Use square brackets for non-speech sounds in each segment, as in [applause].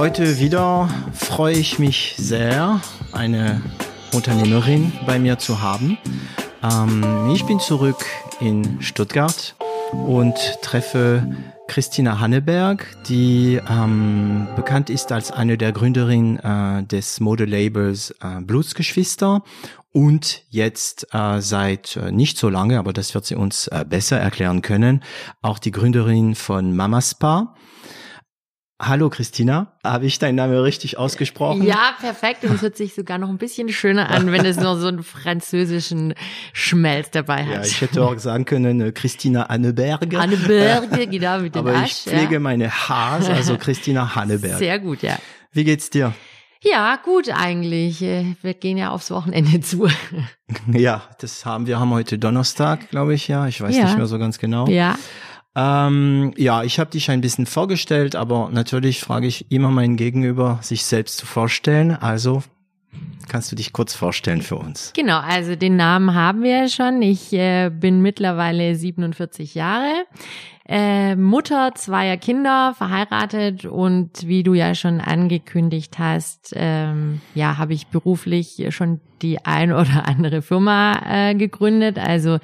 Heute wieder freue ich mich sehr, eine Unternehmerin bei mir zu haben. Ähm, ich bin zurück in Stuttgart und treffe Christina Hanneberg, die ähm, bekannt ist als eine der Gründerinnen äh, des Modelabels äh, Blutsgeschwister und jetzt äh, seit äh, nicht so lange, aber das wird sie uns äh, besser erklären können, auch die Gründerin von Mama Spa. Hallo Christina, habe ich deinen Namen richtig ausgesprochen? Ja, perfekt. Und es hört sich sogar noch ein bisschen schöner an, wenn es noch so einen französischen Schmelz dabei hat. Ja, ich hätte auch sagen können äh, Christina Anneberge. [laughs] Anneberge, genau mit [laughs] dem Aber Asch, ich pflege ja. meine Haars, also Christina Hanneberg. Sehr gut, ja. Wie geht's dir? Ja, gut eigentlich. Äh, Wir gehen ja aufs Wochenende zu. [laughs] Ja, das haben wir haben heute Donnerstag, glaube ich, ja. Ich weiß Ja. nicht mehr so ganz genau. Ja. Ähm, ja, ich habe dich ein bisschen vorgestellt, aber natürlich frage ich immer meinen Gegenüber, sich selbst zu vorstellen. Also kannst du dich kurz vorstellen für uns? Genau, also den Namen haben wir ja schon. Ich äh, bin mittlerweile 47 Jahre, äh, Mutter zweier Kinder, verheiratet und wie du ja schon angekündigt hast, ähm, ja, habe ich beruflich schon die ein oder andere Firma äh, gegründet. Also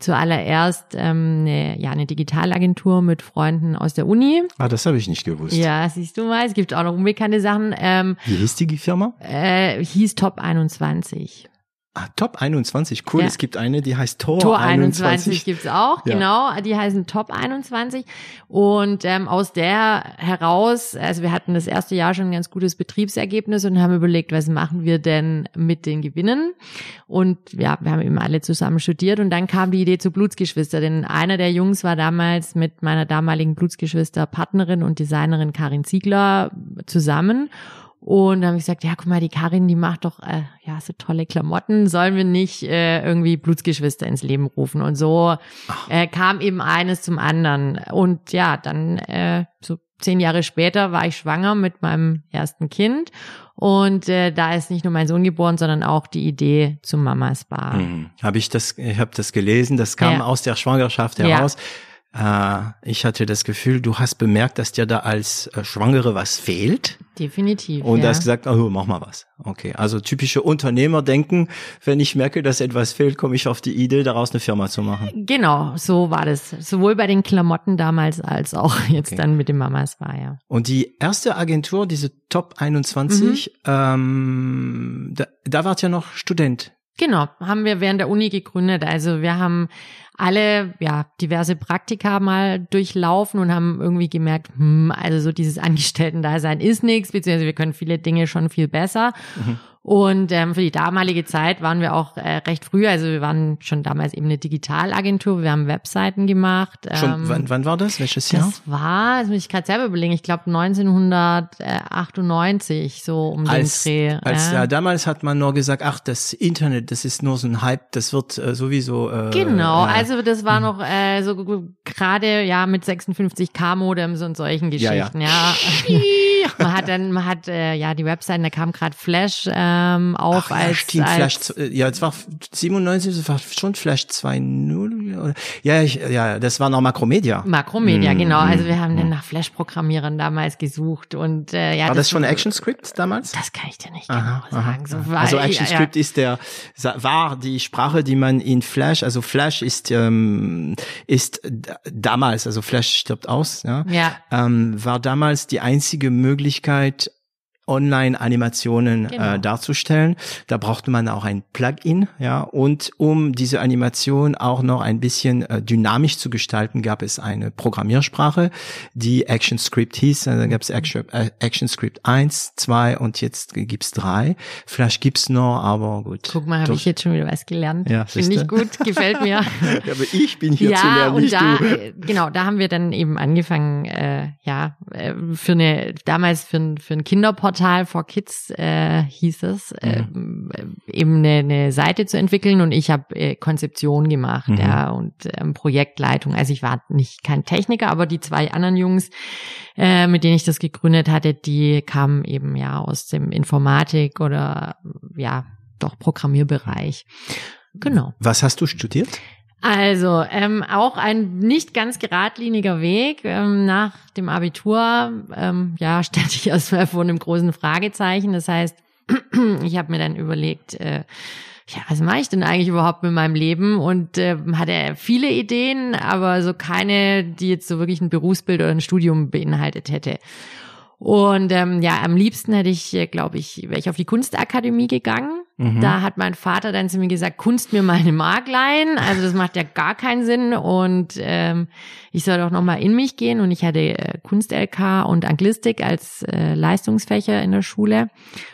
zuallererst ähm, eine, ja, eine Digitalagentur mit Freunden aus der Uni. Ah, das habe ich nicht gewusst. Ja, siehst du mal, es gibt auch noch unbekannte Sachen. Ähm, Wie hieß die Firma? äh, hieß Top 21. Ah, Top 21, cool. Ja. Es gibt eine, die heißt Tor, Tor 21. 21 gibt's auch, Ja. genau. Die heißen Top 21. Und ähm, aus der heraus, also wir hatten das erste Jahr schon ein ganz gutes Betriebsergebnis und haben überlegt, was machen wir denn mit den Gewinnen? Und ja, wir haben eben alle zusammen studiert und dann kam die Idee zu Blutsgeschwister, denn einer der Jungs war damals mit meiner damaligen Blutsgeschwister Partnerin und Designerin Karin Ziegler zusammen. Und dann habe ich gesagt, ja, guck mal, die Karin, die macht doch äh, ja so tolle Klamotten, sollen wir nicht äh, irgendwie Blutsgeschwister ins Leben rufen? Und so äh, kam eben eines zum anderen. Und ja, dann äh, so zehn Jahre später war ich schwanger mit meinem ersten Kind. Und äh, da ist nicht nur mein Sohn geboren, sondern auch die Idee zum Mama Spa. Mhm. Habe ich das, ich habe das gelesen, das kam Ja. aus der Schwangerschaft Ja. Äh, ich hatte das Gefühl, du hast bemerkt, dass dir da als äh, Schwangere was fehlt Definitiv. und ja. hast gesagt, oh, mach mal was. Okay, also typische Unternehmer denken, wenn ich merke, dass etwas fehlt, komme ich auf die Idee, daraus eine Firma zu machen. Genau, so war das. Sowohl bei den Klamotten damals als auch [laughs] jetzt Okay. dann mit dem Mama Spa, ja. Und die erste Agentur, diese Top 21, Mhm. ähm, da, da wart ihr noch Student. Genau, haben wir während der Uni gegründet. Also wir haben alle ja diverse Praktika mal durchlaufen und haben irgendwie gemerkt, hm, also so dieses Angestellten-Dasein ist nichts, beziehungsweise wir können viele Dinge schon viel besser. Und ähm, für die damalige Zeit waren wir auch äh, recht früh, also wir waren schon damals eben eine Digitalagentur, wir haben Webseiten gemacht. Schon, ähm, wann, wann war das? Welches Jahr? das war, das muss ich gerade selber überlegen, ich glaube 1998, so um als, den Dreh. als ja. ja, damals hat man nur gesagt, ach, das Internet, das ist nur so ein Hype, das wird äh, sowieso. Äh, Genau, äh, also das war noch äh, so gerade ja mit 56k Modems und solchen Ja, ja. Geschichten, ja. [laughs] man hat dann, man hat äh, ja die Webseiten, da kam gerade Flash ähm, auf Ach, ja, als, stimmt, als Flash, ja, es war 97, es war schon Flash 2.0, oder? Ja, ich, ja, das war noch Makromedia. Makromedia, Mm, genau. mm, Also wir haben mm. dann nach Flash-Programmierern damals gesucht und äh, ja. war das schon ActionScript damals? Das kann ich dir nicht Aha, genau aha, sagen. So war, also ja, ActionScript ist der war die Sprache, die man in Flash, also Flash ist ähm, ist damals, also Flash stirbt aus, ja, Ja, ähm, war damals die einzige Möglichkeit Online-Animationen Genau. äh, darzustellen. Da brauchte man auch ein Plugin, ja, und um diese Animation auch noch ein bisschen äh, dynamisch zu gestalten, gab es eine Programmiersprache, die ActionScript hieß. Äh, Da gab es Action, äh, ActionScript 1, 2 und jetzt gibt's drei. Vielleicht gibt's noch, aber gut. guck mal, habe ich jetzt schon wieder was gelernt. Ja, Finde ich gut, gefällt mir. [laughs] aber ich bin hier zu ja, lernen, und da, du. äh, genau, da haben wir dann eben angefangen, äh, ja, äh, für eine, damals für ein, für ein Kinderportal Wuppertal for Kids äh, hieß es, mhm. äh, eben eine, eine Seite zu entwickeln und ich habe äh, Konzeption gemacht, mhm. ja, und ähm, Projektleitung. Also ich war nicht kein Techniker, aber die zwei anderen Jungs, äh, mit denen ich das gegründet hatte, die kamen eben ja aus dem Informatik oder ja, doch Programmierbereich. Genau. Was hast du studiert? Also, ähm, auch ein nicht ganz geradliniger Weg. Ähm, nach dem Abitur, ähm, ja, [laughs] stand ich erstmal vor einem großen Fragezeichen. Das heißt, [clears throat] ich habe mir dann überlegt, äh, ja, was mache ich denn eigentlich überhaupt mit meinem Leben? Und äh, hatte viele Ideen, aber so keine, die jetzt so wirklich ein Berufsbild oder ein Studium beinhaltet hätte. Und ähm, ja, am liebsten hätte ich, äh, glaube ich, wäre ich auf die Kunstakademie gegangen. Mhm. Da hat mein Vater dann zu mir gesagt, Kunst mir meine Mark leihen. Also das macht ja gar keinen Sinn. Und ähm, ich soll doch nochmal in mich gehen. Und ich hatte äh, Kunst-LK und Anglistik als äh, Leistungsfächer in der Schule.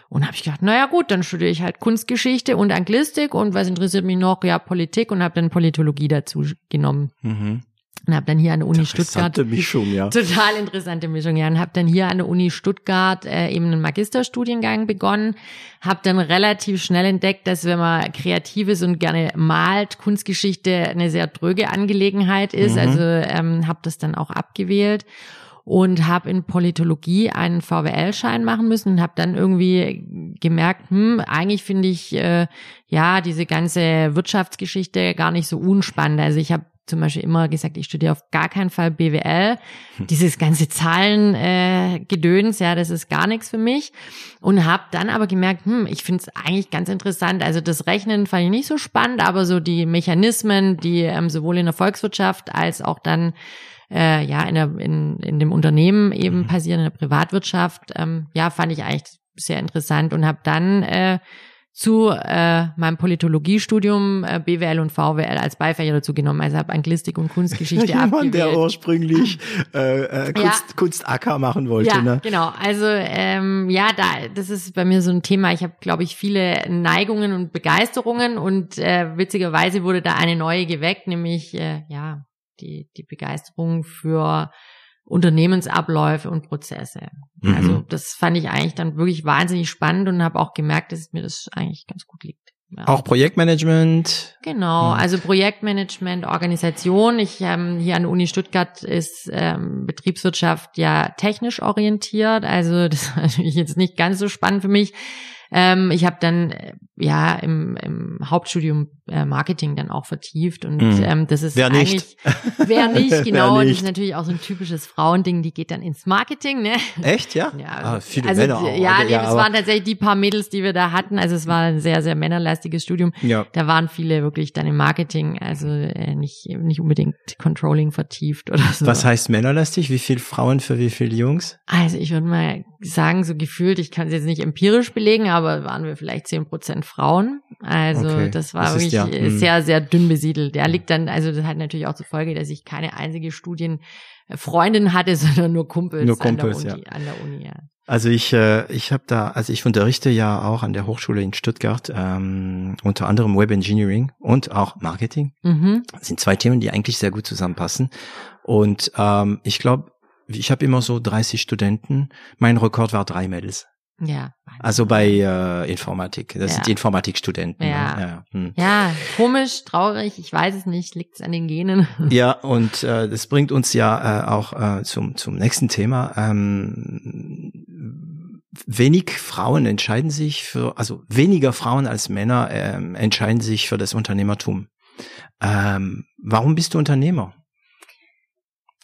Und habe ich gedacht, naja gut, dann studiere ich halt Kunstgeschichte und Anglistik. Und was interessiert mich noch? Ja, Politik und habe dann Politologie dazu genommen. Mhm und habe dann hier an der Uni Stuttgart [laughs] Mischung, ja. total interessante Mischung ja und habe dann hier an der Uni Stuttgart äh, eben einen Magisterstudiengang begonnen habe dann relativ schnell entdeckt dass wenn man kreativ ist und gerne malt Kunstgeschichte eine sehr dröge Angelegenheit ist mhm. also ähm, habe das dann auch abgewählt und habe in Politologie einen VWL-Schein machen müssen und habe dann irgendwie gemerkt, hm, eigentlich finde ich äh, ja diese ganze Wirtschaftsgeschichte gar nicht so unspannend. Also ich habe zum Beispiel immer gesagt, ich studiere auf gar keinen Fall BWL. Hm. Dieses ganze Zahlen-Gedöns, äh, ja, das ist gar nichts für mich. Und habe dann aber gemerkt, hm, ich finde es eigentlich ganz interessant. Also das Rechnen fand ich nicht so spannend, aber so die Mechanismen, die ähm, sowohl in der Volkswirtschaft als auch dann äh, ja in, der, in, in dem Unternehmen eben mhm. passieren, in der Privatwirtschaft, ähm, ja, fand ich eigentlich sehr interessant und habe dann äh, zu äh, meinem Politologiestudium äh, BWL und VWL als Beifächer dazu genommen. Also habe Anglistik und Kunstgeschichte [laughs] Jemand, abgewählt. der ursprünglich [laughs] äh, äh, Kunst, ja. Kunst machen wollte. Ja, ne? genau. Also ähm, ja, da das ist bei mir so ein Thema. Ich habe, glaube ich, viele Neigungen und Begeisterungen und äh, witzigerweise wurde da eine neue geweckt, nämlich äh, ja die die Begeisterung für Unternehmensabläufe und Prozesse. Mhm. Also das fand ich eigentlich dann wirklich wahnsinnig spannend und habe auch gemerkt, dass mir das eigentlich ganz gut liegt. Ja. Auch Projektmanagement. Genau, mhm. also Projektmanagement, Organisation. Ich ähm, hier an der Uni Stuttgart ist ähm, Betriebswirtschaft ja technisch orientiert. Also [laughs] das ist natürlich jetzt nicht ganz so spannend für mich. Ähm, ich habe dann äh, ja im, im Hauptstudium Marketing dann auch vertieft und mhm. ähm, das ist wer eigentlich [laughs] nicht. wer nicht genau. wer nicht. Das ist natürlich auch so ein typisches Frauending. Die geht dann ins Marketing, ne? Echt, ja? ja ah, viele also, Männer auch. Ja, nee, ja, das waren tatsächlich die paar Mädels, die wir da hatten. Also es war ein sehr sehr männerlastiges Studium. Ja. Da waren viele wirklich dann im Marketing, also äh, nicht nicht unbedingt Controlling vertieft oder so. Was heißt männerlastig? Wie viele Frauen für wie viele Jungs? Also ich würde mal sagen, so gefühlt, ich kann es jetzt nicht empirisch belegen, aber waren wir vielleicht zehn Prozent Frauen. Also okay. das war das wirklich ja, hm. sehr, sehr dünn besiedelt. Der liegt dann, also das hat natürlich auch zur Folge, dass ich keine einzige Studienfreundin hatte, [laughs] sondern nur Kumpels, nur Kumpels an, der Uni, ja. an der Uni. Ja. Also ich, äh, ich habe da, also ich unterrichte ja auch an der Hochschule in Stuttgart, ähm, unter anderem Web Engineering und auch Marketing. Mhm. Das sind zwei Themen, die eigentlich sehr gut zusammenpassen. Und ähm, ich glaube, ich habe immer so 30 Studenten. Mein Rekord war drei Mädels. Ja. Also bei äh, Informatik. Das ja. sind die Informatikstudenten. Ne? Ja. Ne? Ja, hm. ja, komisch, traurig, ich weiß es nicht, liegt es an den Genen. [laughs] Ja, und äh, das bringt uns ja äh, auch äh, zum, zum nächsten Thema. Ähm, wenig Frauen entscheiden sich für, also weniger Frauen als Männer ähm, entscheiden sich für das Unternehmertum. Ähm, warum bist du Unternehmer?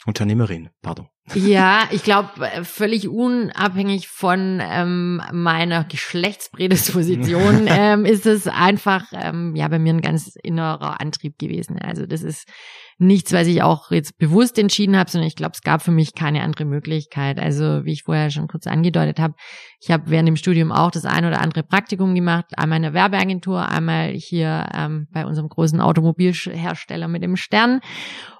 Unternehmerin, pardon. Ja, [laughs] ich glaube, äh, völlig unabhängig von ähm, meiner Geschlechtsprädisposition [laughs] ähm, ist es einfach ähm, ja bei mir ein ganz innerer Antrieb gewesen. Also das ist nichts, was ich auch jetzt bewusst entschieden habe, sondern ich glaube, es gab für mich keine andere Möglichkeit. Also wie ich vorher schon kurz angedeutet habe, ich habe während dem Studium auch das ein oder andere Praktikum gemacht, einmal in der Werbeagentur, einmal hier ähm, bei unserem großen Automobilhersteller mit dem Stern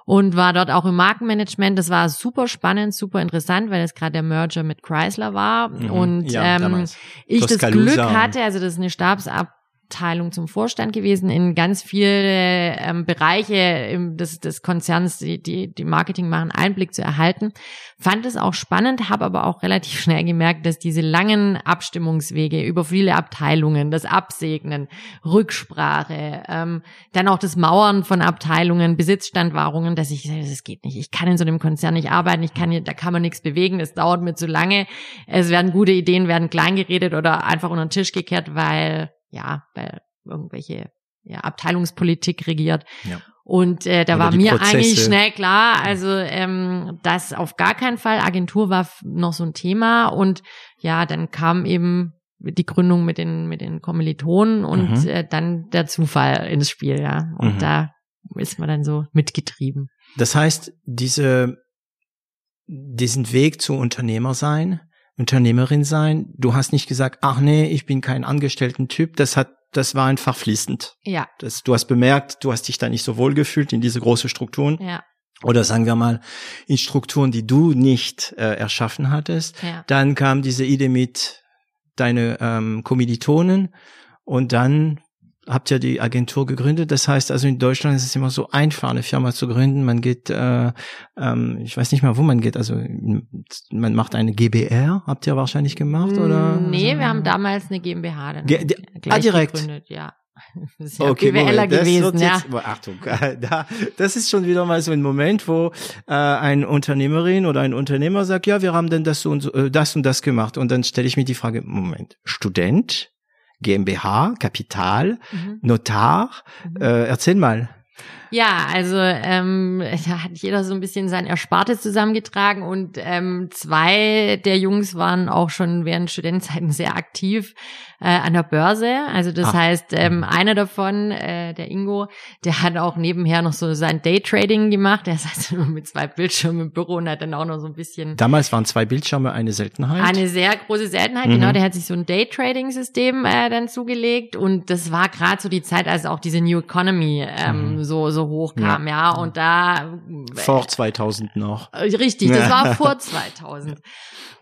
und war dort auch im Markenmanagement. Das war super spannend, super interessant, weil es gerade der Merger mit Chrysler war mhm. und ja, ähm, ich das Glück hatte, also das ist eine Stabsab Abteilung zum Vorstand gewesen, in ganz viele ähm, Bereiche im, des, des Konzerns, die, die, die Marketing machen, Einblick zu erhalten. Fand es auch spannend, habe aber auch relativ schnell gemerkt, dass diese langen Abstimmungswege über viele Abteilungen, das Absegnen, Rücksprache, ähm, dann auch das Mauern von Abteilungen, Besitzstandwahrungen, dass ich das geht nicht. Ich kann in so einem Konzern nicht arbeiten, ich kann hier, da kann man nichts bewegen, es dauert mir zu lange. Es werden gute Ideen, werden klein geredet oder einfach unter den Tisch gekehrt, weil ja, weil irgendwelche ja, Abteilungspolitik regiert. Ja. Und äh, da Oder war mir Prozesse. eigentlich schnell klar, also ähm, das auf gar keinen Fall. Agentur war noch so ein Thema und ja, dann kam eben die Gründung mit den mit den Kommilitonen und mhm. äh, dann der Zufall ins Spiel, ja. Und mhm. da ist man dann so mitgetrieben. Das heißt, diese diesen Weg zu Unternehmer sein, Unternehmerin sein. Du hast nicht gesagt, ach nee, ich bin kein Angestellten-Typ. Das hat, das war einfach fließend. Ja. Das, du hast bemerkt, du hast dich da nicht so wohl gefühlt in diese große Strukturen. Ja. Oder sagen wir mal, in Strukturen, die du nicht äh, erschaffen hattest. Ja. Dann kam diese Idee mit deine ähm, Kommilitonen und dann habt ja die Agentur gegründet. Das heißt also in Deutschland ist es immer so einfach, eine Firma zu gründen. Man geht, äh, ähm, ich weiß nicht mal, wo man geht. Also man macht eine GBR, habt ihr wahrscheinlich gemacht oder? Nee, also, wir haben damals eine GmbH dann Ge ah, direkt. gegründet, ja. [laughs] Das ist ja okay, BWLer gewesen, ja. Jetzt, Achtung, [laughs] da, das ist schon wieder mal so ein Moment, wo äh, ein Unternehmerin oder ein Unternehmer sagt, ja, wir haben denn das und so, äh, das und das gemacht. Und dann stelle ich mir die Frage, Moment, Student? GmbH, Kapital, mhm. Notar. Mhm. Äh, erzähl mal. Ja, also ähm, da hat jeder so ein bisschen sein Erspartes zusammengetragen und ähm, zwei der Jungs waren auch schon während Studentenzeiten sehr aktiv äh, an der Börse. Also das Ach. heißt, ähm, mhm. einer davon, äh, der Ingo, der hat auch nebenher noch so sein Daytrading gemacht. Der [laughs] saß nur mit zwei Bildschirmen im Büro und hat dann auch noch so ein bisschen. Damals waren zwei Bildschirme eine Seltenheit. Eine sehr große Seltenheit, genau. mhm. genau. Der hat sich so ein Daytrading-System äh, dann zugelegt und das war gerade so die Zeit, als auch diese New Economy ähm, mhm. so so hochkam, ja. ja. Und da äh, vor 2000 noch. Richtig, das war [laughs] vor 2000.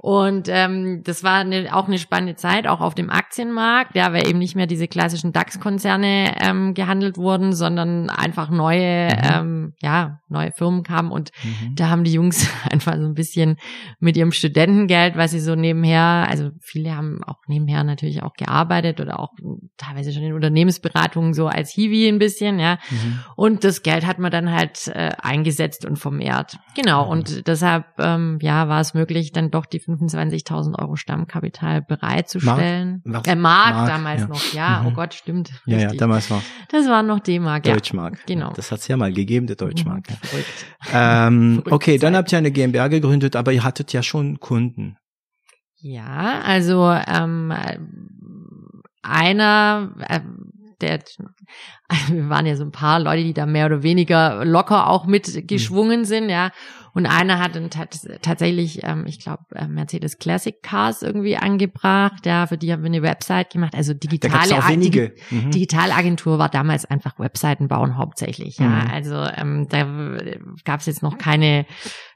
Und ähm, das war eine, auch eine spannende Zeit, auch auf dem Aktienmarkt, ja, weil eben nicht mehr diese klassischen DAX-Konzerne ähm, gehandelt wurden, sondern einfach neue, mhm. ähm, ja, neue Firmen kamen. Und mhm. da haben die Jungs [laughs] einfach so ein bisschen mit ihrem Studentengeld, was sie so nebenher, also viele haben auch nebenher natürlich auch gearbeitet oder auch teilweise schon in Unternehmensberatungen so als Hiwi ein bisschen, ja. Mhm. Und das Geld hat man dann halt äh, eingesetzt und vermehrt. Genau. Mhm. Und deshalb, ähm, ja, war es möglich, dann doch die 25.000 Euro Stammkapital bereitzustellen. Mark, äh, Mark, Mark damals ja. noch, ja. Mhm. Oh Gott, stimmt. Ja, ja, damals war. Das waren noch D-Mark, ja. Deutschmark. Genau. Das hat's ja mal gegeben, der Deutschmark. Mhm. Ähm, [laughs] okay, dann habt ihr eine GmbH gegründet, aber ihr hattet ja schon Kunden. Ja, also ähm, einer, äh, der, [laughs] wir waren ja so ein paar Leute, die da mehr oder weniger locker auch mitgeschwungen mhm. sind, ja. Und einer hat dann tatsächlich, ähm, ich glaube, äh, Mercedes Classic Cars irgendwie angebracht. Ja, für die haben wir eine Website gemacht. Also digitale auch wenige. Mhm. Digitalagentur war damals einfach Webseiten bauen hauptsächlich. Ja, mhm. also ähm, da gab es jetzt noch keine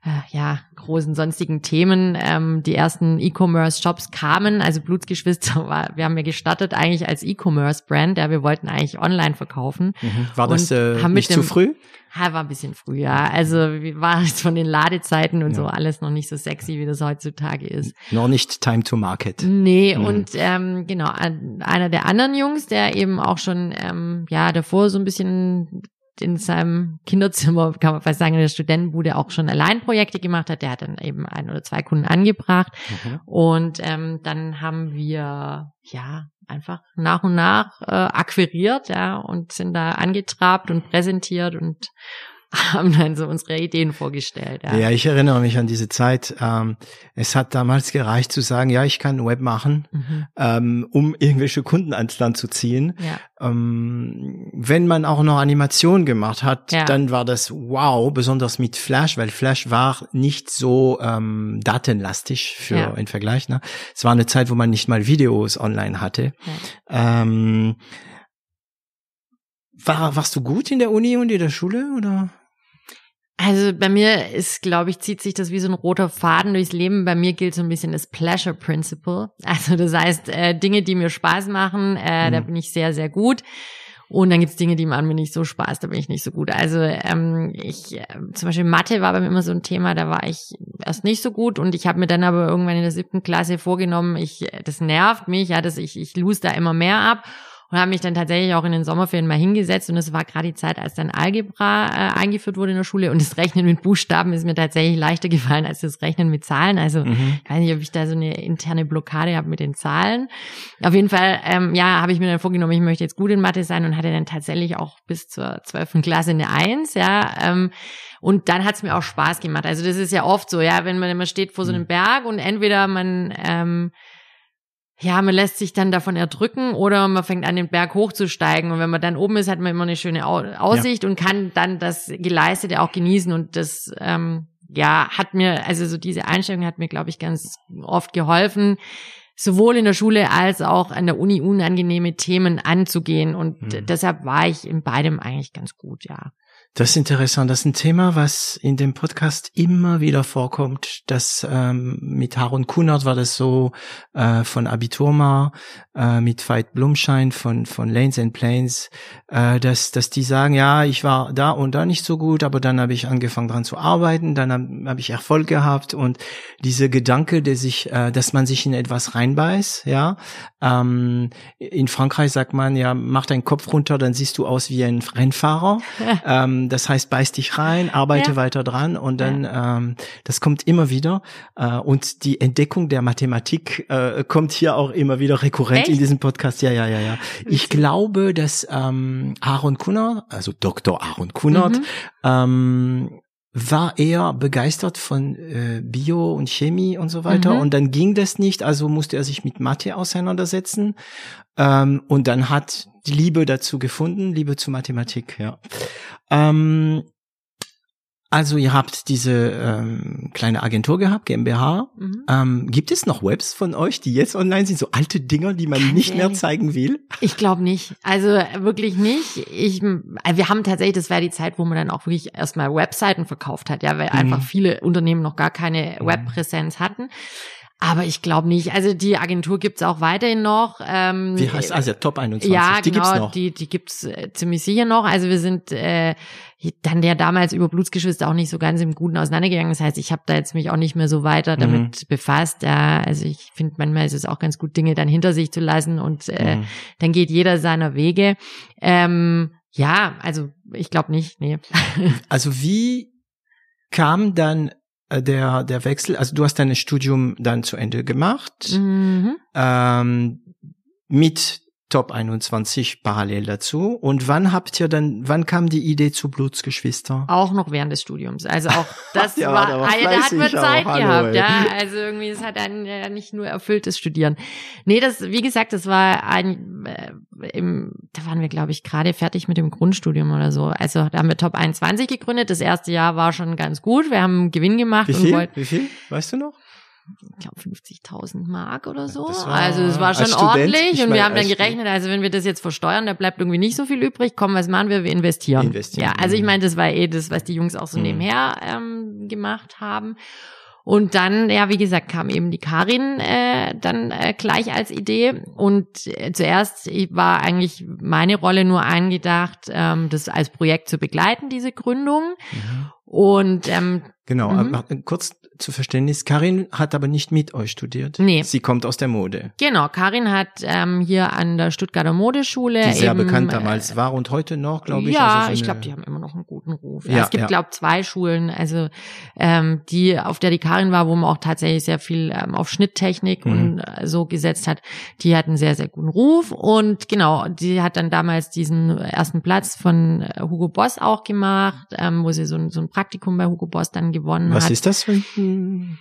äh, ja großen sonstigen Themen. Ähm, die ersten E-Commerce-Shops kamen, also Blutsgeschwister [laughs] war, wir haben ja gestartet eigentlich als E-Commerce-Brand. Ja, wir wollten eigentlich online verkaufen. Mhm. War das äh, nicht dem, zu früh? Ja, war ein bisschen früher. Also war es von den Ladezeiten und ja. so alles noch nicht so sexy, wie das heutzutage ist. Noch nicht Time to Market. Nee, mhm. und ähm, genau, einer der anderen Jungs, der eben auch schon ähm, ja davor so ein bisschen in seinem Kinderzimmer, kann man fast sagen, in der Studentenbude auch schon Alleinprojekte gemacht hat. Der hat dann eben ein oder zwei Kunden angebracht. Mhm. Und ähm, dann haben wir ja einfach nach und nach äh, akquiriert, ja, und sind da angetrabt und präsentiert und [laughs] haben dann so unsere Ideen vorgestellt. Ja, ja ich erinnere mich an diese Zeit. Ähm, es hat damals gereicht zu sagen, ja, ich kann Web machen, mhm. ähm, um irgendwelche Kunden ans Land zu ziehen. Ja. Ähm, wenn man auch noch Animationen gemacht hat, ja. dann war das wow, besonders mit Flash, weil Flash war nicht so ähm, datenlastig für ja. im Vergleich. Ne? Es war eine Zeit, wo man nicht mal Videos online hatte. Ähm, war, warst du gut in der Uni und in der Schule oder? Also bei mir ist, glaube ich, zieht sich das wie so ein roter Faden durchs Leben. Bei mir gilt so ein bisschen das Pleasure Principle. [laughs] Also das heißt, äh, Dinge, die mir Spaß machen, äh, mhm. da bin ich sehr, sehr gut. Und dann gibt's Dinge, die machen mir nicht so Spaß, da bin ich nicht so gut. Also ähm, ich, äh, zum Beispiel Mathe war bei mir immer so ein Thema, da war ich erst nicht so gut und ich habe mir dann aber irgendwann in der siebten Klasse vorgenommen, ich, das nervt mich, ja, dass ich, ich lose da immer mehr ab und habe mich dann tatsächlich auch in den Sommerferien mal hingesetzt und es war gerade die Zeit, als dann Algebra äh, eingeführt wurde in der Schule und das Rechnen mit Buchstaben ist mir tatsächlich leichter gefallen als das Rechnen mit Zahlen. Also mhm. ich weiß nicht, ob ich da so eine interne Blockade habe mit den Zahlen. Auf jeden Fall, ähm, ja, habe ich mir dann vorgenommen, ich möchte jetzt gut in Mathe sein und hatte dann tatsächlich auch bis zur zwölften Klasse eine Eins, ja. Ähm, und dann hat's mir auch Spaß gemacht. Also das ist ja oft so, ja, wenn man immer steht vor so einem mhm. Berg und entweder man ähm, ja, man lässt sich dann davon erdrücken oder man fängt an, den Berg hochzusteigen. Und wenn man dann oben ist, hat man immer eine schöne Aussicht ja. und kann dann das Geleistete auch genießen. Und das, ähm, ja, hat mir, also so diese Einstellung hat mir, glaube ich, ganz oft geholfen, sowohl in der Schule als auch an der Uni unangenehme Themen anzugehen. Und mhm. deshalb war ich in beidem eigentlich ganz gut, ja. Das ist interessant. Das ist ein Thema, was in dem Podcast immer wieder vorkommt. Das ähm, mit Harun Kunert war das so äh, von Abiturma, äh, mit Veit Blumschein von von Lanes and Planes, äh, dass dass die sagen, ja, ich war da und da nicht so gut, aber dann habe ich angefangen dran zu arbeiten, dann habe hab ich Erfolg gehabt und diese Gedanke, der sich, äh, dass man sich in etwas reinbeißt, ja. Ähm, in Frankreich sagt man ja, mach deinen Kopf runter, dann siehst du aus wie ein Rennfahrer. [laughs] ähm, das heißt, beiß dich rein, arbeite ja. weiter dran und dann, ja. ähm, das kommt immer wieder. Äh, und die Entdeckung der Mathematik äh, kommt hier auch immer wieder rekurrent Echt? in diesem Podcast. Ja, ja, ja, ja. Ich glaube, dass ähm, Aaron Kunnert, also Dr. Aaron Kunnert, mhm. ähm, war eher begeistert von äh, Bio und Chemie und so weiter. Mhm. Und dann ging das nicht, also musste er sich mit Mathe auseinandersetzen. Ähm, und dann hat die Liebe dazu gefunden, Liebe zu Mathematik, ja. Ähm, also ihr habt diese ähm, kleine Agentur gehabt, GmbH. Mhm. Ähm, gibt es noch Webs von euch, die jetzt online sind, so alte Dinger, die man nicht mehr zeigen will? Ich glaube nicht. Also wirklich nicht. Ich, also wir haben tatsächlich, das war die Zeit, wo man dann auch wirklich erstmal Webseiten verkauft hat, ja, weil mhm. einfach viele Unternehmen noch gar keine mhm. Webpräsenz hatten. Aber ich glaube nicht. Also die Agentur gibt's auch weiterhin noch. Ähm, Wie heißt also Top 21? Ja, die genau, gibt's noch. Die, die gibt's äh, ziemlich sicher noch. Also wir sind äh, dann ja damals über Blutsgeschwister auch nicht so ganz im Guten auseinandergegangen. Das heißt, ich habe da jetzt mich auch nicht mehr so weiter mhm. damit mhm. befasst. Ja, also ich finde manchmal ist es auch ganz gut, Dinge dann hinter sich zu lassen und äh, mhm. dann geht jeder seiner Wege. Ähm, ja, also ich glaube nicht, nee. Also wie kam dann äh, der, der Wechsel, also du hast dein Studium dann zu Ende gemacht, mhm. ähm, mit Top 21 parallel dazu. Und wann habt ihr dann, wann kam die Idee zu Blutsgeschwister? Auch noch während des Studiums. Also auch [laughs] das ja, war, da, war da hat man Zeit auch, gehabt, hallo, ja. Also irgendwie, es hat einen ja nicht nur erfülltes Studieren. Nee, das, wie gesagt, das war ein, äh, im, da waren wir, glaube ich, gerade fertig mit dem Grundstudium oder so. Also da haben wir Top 21 gegründet. Das erste Jahr war schon ganz gut. Wir haben Gewinn gemacht. Wie viel? Und wollten, Wie viel? Weißt du noch? Ich glaube 50.000 Mark oder so. War, also es war schon ordentlich und wir haben dann gerechnet, also wenn wir das jetzt versteuern, da bleibt irgendwie nicht so viel übrig. Komm, was machen wir? Wir investieren. investieren. Ja, also ich meine, das war eh das, was die Jungs auch so mhm. nebenher ähm, gemacht haben. Und dann, ja, wie gesagt, kam eben die Karin äh, dann äh, gleich als Idee. Und äh, zuerst war eigentlich meine Rolle nur eingedacht, ähm, das als Projekt zu begleiten, diese Gründung. Mhm. Und ähm, genau, mhm. kurz zu Verständnis, Karin hat aber nicht mit euch studiert. Nee. Sie kommt aus der Mode. Genau, Karin hat ähm, hier an der Stuttgarter Modeschule. Die sehr eben, bekannt damals äh, war und heute noch, glaube ich. Ja, also so ich glaube, die haben immer noch einen guten Ruf. Ja, ja es gibt, ja. glaube zwei Schulen, also ähm, die, auf der die Karin war, wo man auch tatsächlich sehr viel ähm, auf Schnitttechnik mhm. und äh, so gesetzt hat, die hat einen sehr, sehr guten Ruf. Und genau, die hat dann damals diesen ersten Platz von äh, Hugo Boss auch gemacht, ähm, wo sie so, so ein Praktikum bei Hugo Boss dann gewonnen Was hat. Was ist das für ein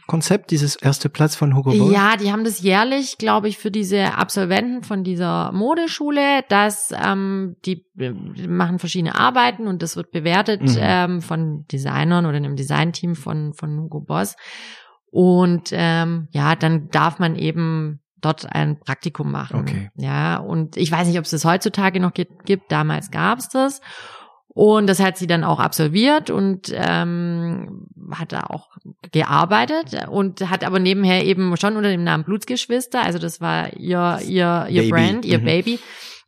Konzept, dieses erste Platz von Hugo Boss? Ja, die haben das jährlich, glaube ich, für diese Absolventen von dieser Modeschule, dass ähm, die, die machen verschiedene Arbeiten und das wird bewertet mhm. ähm, von Designern oder einem Designteam von, von Hugo Boss. Und ähm, ja, dann darf man eben dort ein Praktikum machen. Okay. Ja, und ich weiß nicht, ob es das heutzutage noch gibt. Damals gab es das. Und das hat sie dann auch absolviert und ähm, hat da auch gearbeitet und hat aber nebenher eben schon unter dem Namen Blutsgeschwister, also das war ihr ihr ihr Baby. Brand, ihr Mhm. Baby,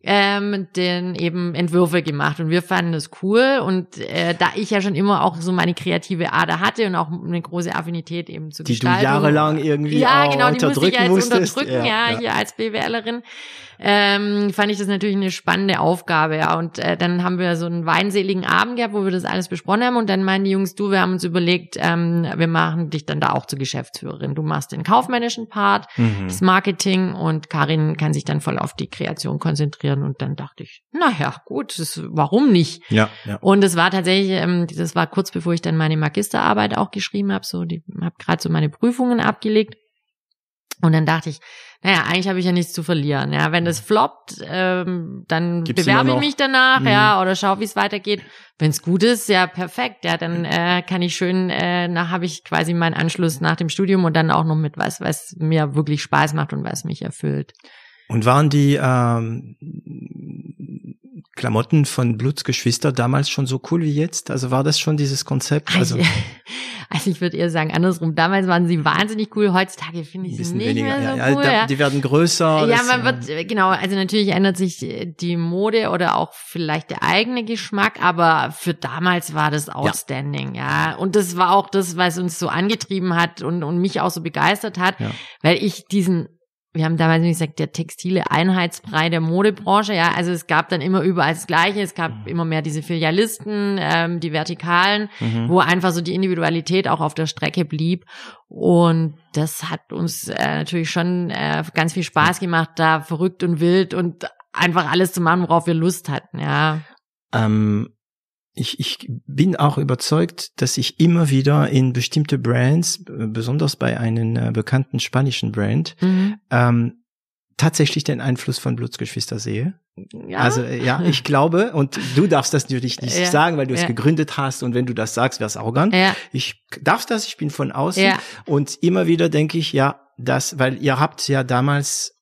ähm, den eben Entwürfe gemacht und wir fanden das cool und äh, da ich ja schon immer auch so meine kreative Ader hatte und auch eine große Affinität eben zu Die du Gestaltung. jahrelang irgendwie ja, genau, die musste ich ja jetzt musstest. unterdrücken, ja, hier als BWLerin. Ähm, fand ich das natürlich eine spannende Aufgabe, ja. Und äh, dann haben wir so einen weinseligen Abend gehabt, wo wir das alles besprochen haben. Und dann meinen die Jungs, du, wir haben uns überlegt, ähm, wir machen dich dann da auch zur Geschäftsführerin. Du machst den kaufmännischen Part, Mhm. das Marketing und Karin kann sich dann voll auf die Kreation konzentrieren. Und dann dachte ich, naja, gut, das, warum nicht? Ja, ja. Und es war tatsächlich, ähm, das war kurz bevor ich dann meine Magisterarbeit auch geschrieben habe, so die habe gerade so meine Prüfungen abgelegt. Und dann dachte ich, naja, eigentlich habe ich ja nichts zu verlieren. Ja, wenn das floppt, ähm, dann Gibt's bewerbe ich mich danach, Mhm. ja, oder schau, wie es weitergeht. Wenn es gut ist, ja, perfekt. Ja, dann äh, kann ich schön, äh, nach habe ich quasi meinen Anschluss nach dem Studium und dann auch noch mit was, was mir wirklich Spaß macht und was mich erfüllt. Und waren die ähm, Klamotten von Blutsgeschwister damals schon so cool wie jetzt? Also war das schon dieses Konzept? Also [laughs] Also, ich würde eher sagen andersrum. Damals waren sie wahnsinnig cool. Heutzutage finde ich sie nicht weniger. mehr so ja, cool. ja, ja. Die werden größer. Ja, man wird, äh, genau, also natürlich ändert sich äh, die Mode oder auch vielleicht der eigene Geschmack, aber für damals war das outstanding, ja. Und das war auch das, was uns so angetrieben hat und, und mich auch so begeistert hat, Ja. weil ich diesen wir haben damals nicht gesagt, der textile Einheitsbrei der Modebranche, ja, also es gab dann immer überall das Gleiche, es gab Mhm. immer mehr diese Filialisten, ähm, die Vertikalen, Mhm. wo einfach so die Individualität auch auf der Strecke blieb. Und das hat uns äh, natürlich schon äh, ganz viel Spaß gemacht, da verrückt und wild und einfach alles zu machen, worauf wir Lust hatten, ja. Ähm, ich, ich bin auch überzeugt, dass ich immer wieder in bestimmte Brands, besonders bei einem äh, bekannten spanischen Brand, Mhm. ähm, tatsächlich den Einfluss von Blutsgeschwister sehe. ja. Also äh, ja, ich glaube, und du darfst das natürlich [laughs] nicht Ja, sagen, weil du es ja. gegründet hast und wenn du das sagst, wäre es arrogant. ja, Ich darf das, ich bin von außen ja, und immer wieder denke ich, ja, das, weil ihr habt ja damals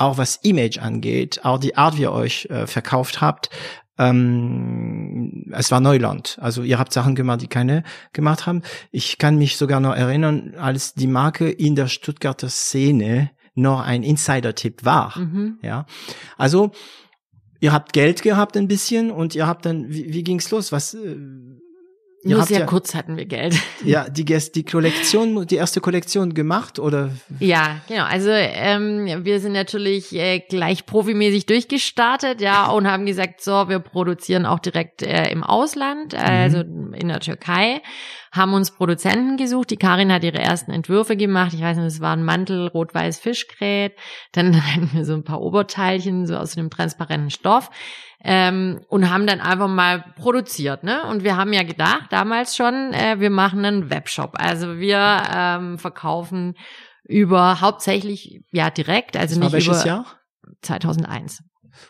auch was Image angeht, auch die Art, wie ihr euch äh, verkauft habt, ähm, es war Neuland. Also ihr habt Sachen gemacht, die keine gemacht haben. Ich kann mich sogar noch erinnern, als die Marke in der Stuttgarter Szene noch ein Insider-Tipp war. mhm. Ja, also ihr habt Geld gehabt ein bisschen und ihr habt dann, wie, wie ging's los? Was? Nur sehr ja, kurz hatten wir Geld. [laughs] ja die die Kollektion, die erste Kollektion gemacht oder? Ja, genau. Also ähm, wir sind natürlich äh, gleich profimäßig durchgestartet, ja, und haben gesagt, so, wir produzieren auch direkt äh, im Ausland, äh, also in der Türkei, haben uns Produzenten gesucht. Die Karin hat ihre ersten Entwürfe gemacht. Ich weiß nicht, es war ein Mantel, rot-weiß Fischgrät. Dann [laughs] hatten wir so ein paar Oberteilchen, so aus einem transparenten Stoff. Ähm, und haben dann einfach mal produziert, ne? Und wir haben ja gedacht, damals schon, äh, wir machen einen Webshop. Also wir ähm, verkaufen über hauptsächlich ja direkt, also Das nicht welches über Jahr? 2001.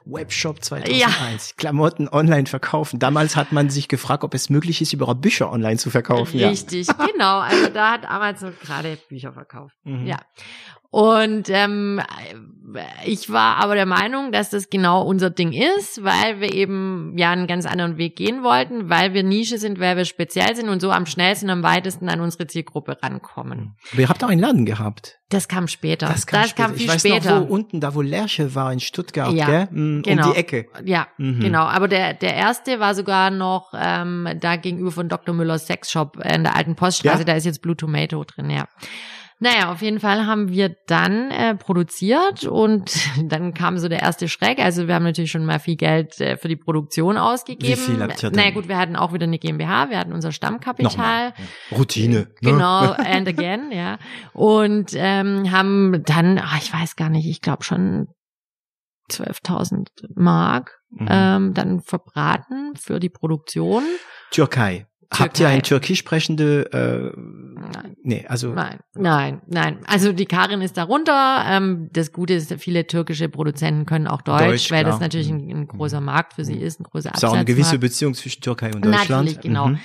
Webshop 2001. Klamotten online verkaufen. Damals hat man sich gefragt, ob es möglich ist, überhaupt Bücher online zu verkaufen. Richtig, genau. Also da hat Amazon gerade Bücher verkauft. Ja. Mhm. Ja. Und ähm, ich war aber der Meinung, dass das genau unser Ding ist, weil wir eben ja einen ganz anderen Weg gehen wollten, weil wir Nische sind, weil wir speziell sind und so am schnellsten, am weitesten an unsere Zielgruppe rankommen. Aber ihr habt auch einen Laden gehabt. Das kam später. Das kam, später. viel ich weiß später. noch, wo unten, da wo Lerche war in Stuttgart, Ja, gell? Mm, genau. Um die Ecke. Ja, Mhm. genau. Aber der, der erste war sogar noch ähm, da gegenüber von Dr. Müllers Sexshop in der alten Poststraße. Ja? Da ist jetzt Blue Tomato drin, ja. Naja, auf jeden Fall haben wir dann äh, produziert und [laughs] dann kam so der erste Schreck. Also wir haben natürlich schon mal viel Geld äh, für die Produktion ausgegeben. Wie viel habt ihr denn? Naja gut, wir hatten auch wieder eine GmbH, wir hatten unser Stammkapital. Nochmal. Routine. ne? Genau, [laughs] and again, ja. Und ähm, haben dann, ach, ich weiß gar nicht, ich glaube schon 12.000 Mark Mhm. ähm, dann verbraten für die Produktion. Türkei. Habt ihr ein türkisch sprechende, äh, Nein. nee, also, Nein, nein, nein. Also die Karin ist darunter. Ähm, das Gute ist, viele türkische Produzenten können auch Deutsch, Deutsch, weil das klar. natürlich ein, ein großer Markt für sie ist, ein großer ist auch eine gewisse. Beziehung zwischen Türkei und Deutschland. Natürlich, genau. Mhm.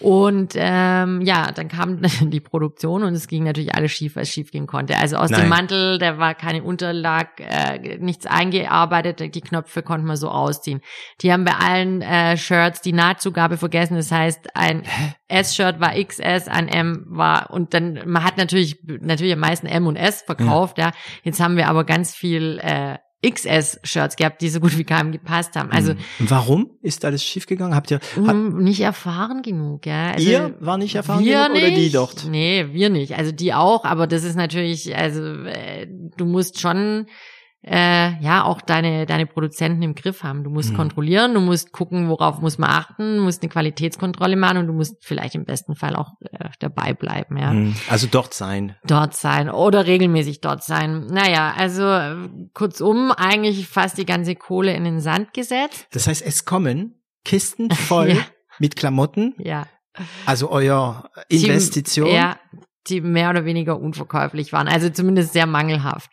Und ähm, ja, dann kam [laughs] die Produktion und es ging natürlich alles schief, was schief gehen konnte. Also aus Nein. dem Mantel, da war keine Unterlag, äh, nichts eingearbeitet, die Knöpfe konnten wir so ausziehen. Die haben bei allen äh, Shirts die Nahtzugabe vergessen. Das heißt, ein S-Shirt war XS, ein M war und dann man hat natürlich natürlich am meisten M und S verkauft. Ja, jetzt haben wir aber ganz viel äh, XS-Shirts gehabt, die so gut wie keinem gepasst haben. Also Mhm. Warum ist alles schiefgegangen? Habt ihr, hat, mm, nicht erfahren genug, ja. Also, ihr war nicht erfahren wir genug oder die nicht. dort? Nee, wir nicht. Also die auch, aber das ist natürlich, also äh, du musst schon äh, ja auch deine deine Produzenten im Griff haben. Du musst Mhm. kontrollieren, du musst gucken, worauf muss man achten, du musst eine Qualitätskontrolle machen und du musst vielleicht im besten Fall auch äh, dabei bleiben, ja. Mhm. Also dort sein. Dort sein oder regelmäßig dort sein. Naja, also äh, kurzum, eigentlich fast die ganze Kohle in den Sand gesetzt. Das heißt, es kommen Kisten [laughs] voll Ja. mit Klamotten, Ja. also euer Die- Investition. Ja, die mehr oder weniger unverkäuflich waren. Also zumindest sehr mangelhaft.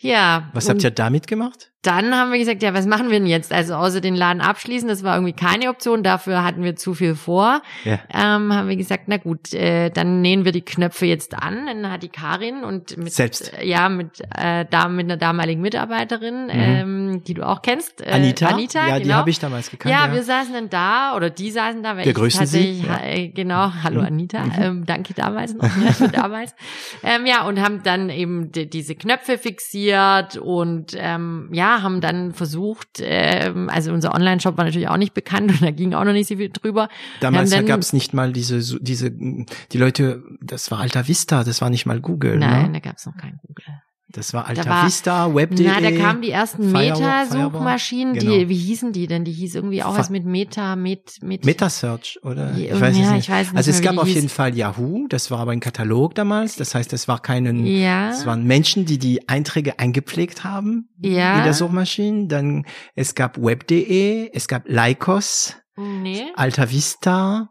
Ja. Was habt ihr damit gemacht? Dann haben wir gesagt, ja, was machen wir denn jetzt? Also außer den Laden abschließen, das war irgendwie keine Option. Dafür hatten wir zu viel vor. Ja. Ähm, haben wir gesagt, na gut, äh, dann nähen wir die Knöpfe jetzt an. Dann hat die Karin und mit Selbst? äh, ja mit äh, da mit einer damaligen Mitarbeiterin, ähm, die du auch kennst, äh. Anita? Anita, ja, genau. die habe ich damals gekannt. Ja, wir saßen dann da oder die saßen da, weil Wir ich grüßen Sie, ja. äh, genau, hallo Mhm. Anita, Mhm. ähm, danke damals noch, ja, [laughs] für damals. Ähm, ja, und haben dann eben die, diese Knöpfe fixiert und ähm, ja, haben dann versucht, ähm, also unser Online-Shop war natürlich auch nicht bekannt und da ging auch noch nicht so viel drüber. Damals dann- gab es nicht mal diese, diese, die Leute, das war Alta Vista, das war nicht mal Google. Nein, Ne? da gab's noch kein Google. Das war Alta war- Vista, Web.de. Na, da kamen die ersten Meta-Suchmaschinen, Firewall, die, genau. wie hießen die denn? Die hieß irgendwie auch Fa- was mit Meta, mit, mit. Metasearch, oder? Ich weiß es ja, nicht. ich weiß nicht also es mehr, wie gab auf hieß. jeden Fall Yahoo, das war aber ein Katalog damals. Das heißt, es war keinen, ja. es waren Menschen, die die Einträge eingepflegt haben Ja. in der Suchmaschine. Dann es gab Web.de, es gab Lycos, nee. Alta Vista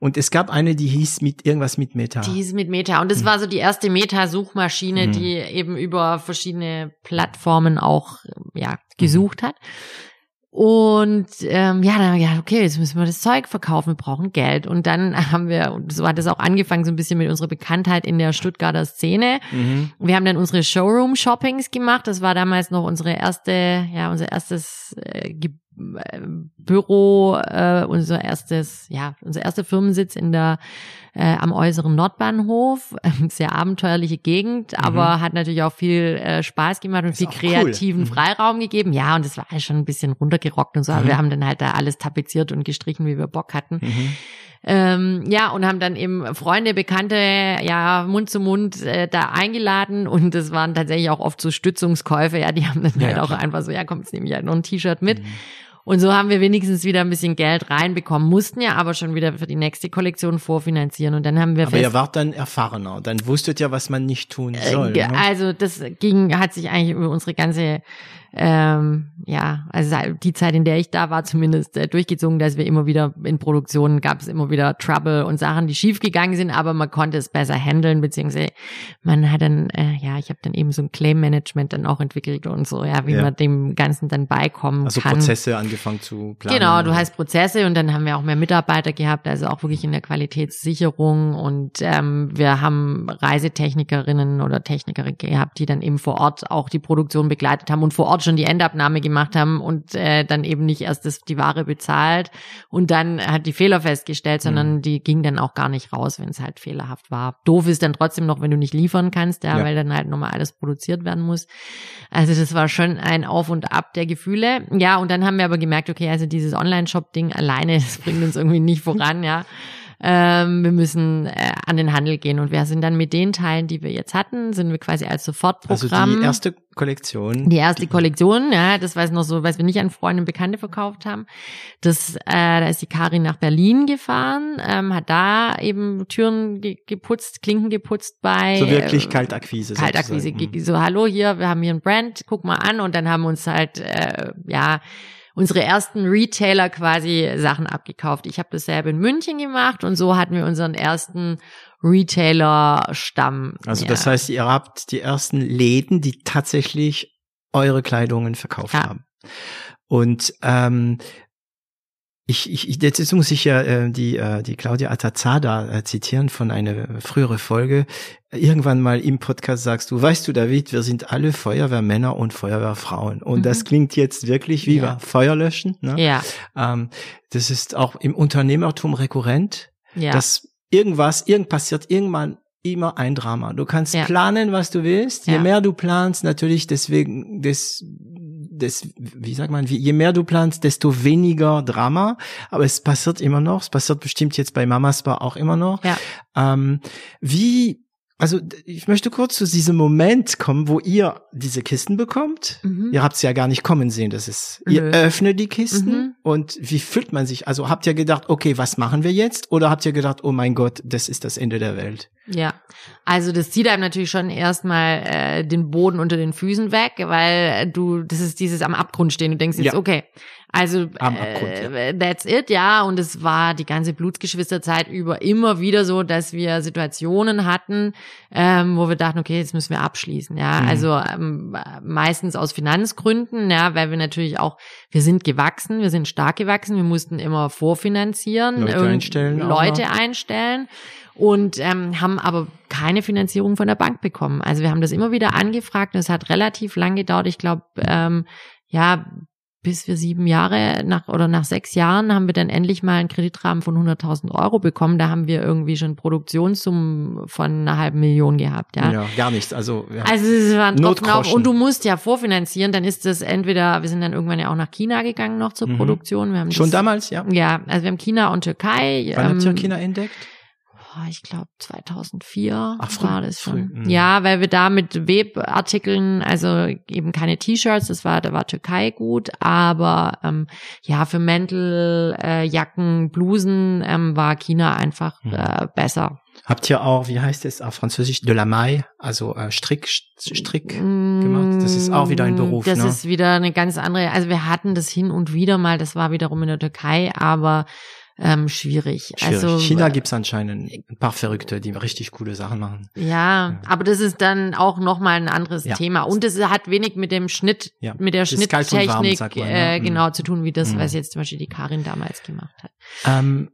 und es gab eine, die hieß mit irgendwas mit Meta. Die hieß mit Meta. Und das war so die erste Meta-Suchmaschine, Mhm. die eben über verschiedene Plattformen auch ja, gesucht hat. Und ähm, ja, dann gedacht, okay, jetzt müssen wir das Zeug verkaufen, wir brauchen Geld. Und dann [laughs] haben wir, und so hat es auch angefangen, so ein bisschen mit unserer Bekanntheit in der Stuttgarter Szene. Mhm. Wir haben dann unsere Showroom-Shoppings gemacht. Das war damals noch unsere erste, ja, unser erstes äh, Ge äh, Büro, äh, unser erstes, ja, unser erster Firmensitz in der äh, am äußeren Nordbahnhof. [laughs] Sehr abenteuerliche Gegend, aber hat natürlich auch viel äh, Spaß gemacht und Ist viel auch cool. kreativen Mhm. Freiraum gegeben. Ja, und das war schon ein bisschen runtergerockt und so. Aber Mhm. wir haben dann halt da alles tapeziert und gestrichen, wie wir Bock hatten. Mhm. Ähm, ja, und haben dann eben Freunde, Bekannte, ja, Mund zu Mund äh, da eingeladen und das waren tatsächlich auch oft so Stützungskäufe, ja, die haben dann Ja, halt ja, auch einfach so, ja, komm, jetzt nehme ich halt noch ein T-Shirt mit. Und so haben wir wenigstens wieder ein bisschen Geld reinbekommen, mussten ja aber schon wieder für die nächste Kollektion vorfinanzieren und dann haben wir Aber fest, ihr wart dann erfahrener. Dann wusstet ihr, was man nicht tun äh, soll. ne? Also das ging, hat sich eigentlich über unsere ganze, ähm, ja, also die Zeit, in der ich da war, zumindest äh, durchgezogen, dass wir immer wieder in Produktionen gab es immer wieder Trouble und Sachen, die schief gegangen sind, aber man konnte es besser handeln, beziehungsweise man hat dann, äh, ja, ich habe dann eben so ein Claim-Management dann auch entwickelt und so, ja, wie Ja. man dem Ganzen dann beikommen Also kann. Prozesse angefangen zu planen. Genau, du hast Prozesse und dann haben wir auch mehr Mitarbeiter gehabt, also auch wirklich in der Qualitätssicherung und ähm, wir haben Reisetechnikerinnen oder Techniker gehabt, die dann eben vor Ort auch die Produktion begleitet haben und vor Ort schon die Endabnahme gemacht haben und äh, dann eben nicht erst das, die Ware bezahlt und dann hat die Fehler festgestellt, sondern Mhm. die ging dann auch gar nicht raus, wenn es halt fehlerhaft war. Doof ist dann trotzdem noch, wenn du nicht liefern kannst, ja, Ja. weil dann halt nochmal alles produziert werden muss. Also das war schon ein Auf und Ab der Gefühle. Ja, und dann haben wir aber gemerkt, okay, also dieses Online-Shop-Ding alleine, [laughs] das bringt uns irgendwie nicht voran, ja. Ähm, wir müssen äh, an den Handel gehen und wir sind dann mit den Teilen, die wir jetzt hatten, sind wir quasi als Sofortprogramm. Also die erste Kollektion. Die erste Kollektion, ja, das war noch so, was wir nicht an Freunde und Bekannte verkauft haben. Das, äh, da ist die Karin nach Berlin gefahren, ähm, hat da eben Türen ge geputzt, Klinken geputzt bei so wirklich äh, Kaltakquise. Kaltakquise. sozusagen. ge- So, hallo hier, wir haben hier ein Brand, guck mal an und dann haben wir uns halt, äh, ja, unsere ersten Retailer quasi Sachen abgekauft. Ich habe dasselbe in München gemacht und so hatten wir unseren ersten Retailer-Stamm. Also ja. das heißt, ihr habt die ersten Läden, die tatsächlich eure Kleidungen verkauft Ja. haben. Und ähm, ich, ich, jetzt muss ich ja äh, die, äh, die Claudia Atazada äh, zitieren von einer früheren Folge. Irgendwann mal im Podcast sagst du, weißt du, David, wir sind alle Feuerwehrmänner und Feuerwehrfrauen. Und mhm. das klingt jetzt wirklich wie ja. Feuer löschen. Ne? Ja. Ähm, das ist auch im Unternehmertum rekurrent, ja. dass irgendwas, irgend passiert irgendwann immer ein Drama. Du kannst ja. planen, was du willst. Je ja. mehr du planst, natürlich deswegen, des, des, wie sagt man, je mehr du planst, desto weniger Drama. Aber es passiert immer noch. Es passiert bestimmt jetzt bei Mamas Bar auch immer noch. Ja. Ähm, wie also ich möchte kurz zu diesem Moment kommen, wo ihr diese Kisten bekommt. Mhm. Ihr habt es ja gar nicht kommen sehen. Das ist, ihr Nö. öffnet die Kisten mhm. und wie fühlt man sich? Also habt ihr gedacht, okay, was machen wir jetzt? Oder habt ihr gedacht, oh mein Gott, das ist das Ende der Welt? Ja, also das zieht einem natürlich schon erstmal äh, den Boden unter den Füßen weg, weil du, das ist dieses am Abgrund stehen. Du denkst jetzt, ja. okay, also äh, that's it, ja. Und es war die ganze Blutsgeschwisterzeit über immer wieder so, dass wir Situationen hatten, ähm, wo wir dachten, okay, jetzt müssen wir abschließen, ja. Mhm. Also ähm, meistens aus Finanzgründen, ja, weil wir natürlich auch, wir sind gewachsen, wir sind stark gewachsen, wir mussten immer vorfinanzieren, Leute einstellen, Leute einstellen und ähm, haben aber keine Finanzierung von der Bank bekommen. Also wir haben das immer wieder angefragt und es hat relativ lang gedauert. Ich glaube, ähm, ja, bis wir sieben Jahre nach oder nach sechs Jahren haben wir dann endlich mal einen Kreditrahmen von 100.000 Euro bekommen. Da haben wir irgendwie schon Produktionssummen von einer halben Million gehabt. Ja, ja gar nichts. Also ja. also es war ein auf und du musst ja vorfinanzieren. Dann ist das entweder wir sind dann irgendwann ja auch nach China gegangen noch zur mhm. Produktion. Wir haben schon das, damals ja. Ja, also wir haben China und Türkei. Wann ähm, habt ihr China entdeckt? Ich glaube 2004 Ach, früh, war das schon. Früh, mhm. ja, weil wir da mit Webartikeln, also eben keine T-Shirts, das war, da war Türkei gut, aber ähm, ja, für Mäntel, äh, Jacken, Blusen ähm, war China einfach mhm. äh, besser. Habt ihr auch, wie heißt es auf Französisch, de la maille, also äh, Strick, Strick gemacht? Das ist auch wieder ein Beruf. Das ne? ist wieder eine ganz andere, also wir hatten das hin und wieder mal, das war wiederum in der Türkei, aber ähm, schwierig. schwierig. Also China äh, gibt's anscheinend ein paar Verrückte, die richtig coole Sachen machen. Ja, ja. aber das ist dann auch nochmal ein anderes ja. Thema und es hat wenig mit dem Schnitt, ja. mit der Schnitttechnik warm, man, äh, mhm. genau zu tun, wie das, mhm. was jetzt zum Beispiel die Karin damals gemacht hat. Ähm,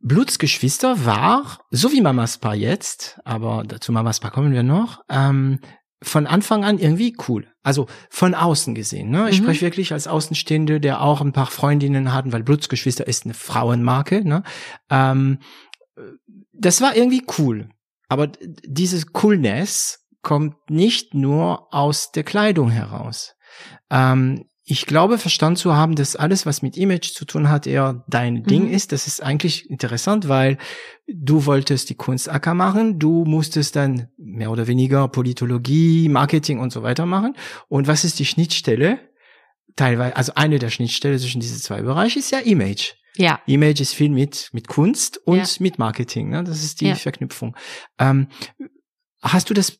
Blutsgeschwister war, so wie Mamas Paar jetzt, aber zu Mamas Paar kommen wir noch, ähm, von Anfang an irgendwie cool. Also von außen gesehen. Ne? Ich mhm. spreche wirklich als Außenstehende, der auch ein paar Freundinnen hatten, weil Blutsgeschwister ist eine Frauenmarke. Ne? Ähm, das war irgendwie cool. Aber dieses Coolness kommt nicht nur aus der Kleidung heraus. Ähm, ich glaube, verstanden zu haben, dass alles, was mit Image zu tun hat, eher dein mhm. Ding ist. Das ist eigentlich interessant, weil du wolltest die Kunstacker machen, du musstest dann mehr oder weniger Politologie, Marketing und so weiter machen. Und was ist die Schnittstelle? Teilweise, also eine der Schnittstellen zwischen diese zwei Bereiche ist ja Image. Ja. Image ist viel mit, mit Kunst und ja. mit Marketing. Ne? Das ist die ja. Verknüpfung. Ähm, hast du das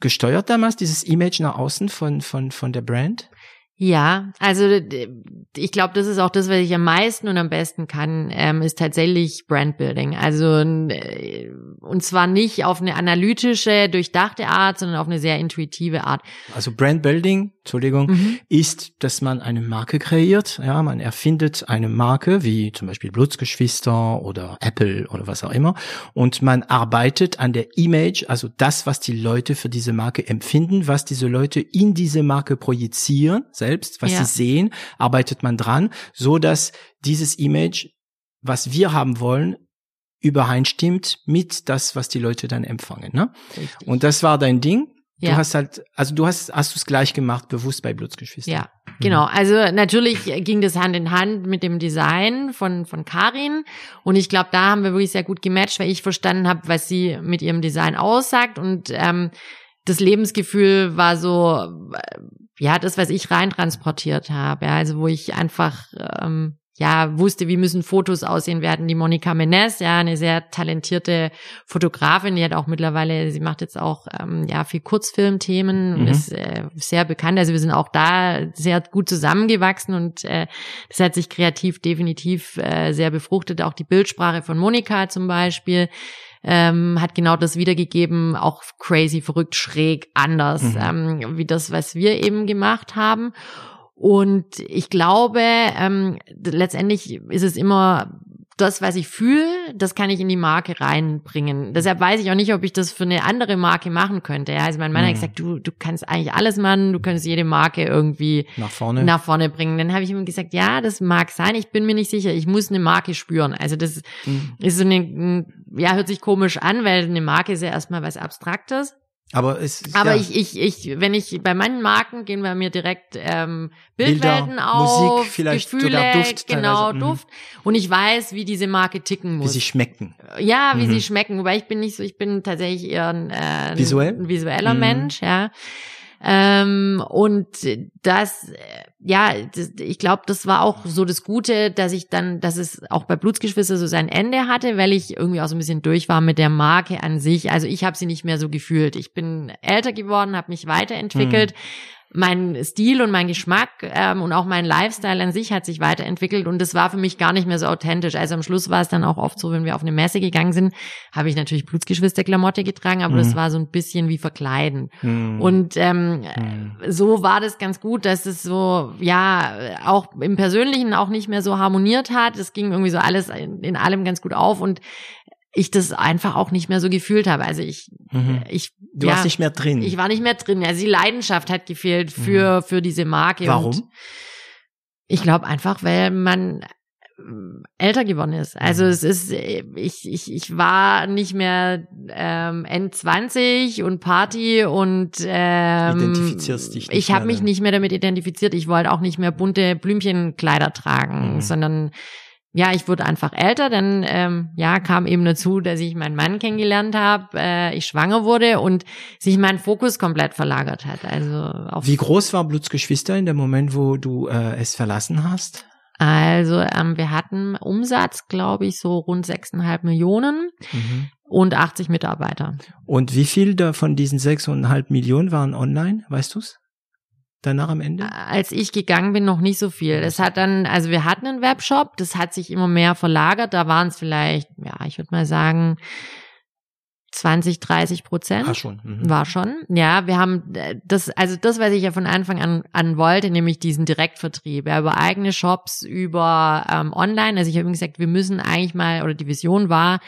gesteuert damals, dieses Image nach außen von, von, von der Brand? Ja, also ich glaube, das ist auch das, was ich am meisten und am besten kann, ähm, ist tatsächlich Brandbuilding. Also äh, und zwar nicht auf eine analytische, durchdachte Art, sondern auf eine sehr intuitive Art. Also Brandbuilding, Entschuldigung, mhm. ist, dass man eine Marke kreiert. Ja, man erfindet eine Marke, wie zum Beispiel Blutsgeschwister oder Apple oder was auch immer, und man arbeitet an der Image, also das, was die Leute für diese Marke empfinden, was diese Leute in diese Marke projizieren selbst, was ja. sie sehen, arbeitet man dran, so dass dieses Image, was wir haben wollen, übereinstimmt mit das, was die Leute dann empfangen. Ne? Und das war dein Ding. Du ja. hast halt, also du hast, hast du es gleich gemacht, bewusst bei Blutsgeschwistern. Ja, genau. Also natürlich ging das Hand in Hand mit dem Design von, von Karin. Und ich glaube, da haben wir wirklich sehr gut gematcht, weil ich verstanden habe, was sie mit ihrem Design aussagt. Und ähm, das Lebensgefühl war so, ja, das, was ich reintransportiert habe. Ja, also wo ich einfach ähm, ja wusste, wie müssen Fotos aussehen werden. Die Monika Menes, ja, eine sehr talentierte Fotografin, die hat auch mittlerweile, sie macht jetzt auch ähm, ja viel Kurzfilmthemen, mhm. ist äh, sehr bekannt. Also wir sind auch da sehr gut zusammengewachsen und äh, das hat sich kreativ definitiv äh, sehr befruchtet. Auch die Bildsprache von Monika zum Beispiel ähm, hat genau das wiedergegeben, auch crazy, verrückt, schräg, anders, mhm. ähm, wie das, was wir eben gemacht haben. Und ich glaube, ähm, letztendlich ist es immer das, was ich fühle, das kann ich in die Marke reinbringen. Deshalb weiß ich auch nicht, ob ich das für eine andere Marke machen könnte. Ja, also mein Mann mhm. hat gesagt, du, du kannst eigentlich alles machen, du könntest jede Marke irgendwie nach vorne, nach vorne bringen. Dann habe ich ihm gesagt, ja, das mag sein, ich bin mir nicht sicher, ich muss eine Marke spüren. Also das mhm. ist so eine, ja, hört sich komisch an, weil eine Marke ist ja erstmal was Abstraktes. Aber es Aber ja. ich, ich, ich, wenn ich bei manchen Marken gehen bei mir direkt ähm, Bildwelten Bilder, auf, Musik, vielleicht Gefühle, Duft, genau teilweise. Mhm. Duft. Und ich weiß, wie diese Marke ticken muss. Wie sie schmecken. Ja, wie mhm. sie schmecken. Wobei ich bin nicht so, ich bin tatsächlich eher ein, äh, ein, Visuell? ein visueller mhm. Mensch, ja. Ähm, und das, ja, das, ich glaube, das war auch so das Gute, dass ich dann, dass es auch bei Blutsgeschwister so sein Ende hatte, weil ich irgendwie auch so ein bisschen durch war mit der Marke an sich. Also ich habe sie nicht mehr so gefühlt. Ich bin älter geworden, habe mich weiterentwickelt. Mhm mein Stil und mein Geschmack ähm, und auch mein Lifestyle an sich hat sich weiterentwickelt und das war für mich gar nicht mehr so authentisch. Also am Schluss war es dann auch oft so, wenn wir auf eine Messe gegangen sind, habe ich natürlich Blutsgeschwister-Klamotte getragen, aber mhm. das war so ein bisschen wie verkleiden. Mhm. Und ähm, mhm. so war das ganz gut, dass es so, ja, auch im Persönlichen auch nicht mehr so harmoniert hat. Es ging irgendwie so alles in, in allem ganz gut auf und ich das einfach auch nicht mehr so gefühlt habe. Also ich, mhm. ich du ja, warst nicht mehr drin. Ich war nicht mehr drin. Also die Leidenschaft hat gefehlt für mhm. für diese Marke. Warum? Und ich glaube einfach, weil man äh, älter geworden ist. Also mhm. es ist, ich, ich, ich war nicht mehr ähm, N20 und Party und ähm, identifizierst dich. Nicht ich habe mich nicht mehr damit identifiziert. Ich wollte auch nicht mehr bunte Blümchenkleider tragen, mhm. sondern ja, ich wurde einfach älter, dann ähm, ja kam eben dazu, dass ich meinen Mann kennengelernt habe, äh, ich schwanger wurde und sich mein Fokus komplett verlagert hat. Also auf wie groß war Blutsgeschwister in dem Moment, wo du äh, es verlassen hast? Also ähm, wir hatten Umsatz, glaube ich, so rund sechseinhalb Millionen mhm. und 80 Mitarbeiter. Und wie viel da von diesen sechseinhalb Millionen waren online, weißt du's? Danach am Ende? Als ich gegangen bin, noch nicht so viel. Das hat dann, also wir hatten einen Webshop, das hat sich immer mehr verlagert. Da waren es vielleicht, ja, ich würde mal sagen, 20, 30 Prozent. War schon. Mhm. War schon. Ja, wir haben äh, das, also das, was ich ja von Anfang an, an wollte, nämlich diesen Direktvertrieb, ja, über eigene Shops, über ähm, online. Also ich habe gesagt, wir müssen eigentlich mal, oder die Vision war,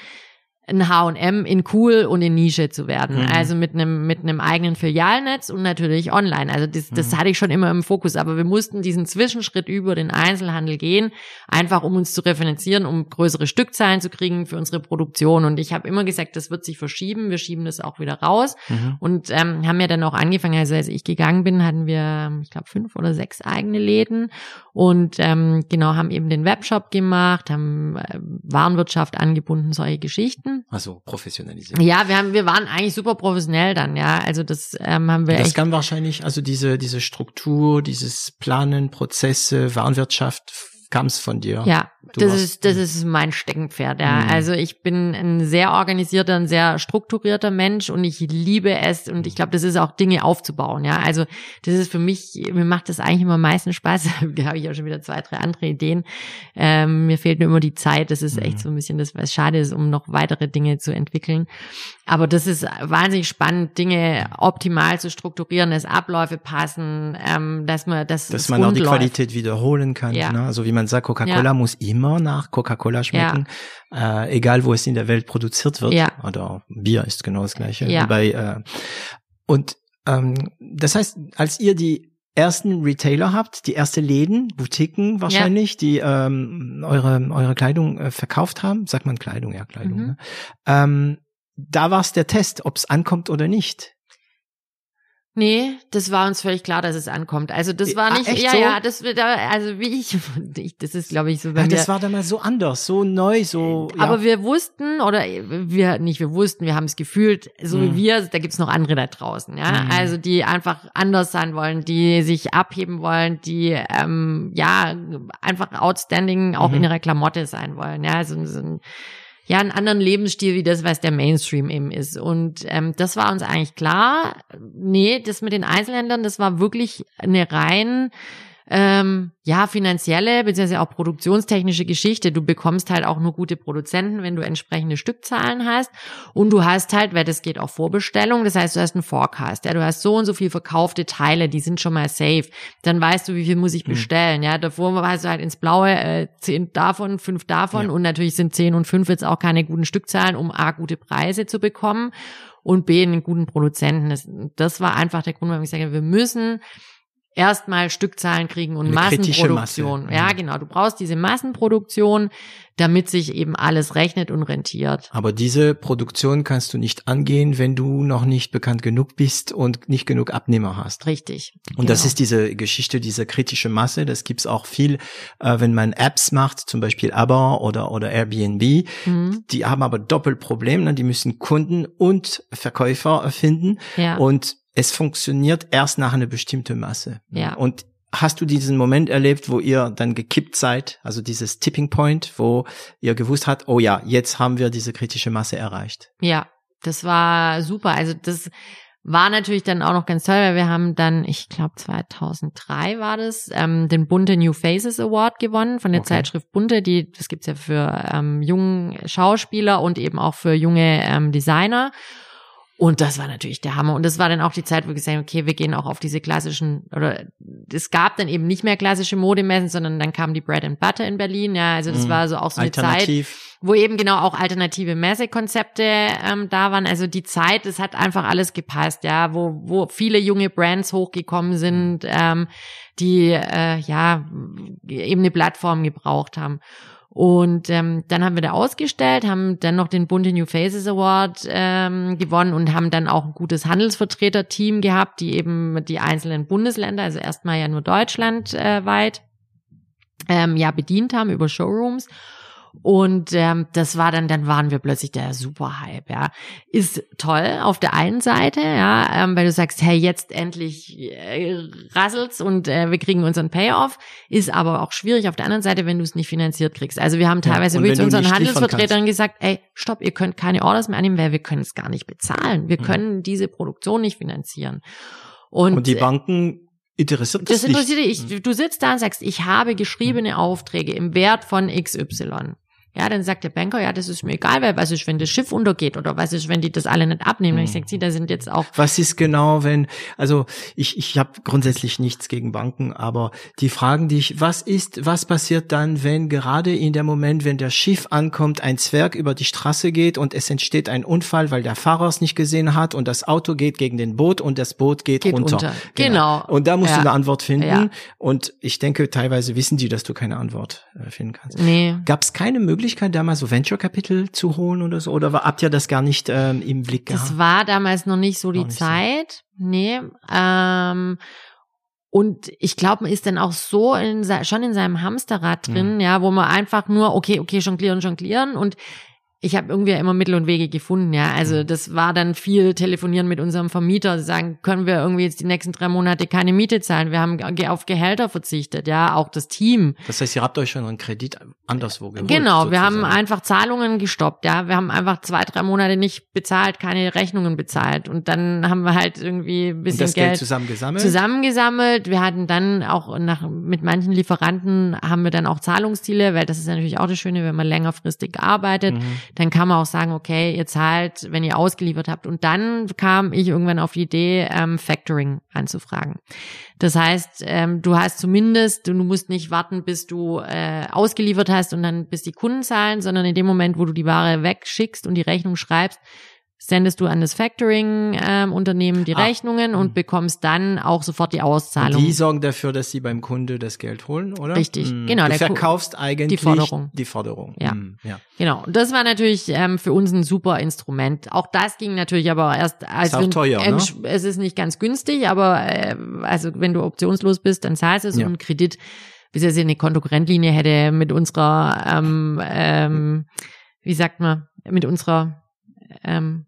ein H&M in cool und in Nische zu werden. Mhm. Also mit einem mit einem eigenen Filialnetz und natürlich online. Also das, das mhm. hatte ich schon immer im Fokus. Aber wir mussten diesen Zwischenschritt über den Einzelhandel gehen, einfach um uns zu referenzieren, um größere Stückzahlen zu kriegen für unsere Produktion. Und ich habe immer gesagt, das wird sich verschieben. Wir schieben das auch wieder raus. Mhm. Und ähm, haben ja dann auch angefangen. Also als ich gegangen bin, hatten wir, ich glaube, fünf oder sechs eigene Läden und ähm, genau haben eben den Webshop gemacht, haben äh, Warenwirtschaft angebunden, solche Geschichten. Also professionalisiert. Ja, wir haben, wir waren eigentlich super professionell dann, ja. Also das ähm, haben wir. Das kann wahrscheinlich, also diese diese Struktur, dieses Planen, Prozesse, Warenwirtschaft kam es von dir. Ja, du das ist das ist mein Steckenpferd. Ja, mhm. also ich bin ein sehr organisierter, ein sehr strukturierter Mensch und ich liebe es und ich glaube, das ist auch Dinge aufzubauen. Ja, also das ist für mich mir macht das eigentlich immer am meisten Spaß. [laughs] da habe ich auch schon wieder zwei, drei andere Ideen. Ähm, mir fehlt nur immer die Zeit. Das ist echt mhm. so ein bisschen das, was schade ist, um noch weitere Dinge zu entwickeln. Aber das ist wahnsinnig spannend, Dinge optimal zu strukturieren, dass Abläufe passen, ähm, dass man das dass man auch die Qualität wiederholen kann. Ja. Ne? Also wie man sagt, Coca-Cola ja. muss immer nach Coca-Cola schmecken, ja. äh, egal wo es in der Welt produziert wird. Ja. Oder Bier ist genau das gleiche. Ja. Bei, äh, und ähm, das heißt, als ihr die ersten Retailer habt, die erste Läden, Boutiquen wahrscheinlich, ja. die ähm, eure eure Kleidung äh, verkauft haben, sagt man Kleidung, ja Kleidung. Mhm. Ne? Ähm, da war es der Test, ob es ankommt oder nicht. Nee, das war uns völlig klar, dass es ankommt. Also das war ah, nicht, ah, ja, so? ja, das wird also wie ich, [laughs] ich das ist glaube ich so. Bei ja, das war damals so anders, so neu, so. Ja. Aber wir wussten oder wir nicht, wir wussten, wir haben es gefühlt, so mhm. wie wir, da gibt's noch andere da draußen, ja, mhm. also die einfach anders sein wollen, die sich abheben wollen, die ähm, ja einfach outstanding auch mhm. in ihrer Klamotte sein wollen, ja, so, so ein ja einen anderen Lebensstil wie das, was der Mainstream eben ist. Und ähm, das war uns eigentlich klar. Nee, das mit den Einzelhändlern, das war wirklich eine rein ähm, ja, finanzielle bzw. auch produktionstechnische Geschichte. Du bekommst halt auch nur gute Produzenten, wenn du entsprechende Stückzahlen hast. Und du hast halt, weil das geht auch Vorbestellung, das heißt, du hast einen Forecast. Ja, du hast so und so viel verkaufte Teile, die sind schon mal safe. Dann weißt du, wie viel muss ich hm. bestellen. Ja, davor hast du halt ins Blaue äh, zehn davon, fünf davon. Ja. Und natürlich sind zehn und fünf jetzt auch keine guten Stückzahlen, um A, gute Preise zu bekommen und B, einen guten Produzenten. Das, das war einfach der Grund, warum ich sage, wir müssen erstmal Stückzahlen kriegen und Eine Massenproduktion. Masse. Ja, mhm. genau. Du brauchst diese Massenproduktion, damit sich eben alles rechnet und rentiert. Aber diese Produktion kannst du nicht angehen, wenn du noch nicht bekannt genug bist und nicht genug Abnehmer hast. Richtig. Und genau. das ist diese Geschichte, diese kritische Masse. Das gibt's auch viel, äh, wenn man Apps macht, zum Beispiel Aber oder, oder Airbnb. Mhm. Die haben aber Doppelproblem. Ne? Die müssen Kunden und Verkäufer finden. Ja. Und es funktioniert erst nach einer bestimmten Masse. Ja. Und hast du diesen Moment erlebt, wo ihr dann gekippt seid, also dieses Tipping Point, wo ihr gewusst habt, oh ja, jetzt haben wir diese kritische Masse erreicht? Ja, das war super. Also das war natürlich dann auch noch ganz toll, weil wir haben dann, ich glaube 2003 war das, ähm, den Bunte New Faces Award gewonnen von der okay. Zeitschrift Bunte. Die, das gibt's ja für ähm, jungen Schauspieler und eben auch für junge ähm, Designer. Und das war natürlich der Hammer. Und das war dann auch die Zeit, wo wir gesagt haben, okay, wir gehen auch auf diese klassischen, oder es gab dann eben nicht mehr klassische Modemessen, sondern dann kam die Bread and Butter in Berlin. Ja, also das mhm. war so auch so eine Zeit, wo eben genau auch alternative Messekonzepte ähm, da waren. Also die Zeit, es hat einfach alles gepasst, ja, wo, wo viele junge Brands hochgekommen sind, ähm, die äh, ja eben eine Plattform gebraucht haben. Und ähm, dann haben wir da ausgestellt, haben dann noch den Bunte New Faces Award ähm, gewonnen und haben dann auch ein gutes Handelsvertreterteam gehabt, die eben die einzelnen Bundesländer, also erstmal ja nur Deutschland äh, ähm, ja bedient haben über Showrooms. Und ähm, das war dann, dann waren wir plötzlich der Superhype, ja. Ist toll auf der einen Seite, ja, ähm, weil du sagst, hey, jetzt endlich äh, rasselt's und äh, wir kriegen unseren Payoff. Ist aber auch schwierig auf der anderen Seite, wenn du es nicht finanziert kriegst. Also wir haben teilweise ja, zu unseren Handelsvertretern gesagt, ey, stopp, ihr könnt keine Orders mehr annehmen, weil wir können es gar nicht bezahlen. Wir mhm. können diese Produktion nicht finanzieren. Und, und die Banken interessiert das, das interessiert dich. Du sitzt da und sagst, ich habe geschriebene mhm. Aufträge im Wert von XY. Ja, dann sagt der Banker, ja, das ist mir egal, weil was ist, wenn das Schiff untergeht oder was ist, wenn die das alle nicht abnehmen? Mhm. Ich sage, sie, da sind jetzt auch. Was ist genau, wenn, also ich, ich habe grundsätzlich nichts gegen Banken, aber die fragen dich, was ist, was passiert dann, wenn gerade in der Moment, wenn der Schiff ankommt, ein Zwerg über die Straße geht und es entsteht ein Unfall, weil der Fahrer es nicht gesehen hat und das Auto geht gegen den Boot und das Boot geht, geht runter. Unter. Genau. genau. Und da musst ja. du eine Antwort finden. Ja. Und ich denke, teilweise wissen die, dass du keine Antwort äh, finden kannst. Nee. Gab es keine Möglichkeit, Möglichkeit, damals so Venture-Kapitel zu holen oder so? Oder war, habt ihr das gar nicht ähm, im Blick gehabt? Das war damals noch nicht so die Zeit. So. Nee. Ähm, und ich glaube, man ist dann auch so in, schon in seinem Hamsterrad drin, mhm. ja, wo man einfach nur, okay, okay, jonglieren, jonglieren und ich habe irgendwie immer Mittel und Wege gefunden, ja. Also mhm. das war dann viel telefonieren mit unserem Vermieter, sagen, können wir irgendwie jetzt die nächsten drei Monate keine Miete zahlen. Wir haben auf Gehälter verzichtet, ja, auch das Team. Das heißt, ihr habt euch schon einen Kredit anderswo geholt. Genau, sozusagen. wir haben einfach Zahlungen gestoppt, ja. Wir haben einfach zwei, drei Monate nicht bezahlt, keine Rechnungen bezahlt. Und dann haben wir halt irgendwie ein bisschen und das Geld, Geld zusammengesammelt. Zusammengesammelt. Wir hatten dann auch nach, mit manchen Lieferanten haben wir dann auch Zahlungsziele, weil das ist natürlich auch das Schöne, wenn man längerfristig arbeitet. Mhm dann kann man auch sagen, okay, ihr zahlt, wenn ihr ausgeliefert habt. Und dann kam ich irgendwann auf die Idee, ähm, Factoring anzufragen. Das heißt, ähm, du hast zumindest, du musst nicht warten, bis du äh, ausgeliefert hast und dann bis die Kunden zahlen, sondern in dem Moment, wo du die Ware wegschickst und die Rechnung schreibst, sendest du an das Factoring-Unternehmen ähm, die ah. Rechnungen und hm. bekommst dann auch sofort die Auszahlung. Die sorgen dafür, dass sie beim Kunde das Geld holen, oder? Richtig, mhm. genau. Du verkaufst eigentlich die Forderung. Die Forderung. Ja. Mhm. ja. Genau. Und das war natürlich ähm, für uns ein super Instrument. Auch das ging natürlich aber erst als ist auch teuer, ne? es ist nicht ganz günstig, aber äh, also wenn du optionslos bist, dann zahlst du es ja. und Kredit bis jetzt eine Kontokorrentlinie hätte mit unserer ähm, ähm, wie sagt man, mit unserer ähm,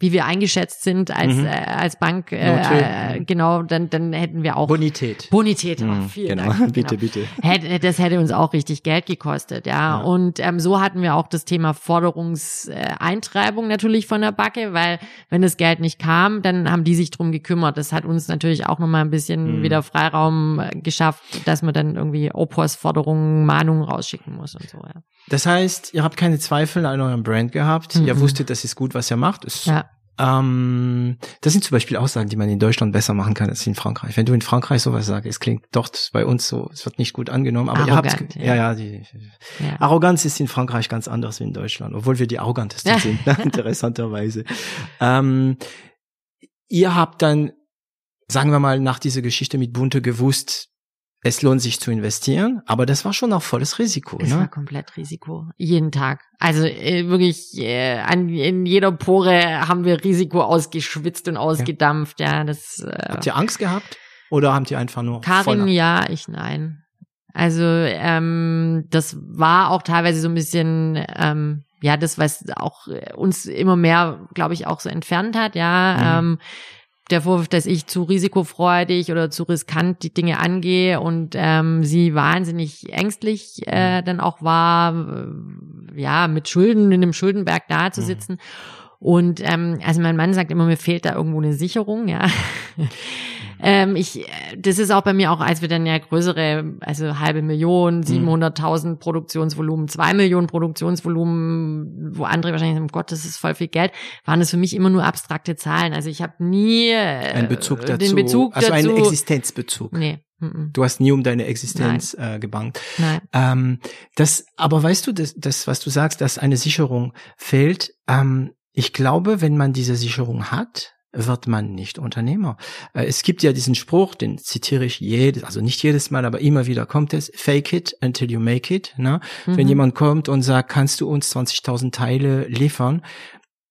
wie wir eingeschätzt sind als mhm. äh, als Bank äh, äh, genau dann dann hätten wir auch Bonität Bonität mhm, vielen genau. Dank [laughs] bitte genau. bitte hätte, das hätte uns auch richtig Geld gekostet ja, ja. und ähm, so hatten wir auch das Thema Forderungseintreibung natürlich von der Backe weil wenn das Geld nicht kam dann haben die sich drum gekümmert das hat uns natürlich auch noch mal ein bisschen mhm. wieder Freiraum äh, geschafft dass man dann irgendwie Opos Forderungen Mahnungen rausschicken muss und so ja das heißt ihr habt keine Zweifel an eurem Brand gehabt mhm. ihr wusstet das ist gut was ihr macht ist ja ähm, das sind zum Beispiel Aussagen, die man in Deutschland besser machen kann als in Frankreich. Wenn du in Frankreich sowas sagst, es klingt dort bei uns so, es wird nicht gut angenommen, aber Arrogant, ihr habt, ja, ja, ja, die, ja. Arroganz ist in Frankreich ganz anders wie in Deutschland, obwohl wir die arrogantesten sind, ne, [laughs] interessanterweise. Ähm, ihr habt dann, sagen wir mal, nach dieser Geschichte mit Bunte gewusst, es lohnt sich zu investieren, aber das war schon auch volles Risiko. Es ne? war komplett Risiko, jeden Tag. Also äh, wirklich äh, an, in jeder Pore haben wir Risiko ausgeschwitzt und ausgedampft. Ja, ja das. Äh, habt ihr Angst gehabt oder habt ihr einfach nur? Karin, ja, ich nein. Also ähm, das war auch teilweise so ein bisschen ähm, ja das, was auch uns immer mehr, glaube ich, auch so entfernt hat. Ja. Mhm. Ähm, der Vorwurf, dass ich zu risikofreudig oder zu riskant die Dinge angehe und ähm, sie wahnsinnig ängstlich äh, mhm. dann auch war, äh, ja, mit Schulden in dem Schuldenberg da zu sitzen. Mhm. Und ähm, also mein Mann sagt immer, mir fehlt da irgendwo eine Sicherung, ja. [laughs] Ähm, ich, das ist auch bei mir auch, als wir dann ja größere, also halbe Million, 700.000 mhm. Produktionsvolumen, zwei Millionen Produktionsvolumen, wo andere wahrscheinlich sagen, oh Gott, das ist voll viel Geld, waren das für mich immer nur abstrakte Zahlen. Also ich habe nie äh, einen Bezug dazu, den Bezug also dazu, einen Existenzbezug. Nee. Du hast nie um deine Existenz Nein. äh, gebankt. Nein. Ähm, das, aber weißt du, das, das, was du sagst, dass eine Sicherung fehlt. Ähm, ich glaube, wenn man diese Sicherung hat, wird man nicht Unternehmer. Äh, es gibt ja diesen Spruch, den zitiere ich jedes, also nicht jedes Mal, aber immer wieder kommt es, fake it until you make it. Ne? Mhm. Wenn jemand kommt und sagt, kannst du uns 20.000 Teile liefern,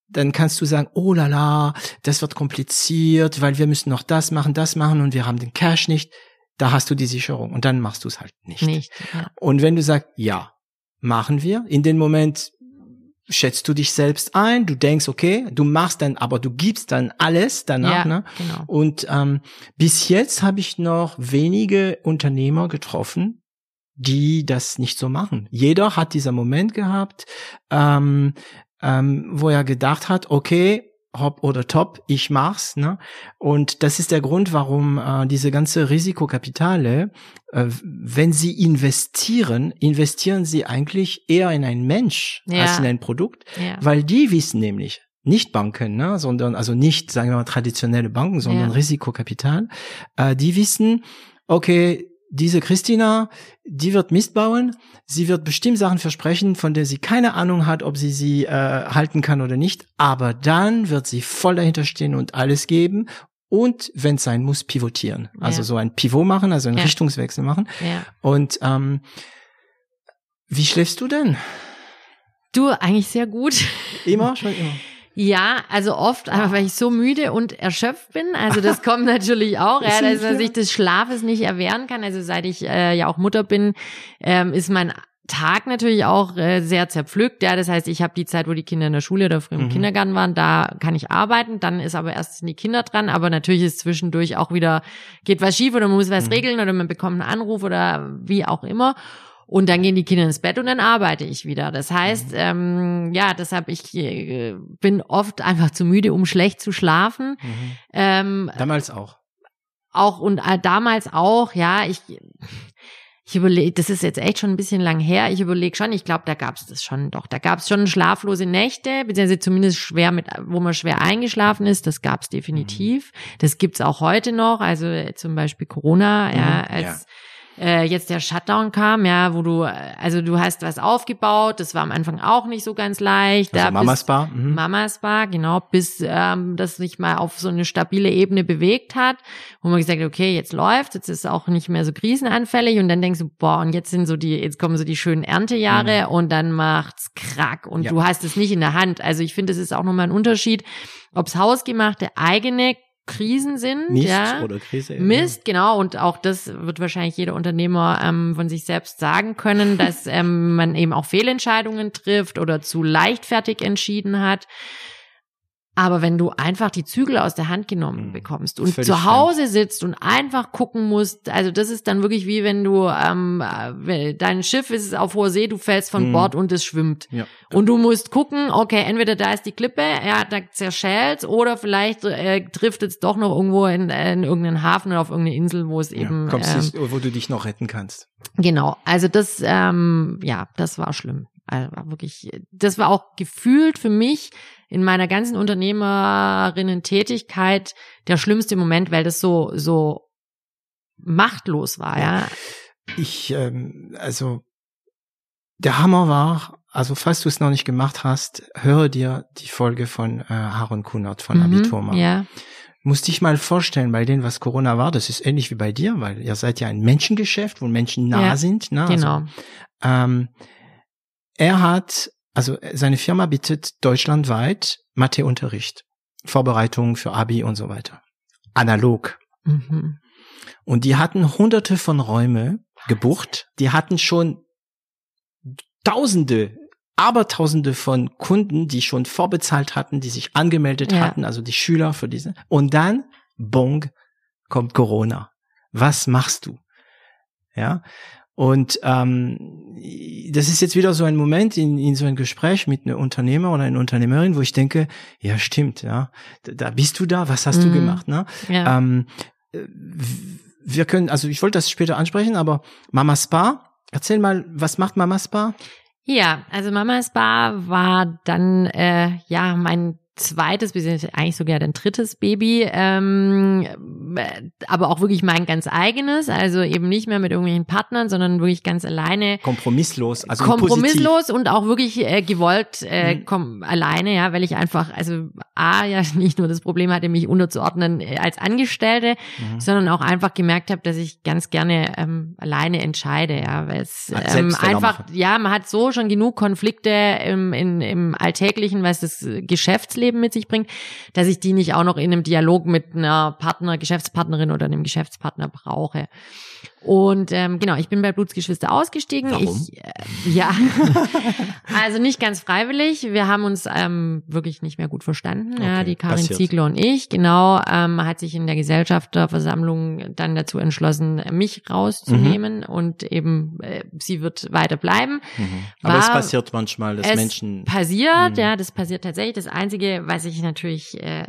dann kannst du sagen, oh la la, das wird kompliziert, weil wir müssen noch das machen, das machen und wir haben den Cash nicht. Da hast du die Sicherung und dann machst du es halt nicht. nicht ja. Und wenn du sagst, ja, machen wir, in dem Moment schätzt du dich selbst ein, du denkst, okay, du machst dann, aber du gibst dann alles danach. Ja, ne? genau. Und ähm, bis jetzt habe ich noch wenige Unternehmer getroffen, die das nicht so machen. Jeder hat dieser Moment gehabt, ähm, ähm, wo er gedacht hat, okay, hopp oder top, ich mach's. Ne? Und das ist der Grund, warum äh, diese ganze Risikokapitale, wenn sie investieren, investieren sie eigentlich eher in einen Mensch ja. als in ein Produkt, ja. weil die wissen nämlich, nicht Banken, ne, sondern also nicht, sagen wir mal, traditionelle Banken, sondern Ja. Risikokapital, äh, die wissen, okay, diese Christina, die wird Mist bauen, sie wird bestimmt Sachen versprechen, von der sie keine Ahnung hat, ob sie sie äh, halten kann oder nicht, aber dann wird sie voll dahinter stehen und alles geben und wenn es sein muss, pivotieren. Also Ja. so ein Pivot machen, also einen Ja. Richtungswechsel machen. Ja. Und ähm, wie schläfst du denn? Du, eigentlich sehr gut. Immer? Schon immer. [laughs] Ja, also oft, einfach weil ich so müde und erschöpft bin. Also das [laughs] kommt natürlich auch, ja, dass man sich des Schlafes nicht erwehren kann. Also seit ich äh, ja auch Mutter bin, ähm, ist mein Tag natürlich auch äh, sehr zerpflückt. Ja, das heißt, ich habe die Zeit, wo die Kinder in der Schule oder früh im Mhm. Kindergarten waren, da kann ich arbeiten. Dann ist aber erst die Kinder dran. Aber natürlich ist zwischendurch auch wieder geht was schief oder man muss was Mhm. regeln oder man bekommt einen Anruf oder wie auch immer. Und dann gehen die Kinder ins Bett und dann arbeite ich wieder. Das heißt, ähm, ja, deshalb ich äh, bin oft einfach zu müde, um schlecht zu schlafen. Mhm. Ähm, Damals auch. auch und äh, damals auch, ja, ich ich überlege, das ist jetzt echt schon ein bisschen lang her. Ich überlege schon, ich glaube, da gab es das schon doch. Da gab es schon schlaflose Nächte, beziehungsweise zumindest schwer mit, wo man schwer eingeschlafen ist. Das gab es definitiv. Das gibt's auch heute noch. Also äh, zum Beispiel Corona, ja, Mhm, als äh, jetzt der Shutdown kam, ja, wo du, äh, also du hast was aufgebaut, das war am Anfang auch nicht so ganz leicht. Also da Mamas bist- Bar. Mhm. Mamas Bar, genau, bis ähm, das sich mal auf so eine stabile Ebene bewegt hat, wo man gesagt hat, okay, jetzt läuft, jetzt ist auch nicht mehr so krisenanfällig und dann denkst du, boah, und jetzt sind so die, jetzt kommen so die schönen Erntejahre und dann macht's krack und Ja. du hast es nicht in der Hand. Also ich finde, es ist auch nochmal ein Unterschied, ob's hausgemachte eigene Krisen sind, Mist ja. oder Krise. Mist, genau. Und auch das wird wahrscheinlich jeder Unternehmer ähm, von sich selbst sagen können, dass ähm, man eben auch Fehlentscheidungen trifft oder zu leichtfertig entschieden hat. Aber wenn du einfach die Zügel aus der Hand genommen Mhm. bekommst und Völlig zu Hause sitzt und einfach gucken musst, also das ist dann wirklich wie wenn du ähm, äh, dein Schiff ist auf hoher See, du fällst von Mhm. Bord und es schwimmt. Ja. Und du musst gucken, okay, entweder da ist die Klippe, ja, da zerschellt oder vielleicht äh, trifft es doch noch irgendwo in, in irgendeinen Hafen oder auf irgendeine Insel, wo es eben ja, kommst ähm, nicht, wo du dich noch retten kannst. Genau, also das, ähm, ja, das war schlimm. Also war wirklich, das war auch gefühlt für mich in meiner ganzen Unternehmerinnen-Tätigkeit der schlimmste Moment, weil das so so machtlos war, ja. Ich, ähm, also der Hammer war, also falls du es noch nicht gemacht hast, höre dir die Folge von äh, Aaron Kunert von Mhm, Abitur mal. Ja, Musst dich mal vorstellen, bei denen, was Corona war, das ist ähnlich wie bei dir, weil ihr seid ja ein Menschengeschäft, wo Menschen nah Ja, sind. Ne? genau. Also, ähm, er hat, also seine Firma bietet deutschlandweit Matheunterricht, Vorbereitungen für Abi und so weiter. Analog. Mhm. Und die hatten hunderte von Räume gebucht. Die hatten schon Tausende, Abertausende von Kunden, die schon vorbezahlt hatten, die sich angemeldet Ja. hatten, also die Schüler für diese. Und dann, bong, kommt Corona. Was machst du? Ja. Und ähm, das ist jetzt wieder so ein Moment in, in so ein Gespräch mit einem Unternehmer oder einer Unternehmerin, wo ich denke, ja stimmt, ja, da, bist du da, was hast du Mhm. gemacht, ne? Ja. Ähm, äh, wir können, also ich wollte das später ansprechen, aber Mama Spa, erzähl mal, was macht Mama Spa? Ja, also Mama Spa war dann äh, ja mein zweites, beziehungsweise eigentlich sogar ein drittes Baby, ähm, äh, aber auch wirklich mein ganz eigenes, also eben nicht mehr mit irgendwelchen Partnern, sondern wirklich ganz alleine. Kompromisslos, also kompromisslos und auch wirklich äh, gewollt äh, Mhm. komm, alleine, ja, weil ich einfach, also A, ja [laughs] nicht nur das Problem hatte, mich unterzuordnen äh, als Angestellte, Mhm. sondern auch einfach gemerkt habe, dass ich ganz gerne ähm, alleine entscheide, ja, weil es ähm, einfach, ja, man hat so schon genug Konflikte im, in, im Alltäglichen, was das Geschäftsleben mit sich bringt, dass ich die nicht auch noch in einem Dialog mit einer Partner, Geschäftspartnerin oder einem Geschäftspartner brauche. Und ähm, genau, ich bin bei Blutsgeschwister ausgestiegen. Warum? Ich, äh, ja, [laughs] also nicht ganz freiwillig. Wir haben uns ähm, wirklich nicht mehr gut verstanden. ja, Okay, die Karin passiert. Ziegler und ich. Genau, ähm, hat sich in der Gesellschafterversammlung dann dazu entschlossen, mich rauszunehmen und eben äh, sie wird weiter bleiben. Mhm. Aber es War- passiert manchmal, dass es Menschen. passiert, Mhm. ja, das passiert tatsächlich. Das Einzige, was ich natürlich, äh,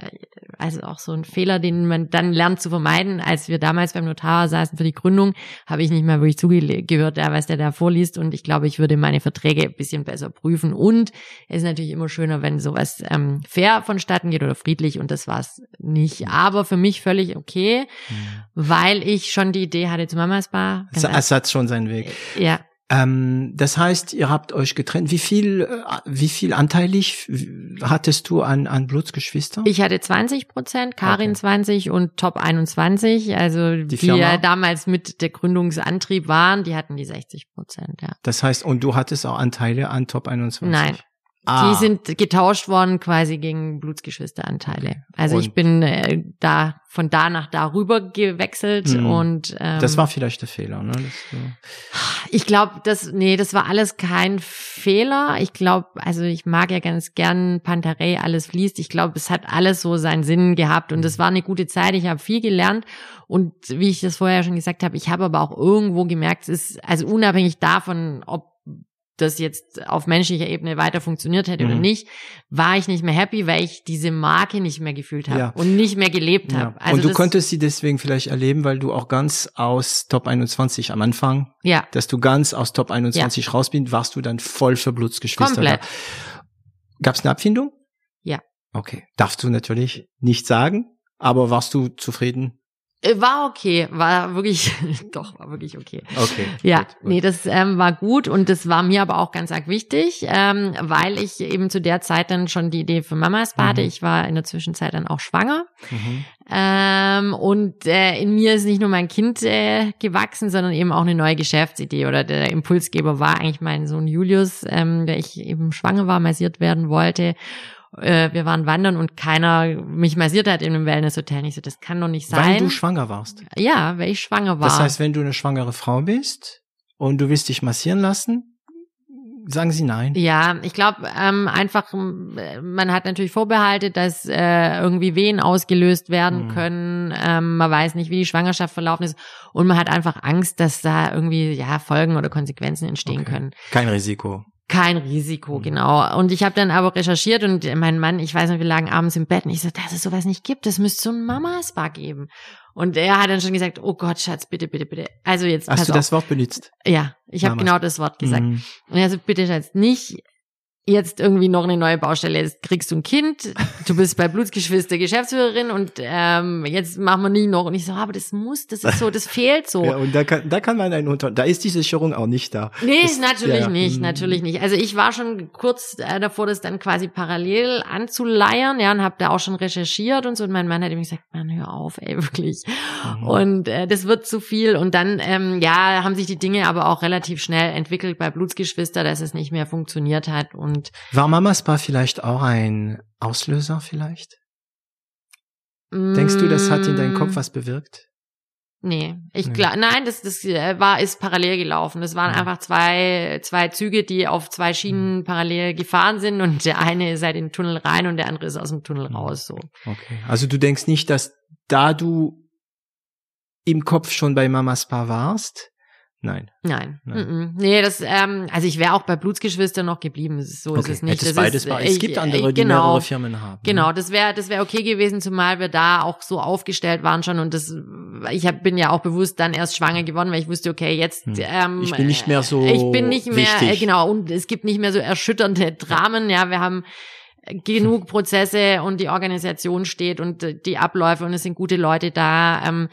also auch so ein Fehler, den man dann lernt zu vermeiden, als wir damals beim Notar saßen für die Gründung, habe ich nicht mehr wirklich zugehört, ja, was der da vorliest. Und ich glaube, ich würde meine Verträge ein bisschen besser prüfen. Und es ist natürlich immer schöner, wenn sowas ähm, fair vonstatten geht oder friedlich. Und das war es nicht. Aber für mich völlig okay, Mhm. weil ich schon die Idee hatte zu Mamas Bar. Es, es hat schon seinen Weg. Ja, Ähm, das heißt, ihr habt euch getrennt. Wie viel, äh, wie viel anteilig hattest du an, an Blutsgeschwister? Ich hatte 20 Prozent, Karin Okay. 20 und Top 21, also die, Firma? ja damals mit der Gründungsantrieb waren, die hatten die 60 Prozent, ja. Das heißt, und du hattest auch Anteile an Top 21? Nein. Ah, Die sind getauscht worden quasi gegen Blutsgeschwisteranteile. Also ich Und- bin äh, da von da nach da rüber gewechselt Mhm. und ähm, das war vielleicht der Fehler, ne? Das, äh, Ich glaube, das, nee, das war alles kein Fehler. Ich glaube, also ich mag ja ganz gern Pantarei, alles fließt. Ich glaube, es hat alles so seinen Sinn gehabt und es war eine gute Zeit. Ich habe viel gelernt und wie ich das vorher schon gesagt habe, ich habe aber auch irgendwo gemerkt, es ist also unabhängig davon, ob das jetzt auf menschlicher Ebene weiter funktioniert hätte oder Mhm. nicht, war ich nicht mehr happy, weil ich diese Marke nicht mehr gefühlt habe Ja. und nicht mehr gelebt ja. habe. Also und du konntest sie deswegen vielleicht erleben, weil du auch ganz aus Top 21 am Anfang, ja, dass du ganz aus Top 21 raus bist, warst du dann voll für Blutsgeschwister. Komplett. Gab es eine Abfindung? Ja. Okay. Darfst du natürlich nicht sagen, aber warst du zufrieden? War okay, war wirklich, [laughs] doch, war wirklich okay. Okay. Ja, gut, gut. nee, das ähm, war gut und das war mir aber auch ganz arg wichtig, ähm, weil ich eben zu der Zeit dann schon die Idee für Mamas hatte. Mhm. Ich war in der Zwischenzeit dann auch schwanger Mhm. ähm, und äh, in mir ist nicht nur mein Kind äh, gewachsen, sondern eben auch eine neue Geschäftsidee oder der Impulsgeber war eigentlich mein Sohn Julius, ähm, der ich eben schwanger war, massiert werden wollte. Äh, wir waren wandern und keiner mich massiert hat in einem Wellnesshotel. Ich so, das kann doch nicht sein. Weil du schwanger warst. ja, weil ich schwanger war. Das heißt, wenn du eine schwangere Frau bist und du willst dich massieren lassen, sagen Sie nein? Ja, ich glaube ähm, einfach, man hat natürlich Vorbehalte, dass äh, irgendwie Wehen ausgelöst werden mhm. können. Ähm, man weiß nicht, wie die Schwangerschaft verlaufen ist und man hat einfach Angst, dass da irgendwie ja Folgen oder Konsequenzen entstehen okay. können. Kein Risiko. Kein Risiko, mhm. genau. Und ich habe dann aber recherchiert und mein Mann, ich weiß nicht, wir lagen abends im Bett und ich so, dass es sowas nicht gibt, das müsste so ein Mama-Spa geben. Und er hat dann schon gesagt, oh Gott, Schatz, bitte, bitte, bitte. Also jetzt Hast du auf. das Wort benutzt? Ja, ich habe genau das Wort gesagt. Mhm. Und er so, bitte, Schatz, nicht jetzt irgendwie noch eine neue Baustelle. Jetzt kriegst du ein Kind, du bist bei Blutsgeschwister Geschäftsführerin und ähm, jetzt machen wir nie noch. Und ich so, aber das muss, das ist so, das fehlt so. [laughs] Ja, und da kann, da kann man einen unter, da ist die Sicherung auch nicht da. Nee, das, natürlich ja, nicht, hm. natürlich nicht. Also ich war schon kurz äh, davor, das dann quasi parallel anzuleiern, ja, und habe da auch schon recherchiert und so. Und mein Mann hat mir gesagt, Mann, hör auf, ey, [laughs] wirklich. Mhm. Und äh, das wird zu viel. Und dann, ähm, ja, haben sich die Dinge aber auch relativ schnell entwickelt bei Blutsgeschwister, dass es nicht mehr funktioniert hat und und war Mamas Bar vielleicht auch ein Auslöser vielleicht? Mm, Denkst du, das hat in deinem Kopf mm. was bewirkt? Nee, ich nee. glaube, nein, das, das äh, war, ist parallel gelaufen. Das waren ja. einfach zwei, zwei Züge, die auf zwei Schienen mhm. parallel gefahren sind und der eine ist halt in den Tunnel rein und der andere ist aus dem Tunnel mhm. raus, so. Okay. Also du denkst nicht, dass da du im Kopf schon bei Mamas Paar warst, Nein. Nein. Nein. Nee, das, ähm, also ich wäre auch bei Blutsgeschwistern noch geblieben. So okay. ist es nicht. Das beides ist, war. Es gibt andere, die genau, mehrere Firmen haben. Genau, das wäre das wäre okay gewesen, zumal wir da auch so aufgestellt waren schon und das ich hab, bin ja auch bewusst dann erst schwanger geworden, weil ich wusste, okay, jetzt hm. ähm, ich bin nicht mehr so ich bin nicht mehr wichtig. Äh, genau und es gibt nicht mehr so erschütternde Dramen. Ja, wir haben genug Prozesse und die Organisation steht und die Abläufe und es sind gute Leute da. Ähm,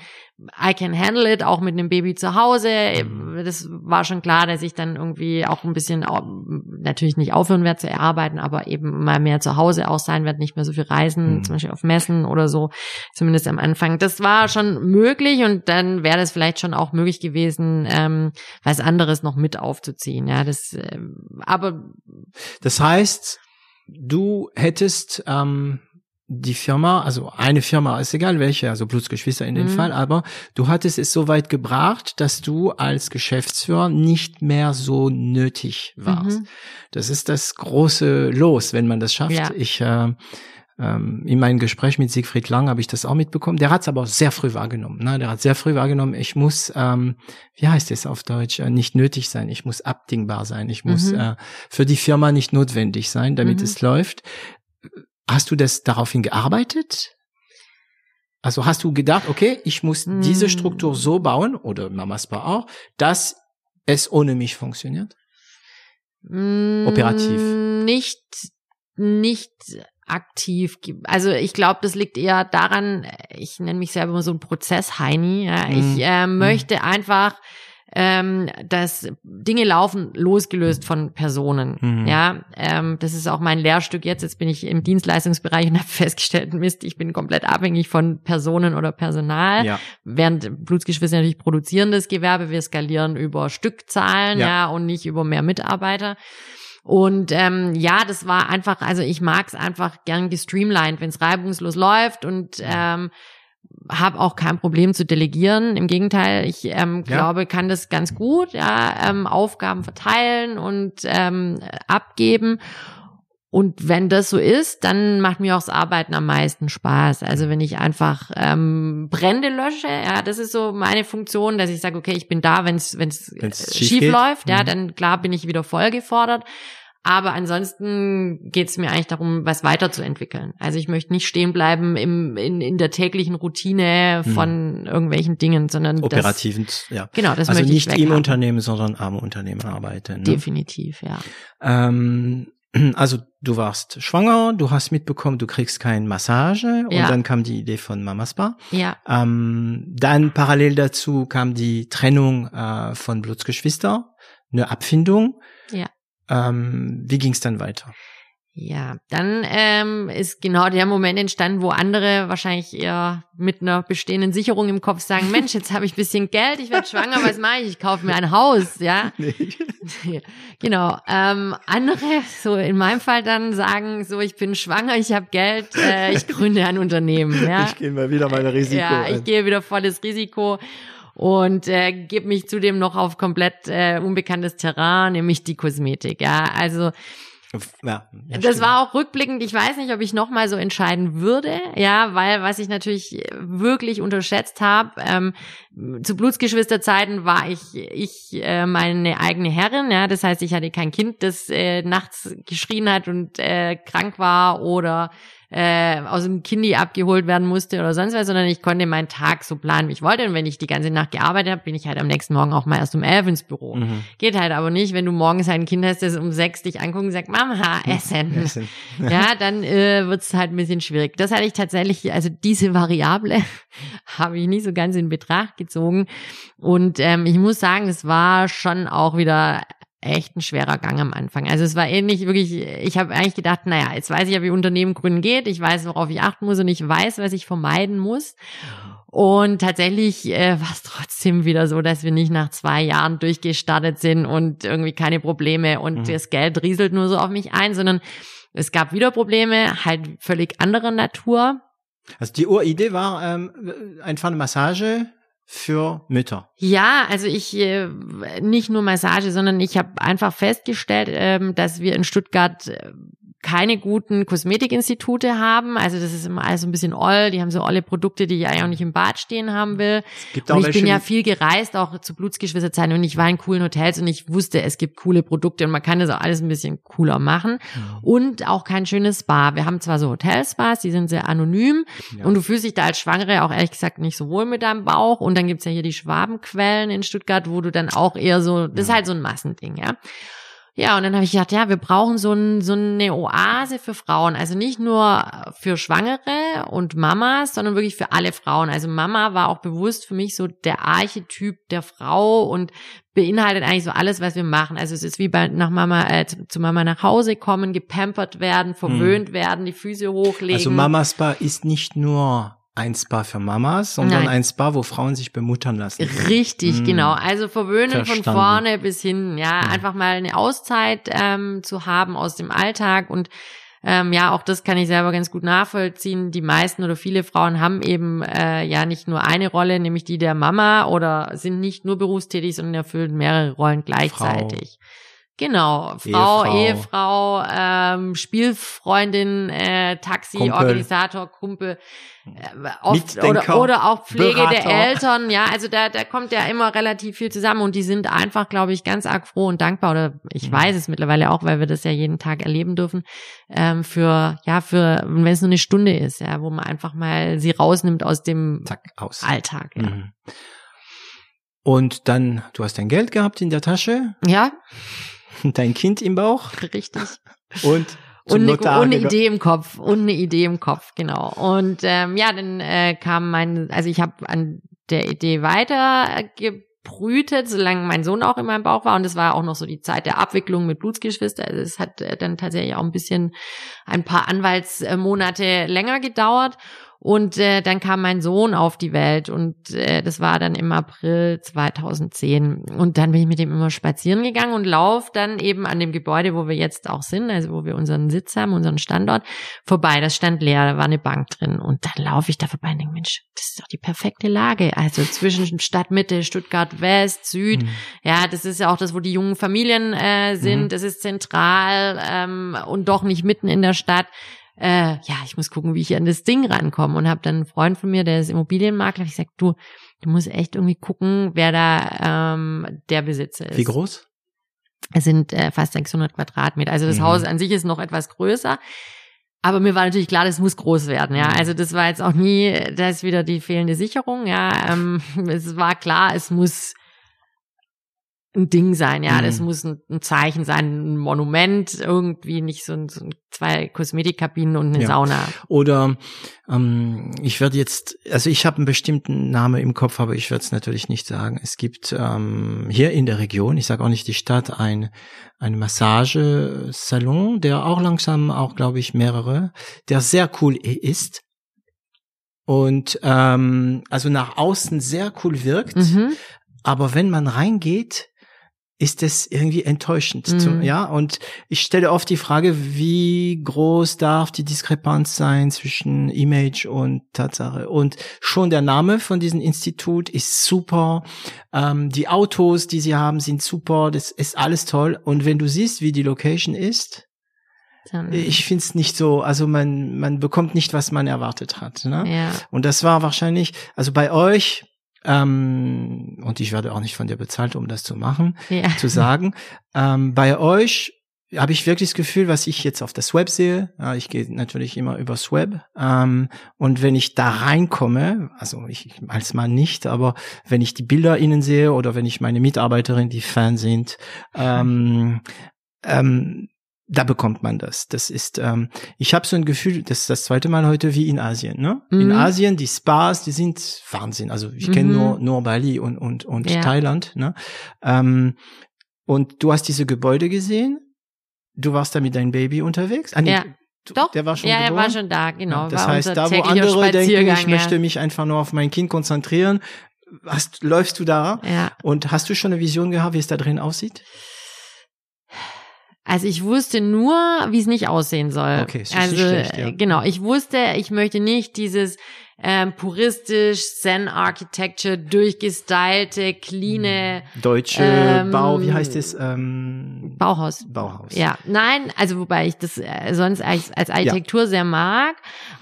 I can handle it, auch mit einem Baby zu Hause. Mhm. Das war schon klar, dass ich dann irgendwie auch ein bisschen, natürlich nicht aufhören werde zu erarbeiten, aber eben mal mehr zu Hause auch sein werde, nicht mehr so viel reisen, mhm. zum Beispiel auf Messen oder so, zumindest am Anfang. Das war schon möglich und dann wäre das vielleicht schon auch möglich gewesen, ähm, was anderes noch mit aufzuziehen. Ja, das, äh, aber. Das heißt, du hättest, ähm die Firma, also eine Firma, ist egal welche, also Blutsgeschwister in dem mhm. Fall, aber du hattest es so weit gebracht, dass du als Geschäftsführer nicht mehr so nötig warst. Mhm. Das ist das große Los, wenn man das schafft. Ja. Ich äh, ähm, in meinem Gespräch mit Siegfried Lang habe ich das auch mitbekommen. Der hat es aber sehr früh wahrgenommen. Ne? Der hat sehr früh wahrgenommen, ich muss, ähm, wie heißt es auf Deutsch, äh, nicht nötig sein. Ich muss abdingbar sein. Ich muss mhm. äh, für die Firma nicht notwendig sein, damit mhm. es läuft. Hast du das daraufhin gearbeitet? Also hast du gedacht, okay, ich muss mm. diese Struktur so bauen, oder Mamas Bar auch, dass es ohne mich funktioniert? Mm, Operativ. Nicht, nicht aktiv. Also ich glaube, das liegt eher daran, ich nenne mich selber immer so ein Prozess-Heini. Ja. Ich äh, mm. möchte einfach ähm, dass Dinge laufen losgelöst von Personen. Mhm. Ja, ähm, das ist auch mein Lehrstück jetzt. Jetzt bin ich im Dienstleistungsbereich und [laughs] habe festgestellt, Mist, ich bin komplett abhängig von Personen oder Personal. Ja. Während Blutsgeschwister natürlich produzierendes Gewerbe, wir skalieren über Stückzahlen, ja, ja und nicht über mehr Mitarbeiter. Und ähm, ja, das war einfach, also ich mag es einfach gern gestreamlined, wenn es reibungslos läuft und ähm, habe auch kein Problem zu delegieren. Im Gegenteil, ich ähm, ja. glaube, kann das ganz gut, ja, ähm, Aufgaben verteilen und ähm, abgeben. Und wenn das so ist, dann macht mir auch das Arbeiten am meisten Spaß. Also wenn ich einfach ähm, Brände lösche, ja, das ist so meine Funktion, dass ich sage, okay, ich bin da, wenn es schief, schief läuft, ja, mhm. dann klar bin ich wieder voll gefordert. Aber ansonsten geht es mir eigentlich darum, was weiterzuentwickeln. Also ich möchte nicht stehen bleiben im, in, in der täglichen Routine hm. von hm. irgendwelchen Dingen, sondern operativen, das, ja. Genau, das also möchte nicht ich im Unternehmen, sondern am Unternehmen arbeiten. Ne? Definitiv, ja. Ähm, [clears throat] also du warst schwanger, du hast mitbekommen, du kriegst keine Massage und ja. dann kam die Idee von Mamas Bar. Ja. Ähm, dann parallel dazu kam die Trennung äh, von Blutsgeschwister, eine Abfindung. Ja. Ähm, wie ging es dann weiter? Ja, dann ähm, ist genau der Moment entstanden, wo andere wahrscheinlich eher mit einer bestehenden Sicherung im Kopf sagen, [laughs] Mensch, jetzt habe ich bisschen Geld, ich werde schwanger, was mache ich? Ich kaufe mir ein Haus, ja. [laughs] Nee. [laughs] genau. Ähm, andere, so in meinem Fall dann sagen, so ich bin schwanger, ich habe Geld, äh, ich gründe ein Unternehmen. Ja? Ich gehe mal wieder meine Risiko. Ja, ich gehe wieder volles Risiko und äh, gebe mich zudem noch auf komplett äh, unbekanntes Terrain, nämlich die Kosmetik. Ja, also ja, ja, das war auch rückblickend. Ich weiß nicht, ob ich noch mal so entscheiden würde, ja, weil was ich natürlich wirklich unterschätzt habe. Ähm, zu Blutsgeschwisterzeiten war ich ich äh, meine eigene Herrin, ja, das heißt, ich hatte kein Kind, das äh, nachts geschrien hat und äh, krank war oder äh, aus dem Kindi abgeholt werden musste oder sonst was, sondern ich konnte meinen Tag so planen, wie ich wollte. Und wenn ich die ganze Nacht gearbeitet habe, bin ich halt am nächsten Morgen auch mal erst um elf ins Büro. Mhm. Geht halt aber nicht, wenn du morgens ein Kind hast, das um sechs dich anguckt und sagt, Mama, [laughs] essen. essen. [laughs] ja, dann äh, wird es halt ein bisschen schwierig. Das hatte ich tatsächlich, also diese Variable [laughs] habe ich nicht so ganz in Betracht gezogen. Und ähm, ich muss sagen, es war schon auch wieder echt ein schwerer Gang am Anfang. Also es war ähnlich wirklich, ich habe eigentlich gedacht, naja, jetzt weiß ich ja, wie Unternehmen gründen geht, ich weiß, worauf ich achten muss und ich weiß, was ich vermeiden muss. Und tatsächlich äh, war es trotzdem wieder so, dass wir nicht nach zwei Jahren durchgestartet sind und irgendwie keine Probleme und mhm. das Geld rieselt nur so auf mich ein, sondern es gab wieder Probleme, halt völlig anderer Natur. Also die Uridee war ähm, einfach eine Massage für Mütter? Ja, also ich äh, nicht nur Massage, sondern ich habe einfach festgestellt, ähm, dass wir in Stuttgart äh, keine guten Kosmetikinstitute haben. Also das ist immer alles so ein bisschen oll. Die haben so olle Produkte, die ich eigentlich auch nicht im Bad stehen haben will. Es gibt auch und ich bin ja viel gereist, auch zu Blutsgeschwisterzeiten und ich war in coolen Hotels und ich wusste, es gibt coole Produkte und man kann das auch alles ein bisschen cooler machen. Mhm. Und auch kein schönes Spa. Wir haben zwar so Hotelspas, die sind sehr anonym ja. und du fühlst dich da als Schwangere auch ehrlich gesagt nicht so wohl mit deinem Bauch. Und dann gibt's ja hier die Schwabenquellen in Stuttgart, wo du dann auch eher so, das ist halt so ein Massending, ja. Ja, und dann habe ich gedacht, ja, wir brauchen so, ein, so eine Oase für Frauen. Also nicht nur für Schwangere und Mamas, sondern wirklich für alle Frauen. Also Mama war auch bewusst für mich so der Archetyp der Frau und beinhaltet eigentlich so alles, was wir machen. Also es ist wie bei nach Mama äh, zu Mama nach Hause kommen, gepampert werden, verwöhnt hm. werden, die Füße hochlegen. Also Mama Spa ist nicht nur ein Spa für Mamas, sondern Nein. ein Spa, wo Frauen sich bemuttern lassen. Richtig, hm. genau. Also verwöhnen Verstanden. von vorne bis hin, ja, hm. einfach mal eine Auszeit ähm, zu haben aus dem Alltag und ähm, ja, auch das kann ich selber ganz gut nachvollziehen. Die meisten oder viele Frauen haben eben äh, ja nicht nur eine Rolle, nämlich die der Mama oder sind nicht nur berufstätig, sondern erfüllen mehrere Rollen gleichzeitig. Frau. Genau, Frau, Ehefrau, Ehefrau ähm, Spielfreundin, äh, Taxi, Kumpel. Organisator, Kumpel, äh, oft, oder, oder auch Pflege Berater. der Eltern, ja, also da, da kommt ja immer relativ viel zusammen und die sind einfach, glaube ich, ganz arg froh und dankbar oder ich mhm. weiß es mittlerweile auch, weil wir das ja jeden Tag erleben dürfen, ähm, für, ja, für, wenn es nur eine Stunde ist, ja, wo man einfach mal sie rausnimmt aus dem Zack, aus. Alltag. Ja. Mhm. Und dann, du hast dein Geld gehabt in der Tasche. Ja. [laughs] dein Kind im Bauch. Richtig. Und und eine Idee im Kopf und eine Idee im Kopf, genau. Und ähm, ja, dann äh, kam mein, also ich habe an der Idee weiter gebrütet, solange mein Sohn auch in meinem Bauch war. Und es war auch noch so die Zeit der Abwicklung mit Blutsgeschwister. Also es hat äh, dann tatsächlich auch ein bisschen ein paar Anwaltsmonate länger gedauert. Und äh, dann kam mein Sohn auf die Welt und äh, das war dann im April 2010. Und dann bin ich mit ihm immer spazieren gegangen und lauf dann eben an dem Gebäude, wo wir jetzt auch sind, also wo wir unseren Sitz haben, unseren Standort, vorbei. Das stand leer, da war eine Bank drin. Und dann laufe ich da vorbei und denke, Mensch, das ist doch die perfekte Lage. Also zwischen Stadtmitte, Stuttgart West, Süd. Mhm. Ja, das ist ja auch das, wo die jungen Familien äh, sind. Mhm. Das ist zentral ähm, und doch nicht mitten in der Stadt äh, ja, ich muss gucken, wie ich an das Ding rankomme. Und habe dann einen Freund von mir, der ist Immobilienmakler, ich gesagt, du, du musst echt irgendwie gucken, wer da ähm, der Besitzer ist. Wie groß? Es sind äh, fast 600 Quadratmeter. Also das mhm. Haus an sich ist noch etwas größer. Aber mir war natürlich klar, das muss groß werden, ja. Mhm. Also das war jetzt auch nie, da ist wieder die fehlende Sicherung, ja. Ähm, [laughs] es war klar, es muss ein Ding sein, ja. Mhm. Das muss ein, ein, Zeichen sein, ein Monument, irgendwie nicht so, ein, so zwei Kosmetikkabinen und eine ja. Sauna. Oder ähm, ich werde jetzt, also ich habe einen bestimmten Namen im Kopf, aber ich werde es natürlich nicht sagen. Es gibt ähm, hier in der Region, ich sage auch nicht die Stadt, ein ein Massagesalon, der auch langsam, auch glaube ich mehrere, der sehr cool ist und ähm, also nach außen sehr cool wirkt. Mhm. Aber wenn man reingeht, ist es irgendwie enttäuschend. Mhm. Zu, ja, und ich stelle oft die Frage, wie groß darf die Diskrepanz sein zwischen Image und Tatsache? Und schon der Name von diesem Institut ist super. Ähm, die Autos, die sie haben, sind super. Das ist alles toll. Und wenn du siehst, wie die Location ist, Dann, ich finde es nicht so, also man, man bekommt nicht, was man erwartet hat. Ne? ja. Und das war wahrscheinlich, also bei euch, ähm, und ich werde auch nicht von dir bezahlt, um das zu machen, ja. zu sagen, ähm, bei euch habe ich wirklich das Gefühl, was ich jetzt auf das Web sehe, ja, ich gehe natürlich immer übers Web, ähm, und wenn ich da reinkomme, also ich als Mann nicht, aber wenn ich die Bilder innen sehe oder wenn ich meine Mitarbeiterin, die Fan sind, ähm, ähm, da bekommt man das. Das ist, ähm, ich habe so ein Gefühl, das ist das zweite Mal heute wie in Asien. Ne? In Mhm. Asien die Spas, die sind Wahnsinn. Also ich kenne Mhm. nur nur Bali und und und Ja. Thailand. Ne? Ähm, und du hast diese Gebäude gesehen. Du warst da mit deinem Baby unterwegs. Ah, nee, Ja. du- Doch, der war schon ja, er war schon da, genau. Ja, das heißt, da wo andere denken, ich möchte mich einfach nur auf mein Kind konzentrieren, hast, läufst du da Ja, und hast du schon eine Vision gehabt, wie es da drin aussieht? Also ich wusste nur, wie es nicht aussehen soll. Okay, ist also schlecht, ja. äh, genau, ich wusste, ich möchte nicht dieses ähm, puristisch Zen Architecture durchgestylte, cleane Deutsche Ähm, Bau, wie heißt es? Ähm, Bauhaus. Bauhaus. Ja, nein, also wobei ich das äh, sonst als, als Architektur sehr mag,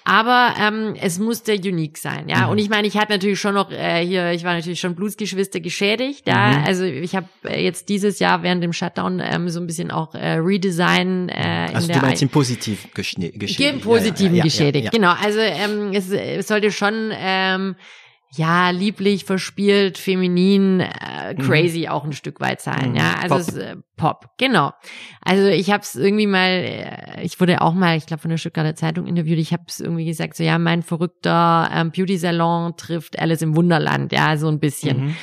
aber ähm, es musste unique sein, ja. Mhm. Und ich meine, ich hatte natürlich schon noch äh, hier, ich war natürlich schon Blutsgeschwister geschädigt, ja. Mhm. Also ich habe äh, jetzt dieses Jahr während dem Shutdown ähm, so ein bisschen auch äh, Redesign äh, in Also der du meinst Positiven geschä- geschädigt. im Positiven Ja, ja, ja, geschädigt, ja, ja. genau. Also ähm, es, es sollte schon ähm, ja lieblich, verspielt, feminin, äh, crazy auch ein Stück weit sein. Mhm. Ja, also Pop. es, äh, Pop, genau. Also ich habe es irgendwie mal, äh, ich wurde auch mal, ich glaube von der Stuttgarter Zeitung interviewt. Ich habe es irgendwie gesagt, so ja, mein verrückter ähm, Beauty Salon trifft Alice im Wunderland, ja, so ein bisschen. Mhm.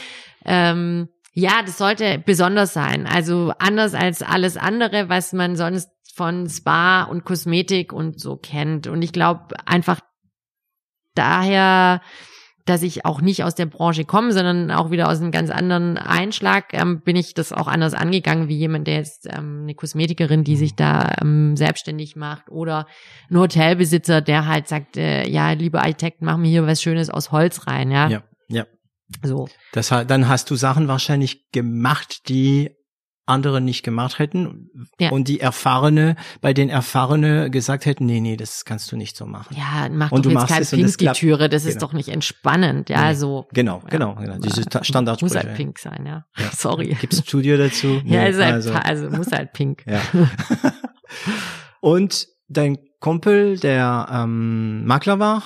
Ähm, ja, das sollte besonders sein. Also anders als alles andere, was man sonst von Spa und Kosmetik und so kennt. Und ich glaube einfach daher, dass ich auch nicht aus der Branche komme, sondern auch wieder aus einem ganz anderen Einschlag, ähm, bin ich das auch anders angegangen wie jemand, der jetzt ähm, eine Kosmetikerin, die sich da ähm, selbstständig macht oder ein Hotelbesitzer, der halt sagt, äh, ja, liebe Architekten, machen wir hier was Schönes aus Holz rein, ja. Ja, ja. So. Das, dann hast du Sachen wahrscheinlich gemacht, die andere nicht gemacht hätten Ja. und die Erfahrene, bei den Erfahrene gesagt hätten, nee, nee, das kannst du nicht so machen. Ja, mach Und doch du jetzt machst kein Pink die. Türe, das ist Genau. doch nicht entspannend, ja, Nee. so. Genau, Ja. genau, genau. Diese Ja. Ta- Standardsprüche. Muss halt pink sein, ja. Ja. [laughs] Sorry. Gibt's ein Studio dazu? [laughs] Ja, Nee, ist halt, also, also, muss halt pink. [laughs] ja. und dein Kumpel, der ähm, Makler war,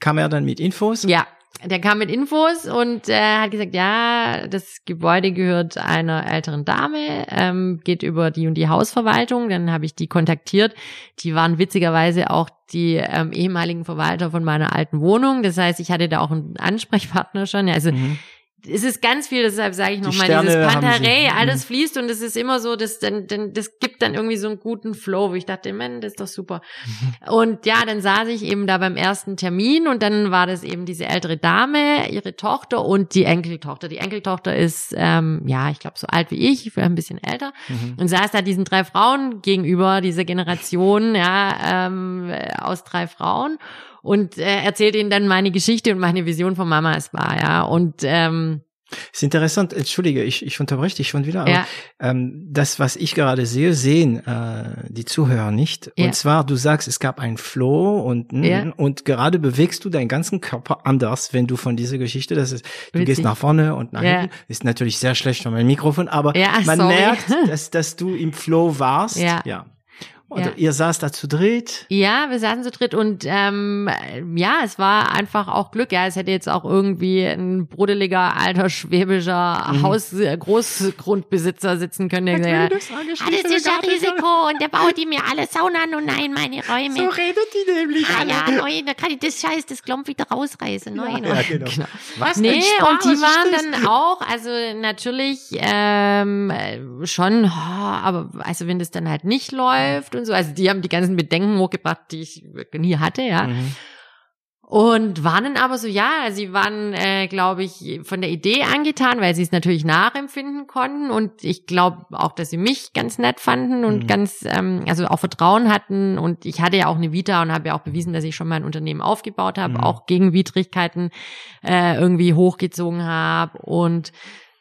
kam er dann mit Infos? Ja, der kam mit Infos und äh, hat gesagt, ja, das Gebäude gehört einer älteren Dame, ähm, geht über die und die Hausverwaltung. Dann habe ich die kontaktiert. Die waren witzigerweise auch die ähm, ehemaligen Verwalter von meiner alten Wohnung. Das heißt, ich hatte da auch einen Ansprechpartner schon. Also Mhm. Es ist ganz viel, deshalb sage ich Die nochmal, Sterne dieses sie- alles Mhm. fließt und es ist immer so, das, dann, dann, das gibt dann irgendwie so einen guten Flow, ich dachte, man, das ist doch super. [laughs] Und ja, dann saß ich eben da beim ersten Termin und dann war das eben diese ältere Dame, ihre Tochter und die Enkeltochter. Die Enkeltochter ist, ähm, ja, ich glaube so alt wie ich, vielleicht ein bisschen älter Mhm. und saß da diesen drei Frauen gegenüber, dieser Generation, ja, ähm, aus drei Frauen und äh, erzählt ihnen dann meine Geschichte und meine Vision von Mama es war, ja. Und ähm, Ist interessant, entschuldige, ich, ich unterbreche dich schon wieder, aber ja, ähm, das, was ich gerade sehe, sehen äh, die Zuhörer nicht. Ja. Und zwar, du sagst, es gab ein Flow und Ja. und gerade bewegst du deinen ganzen Körper anders, wenn du von dieser Geschichte, das ist, du Witzig. gehst nach vorne und nach hinten. Ist natürlich sehr schlecht von meinem Mikrofon, aber Ja, man sorry. merkt, [laughs] dass, dass du im Flow warst. Ja. ja. Und Ja. ihr saß da zu dritt. Ja, wir saßen zu dritt und ähm, ja, es war einfach auch Glück. Ja, es hätte jetzt auch irgendwie ein brodeliger, alter, schwäbischer Mhm. Haus Großgrundbesitzer sitzen können. Der gesagt, das das ist ja Risiko und der baut die mir alle Saunen und nein, meine Räume. So redet die nämlich ah alle. ja, nein, da kann ich das Scheiß, das Klomp wieder rausreißen. Nein, Ja, genau. Was Nee, Spaß und die waren das? dann auch, also natürlich ähm, äh, schon, oh, aber also wenn das dann halt nicht läuft und so, also die haben die ganzen Bedenken hochgebracht, die ich nie hatte, ja. Mhm. Und waren dann aber so, ja, sie waren, äh, glaube ich, von der Idee angetan, weil sie es natürlich nachempfinden konnten. Und ich glaube auch, dass sie mich ganz nett fanden und mhm. ganz, ähm, also auch Vertrauen hatten. Und ich hatte ja auch eine Vita und habe ja auch bewiesen, dass ich schon mein Unternehmen aufgebaut habe, mhm. auch gegen Widrigkeiten äh, irgendwie hochgezogen habe. Und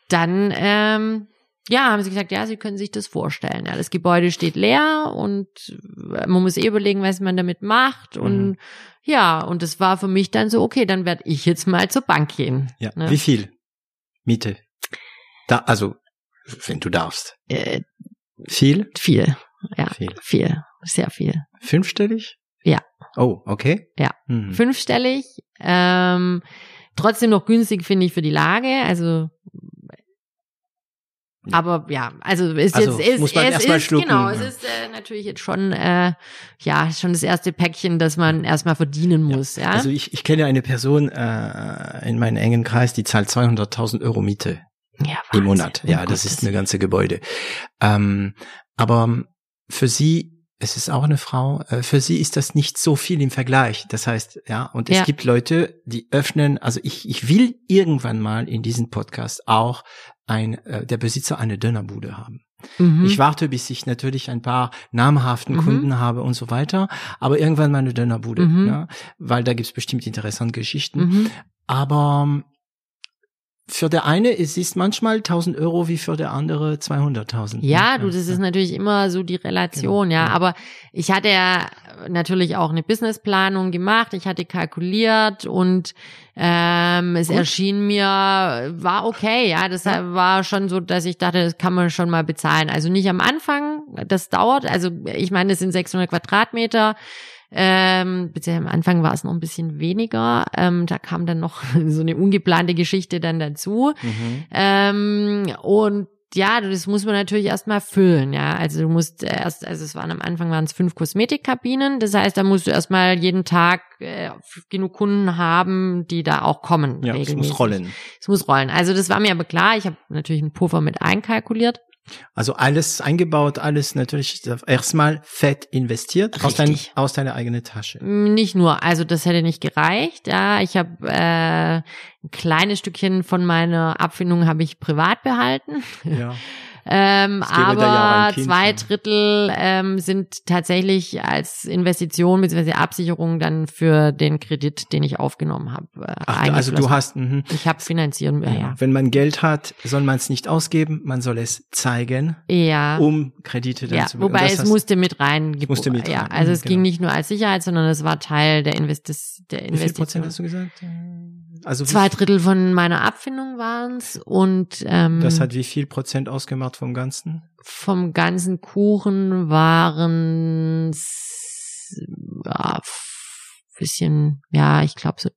dann ähm, ja, haben sie gesagt, ja, sie können sich das vorstellen. Ja, das Gebäude steht leer und äh, man muss eh überlegen, was man damit macht. Und mhm. ja, und das war für mich dann so, okay, dann werde ich jetzt mal zur Bank gehen. Ja. Ne? Wie viel Miete? Da, also, wenn du darfst. Äh, viel? Viel. Ja, viel. viel. Sehr viel. Fünfstellig? Ja. Oh, okay. Ja. Mhm. Fünfstellig. Ähm, trotzdem noch günstig, finde ich, für die Lage. Also aber ja, also ist also jetzt ist, muss man es ist schlucken. genau, es ist äh, natürlich jetzt schon äh, ja schon das erste Päckchen, das man erstmal verdienen muss. Ja. ja? Also ich, ich kenne eine Person äh, in meinem engen Kreis, die zahlt 200.000 Euro Miete ja, im Monat. Ja, das ist eine ganze Gebäude. Ähm, aber für sie es ist auch eine Frau, äh, für sie ist das nicht so viel im Vergleich. Das heißt, ja, und es ja. gibt Leute, die öffnen, also ich, ich will irgendwann mal in diesem Podcast auch ein, äh, der Besitzer eine Dönerbude haben. Mhm. Ich warte, bis ich natürlich ein paar namhaften mhm. Kunden habe und so weiter, aber irgendwann mal eine Dönerbude, mhm. ja, weil da gibt's bestimmt interessante Geschichten. Mhm. Aber für der eine ist es manchmal 1000 Euro wie für der andere 200.000. Ja, du, das ist natürlich immer so die Relation, genau. ja. Aber ich hatte ja natürlich auch eine Businessplanung gemacht, ich hatte kalkuliert und ähm, es Gut. erschien mir, war okay, ja. Das ja. war schon so, dass ich dachte, das kann man schon mal bezahlen. Also nicht am Anfang, das dauert. Also ich meine, es sind 600 Quadratmeter. Ähm, beziehungsweise am Anfang war es noch ein bisschen weniger. Ähm, da kam dann noch [laughs] so eine ungeplante Geschichte dann dazu. Mhm. Ähm, und ja, das muss man natürlich erstmal füllen, ja. Also du musst erst, also es waren am Anfang waren es fünf Kosmetikkabinen. Das heißt, da musst du erstmal jeden Tag äh, genug Kunden haben, die da auch kommen. Ja, es muss rollen. Es muss rollen. Also das war mir aber klar. Ich habe natürlich einen Puffer mit einkalkuliert. Also alles eingebaut, alles natürlich erstmal fett investiert aus, dein, aus deiner eigenen Tasche. Mm, nicht nur, also das hätte nicht gereicht. Ja, ich habe äh, ein kleines Stückchen von meiner Abfindung habe ich privat behalten. Ja. [laughs] Ähm, aber zwei Drittel ähm, sind tatsächlich als Investition bzw. Absicherung dann für den Kredit, den ich aufgenommen habe. Äh, also du hast, mh. ich habe finanzieren. Ja, ja. Wenn man Geld hat, soll man es nicht ausgeben, man soll es zeigen, ja. um Kredite dann ja, zu Wobei es musste mit rein. Musste mit ja, also es genau. ging nicht nur als Sicherheit, sondern es war Teil der, Investis der Investition. Wie viel Prozent hast du gesagt? Also zwei Drittel von meiner Abfindung waren's und ähm, das hat wie viel Prozent ausgemacht vom Ganzen? Vom ganzen Kuchen waren ja, bisschen, ja, ich glaube so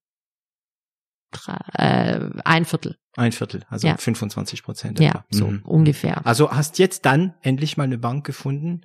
äh, ein Viertel. Ein Viertel, also ja. 25 Prozent. Ja, so mhm. ungefähr. Also hast jetzt dann endlich mal eine Bank gefunden,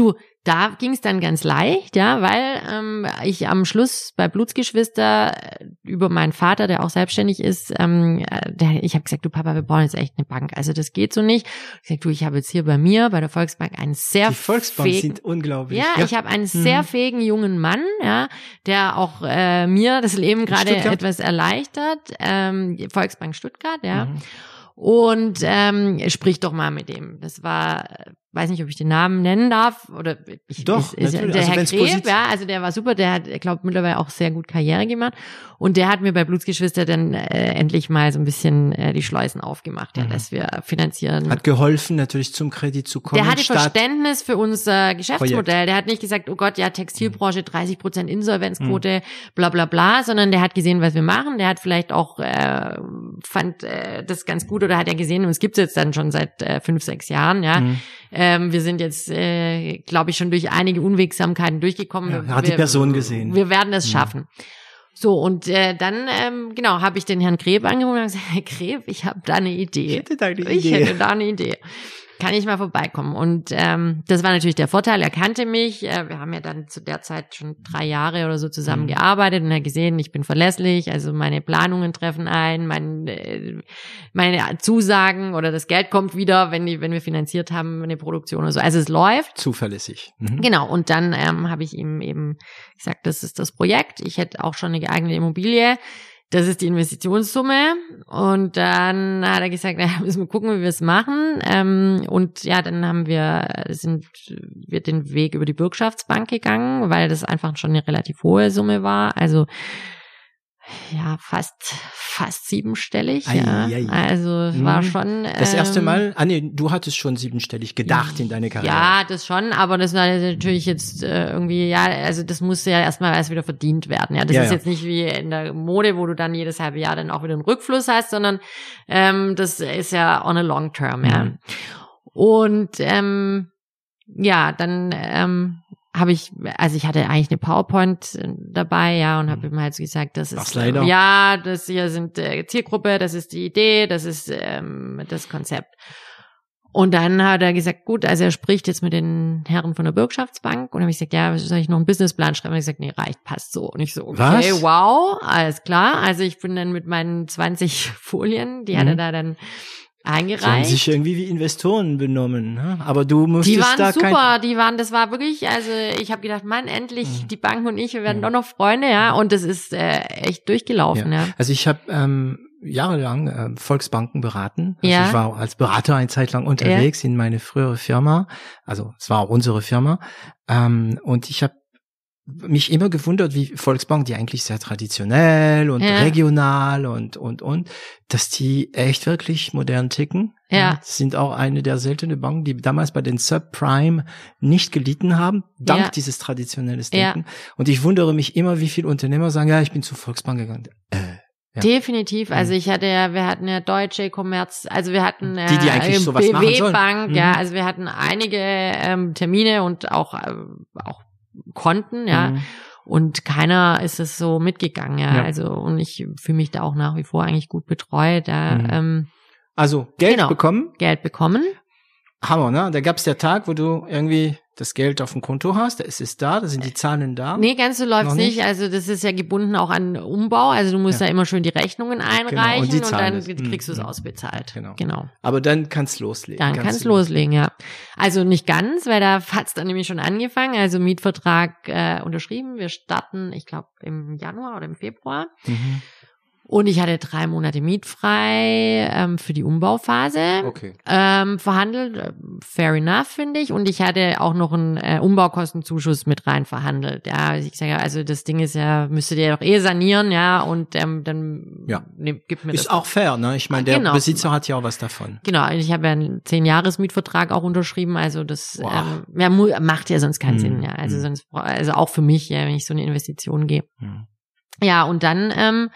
Du, da ging es dann ganz leicht, ja, weil ähm, ich am Schluss bei Blutsgeschwister äh, über meinen Vater, der auch selbstständig ist, ähm, äh, der, ich habe gesagt, du Papa, wir brauchen jetzt echt eine Bank. Also das geht so nicht. Ich sag, du, ich habe jetzt hier bei mir bei der Volksbank einen sehr Die Volksbank fähigen, sind unglaublich. Ja, ja. ich habe einen mhm. sehr fähigen jungen Mann, ja, der auch äh, mir das Leben gerade etwas erleichtert. Ähm, Volksbank Stuttgart, ja. Mhm. Und ähm, sprich doch mal mit dem. Das war weiß nicht, ob ich den Namen nennen darf oder ich, Doch, ist, ist, der also Herr Greb, ja, also der war super, der hat, ich glaube, mittlerweile auch sehr gut Karriere gemacht und der hat mir bei Blutsgeschwister dann äh, endlich mal so ein bisschen äh, die Schleusen aufgemacht, ja, mhm. dass wir finanzieren. Hat geholfen, natürlich zum Kredit zu kommen. Der hatte Verständnis für unser Geschäftsmodell. Projekt. Der hat nicht gesagt, oh Gott, ja, Textilbranche 30 Prozent Insolvenzquote, mhm. bla bla bla, sondern der hat gesehen, was wir machen. Der hat vielleicht auch äh, fand äh, das ganz gut oder hat er gesehen, uns gibt's jetzt dann schon seit äh, fünf, sechs Jahren, ja. Mhm ähm, wir sind jetzt, äh, glaube ich, schon durch einige Unwegsamkeiten durchgekommen. Ja, hat die Person gesehen. Wir werden es schaffen. So, und äh, dann, ähm, genau, habe ich den Herrn Greb angerufen und gesagt, [laughs] Herr Greb, ich habe da eine Idee. Ich hätte da eine Idee. Ich hätte da eine Idee. Kann ich mal vorbeikommen? Und ähm, das war natürlich der Vorteil, er kannte mich. Äh, wir haben ja dann zu der Zeit schon drei Jahre oder so zusammengearbeitet und er gesehen, ich bin verlässlich, also meine Planungen treffen ein, mein, äh, meine Zusagen oder das Geld kommt wieder, wenn, die, wenn wir finanziert haben, eine Produktion oder so. Also es läuft. Zuverlässig. Mhm. Genau, und dann ähm, habe ich ihm eben gesagt, das ist das Projekt. Ich hätte auch schon eine geeignete Immobilie das ist die Investitionssumme. Und dann hat er gesagt, naja, [laughs] müssen wir gucken, wie wir es machen. Ähm, und ja, dann haben wir, sind wir den Weg über die Bürgschaftsbank gegangen, weil das einfach schon eine relativ hohe Summe war. Also ja, fast, fast siebenstellig. Ei, ja. Ei, ei. Also es war mhm. schon. Das erste ähm, Mal, ah nee, du hattest schon siebenstellig gedacht in deine Karriere. Ja, das schon, aber das war natürlich jetzt äh, irgendwie, ja, also das musste ja erstmal erst wieder verdient werden. Ja, das ja, ist ja. jetzt nicht wie in der Mode, wo du dann jedes halbe Jahr dann auch wieder einen Rückfluss hast, sondern ähm, das ist ja on a long term, ja. Mhm. Und ähm, ja, dann ähm, habe ich, also ich hatte eigentlich eine PowerPoint äh, dabei, ja, und habe mhm. ihm halt gesagt, das ist, leider. ja, das hier sind äh, Zielgruppe, das ist die Idee, das ist ähm, das Konzept. Und dann hat er gesagt, gut, also er spricht jetzt mit den Herren von der Bürgschaftsbank. Und habe ich gesagt, ja, soll ich noch einen Businessplan schreiben? Und ich gesagt, nee, reicht, passt so. Und ich so, okay, Was? wow, alles klar. Also ich bin dann mit meinen 20 [laughs] Folien, die mhm. hat er mhm. da dann eingereicht. Sie haben sich irgendwie wie Investoren benommen, ne? aber du musstest Die waren da super, die waren, das war wirklich, also ich habe gedacht, Mann, endlich mhm. die Bank und ich, wir werden mhm. doch noch Freunde, ja, und das ist äh, echt durchgelaufen, ja. ja. Also ich habe ähm, jahrelang äh, Volksbanken beraten. Also ja. ich war als Berater eine Zeit lang unterwegs ja. in meine frühere Firma, also es war auch unsere Firma, ähm, und ich habe mich immer gewundert, wie Volksbank, die eigentlich sehr traditionell und ja. regional und, und, und, dass die echt wirklich modern ticken. Ja. Das sind auch eine der seltenen Banken, die damals bei den Subprime nicht gelitten haben, dank ja. dieses traditionellen Denken. Ja. Und ich wundere mich immer, wie viele Unternehmer sagen, ja, ich bin zur Volksbank gegangen. Äh, ja. Definitiv. Also mhm. ich hatte ja, wir hatten ja Deutsche Commerz, also wir hatten äh, die, die eigentlich sowas BW Bank, mhm. ja, also wir hatten einige ähm, Termine und auch äh, auch konnten, ja. Mhm. Und keiner ist es so mitgegangen, ja. ja. Also, und ich fühle mich da auch nach wie vor eigentlich gut betreut. Ja. Mhm. Ähm, also Geld genau, bekommen? Geld bekommen. Hammer, ne? Da gab's der Tag, wo du irgendwie das Geld auf dem Konto hast, da ist es da, da sind die Zahlen da. Nee, ganz so läuft's nicht. nicht. Also das ist ja gebunden auch an Umbau. Also du musst ja, ja immer schön die Rechnungen einreichen genau. und, und, dann ist. kriegst du es mhm. ausbezahlt. Genau. genau. Aber dann kannst loslegen. Dann kannst, kannst loslegen, ja. Also nicht ganz, weil da hat's dann nämlich schon angefangen. Also Mietvertrag äh, unterschrieben. Wir starten, ich glaube, im Januar oder im Februar. Mhm. Und ich hatte drei Monate mietfrei ähm, für die Umbauphase okay. ähm, verhandelt. Äh, fair enough, finde ich. Und ich hatte auch noch einen äh, Umbaukostenzuschuss mit rein verhandelt. Ja, ich sage, also das Ding ist ja, müsstet ihr doch eh sanieren, ja, und ähm, dann ja. ne, gibt mir ist das. Ist auch fair, ne? Ich meine, der genau. Besitzer hat ja auch was davon. Genau, ich habe ja einen zehn Jahres Mietvertrag auch unterschrieben, also das wow. ähm, ja, macht ja sonst keinen hm. Sinn, ja. Also hm. sonst, also auch für mich, ja, wenn ich so eine Investition gehe. Hm. Ja, und dann ähm,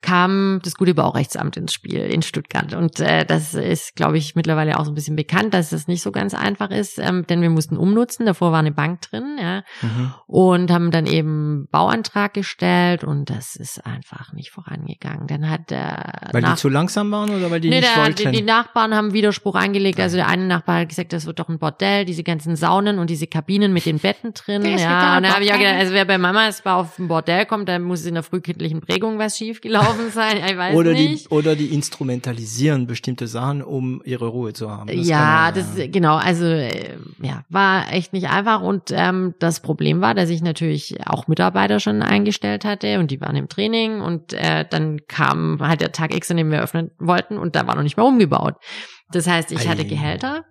kam das gute Baurechtsamt ins Spiel in Stuttgart. Und äh, das ist, glaube ich, mittlerweile auch so ein bisschen bekannt, dass das nicht so ganz einfach ist, ähm, denn wir mussten umnutzen. Davor war eine Bank drin, ja, mhm. und haben dann eben Bauantrag gestellt und das ist einfach nicht vorangegangen. Dann hat der weil die zu langsam waren oder weil die nee, nicht der, wollten? Die, die Nachbarn haben Widerspruch eingelegt. Also der eine Nachbar hat gesagt, das wird doch ein Bordell, diese ganzen Saunen und diese Kabinen mit den Betten drin. Ja, und dann habe ich auch gedacht, also wer bei Mama auf ein Bordell kommt, dann muss in der frühkindlichen Prägung was schiefgelaufen gelaufen sein, ich weiß oder nicht. Die, oder die instrumentalisieren bestimmte Sachen, um ihre Ruhe zu haben. Das ja, man, das genau, also äh, ja, war echt nicht einfach und ähm, das Problem war, dass ich natürlich auch Mitarbeiter schon eingestellt hatte und die waren im Training und äh, dann kam halt der Tag X, an dem wir öffnen wollten und da war noch nicht mehr umgebaut. Das heißt, ich hatte Gehälter,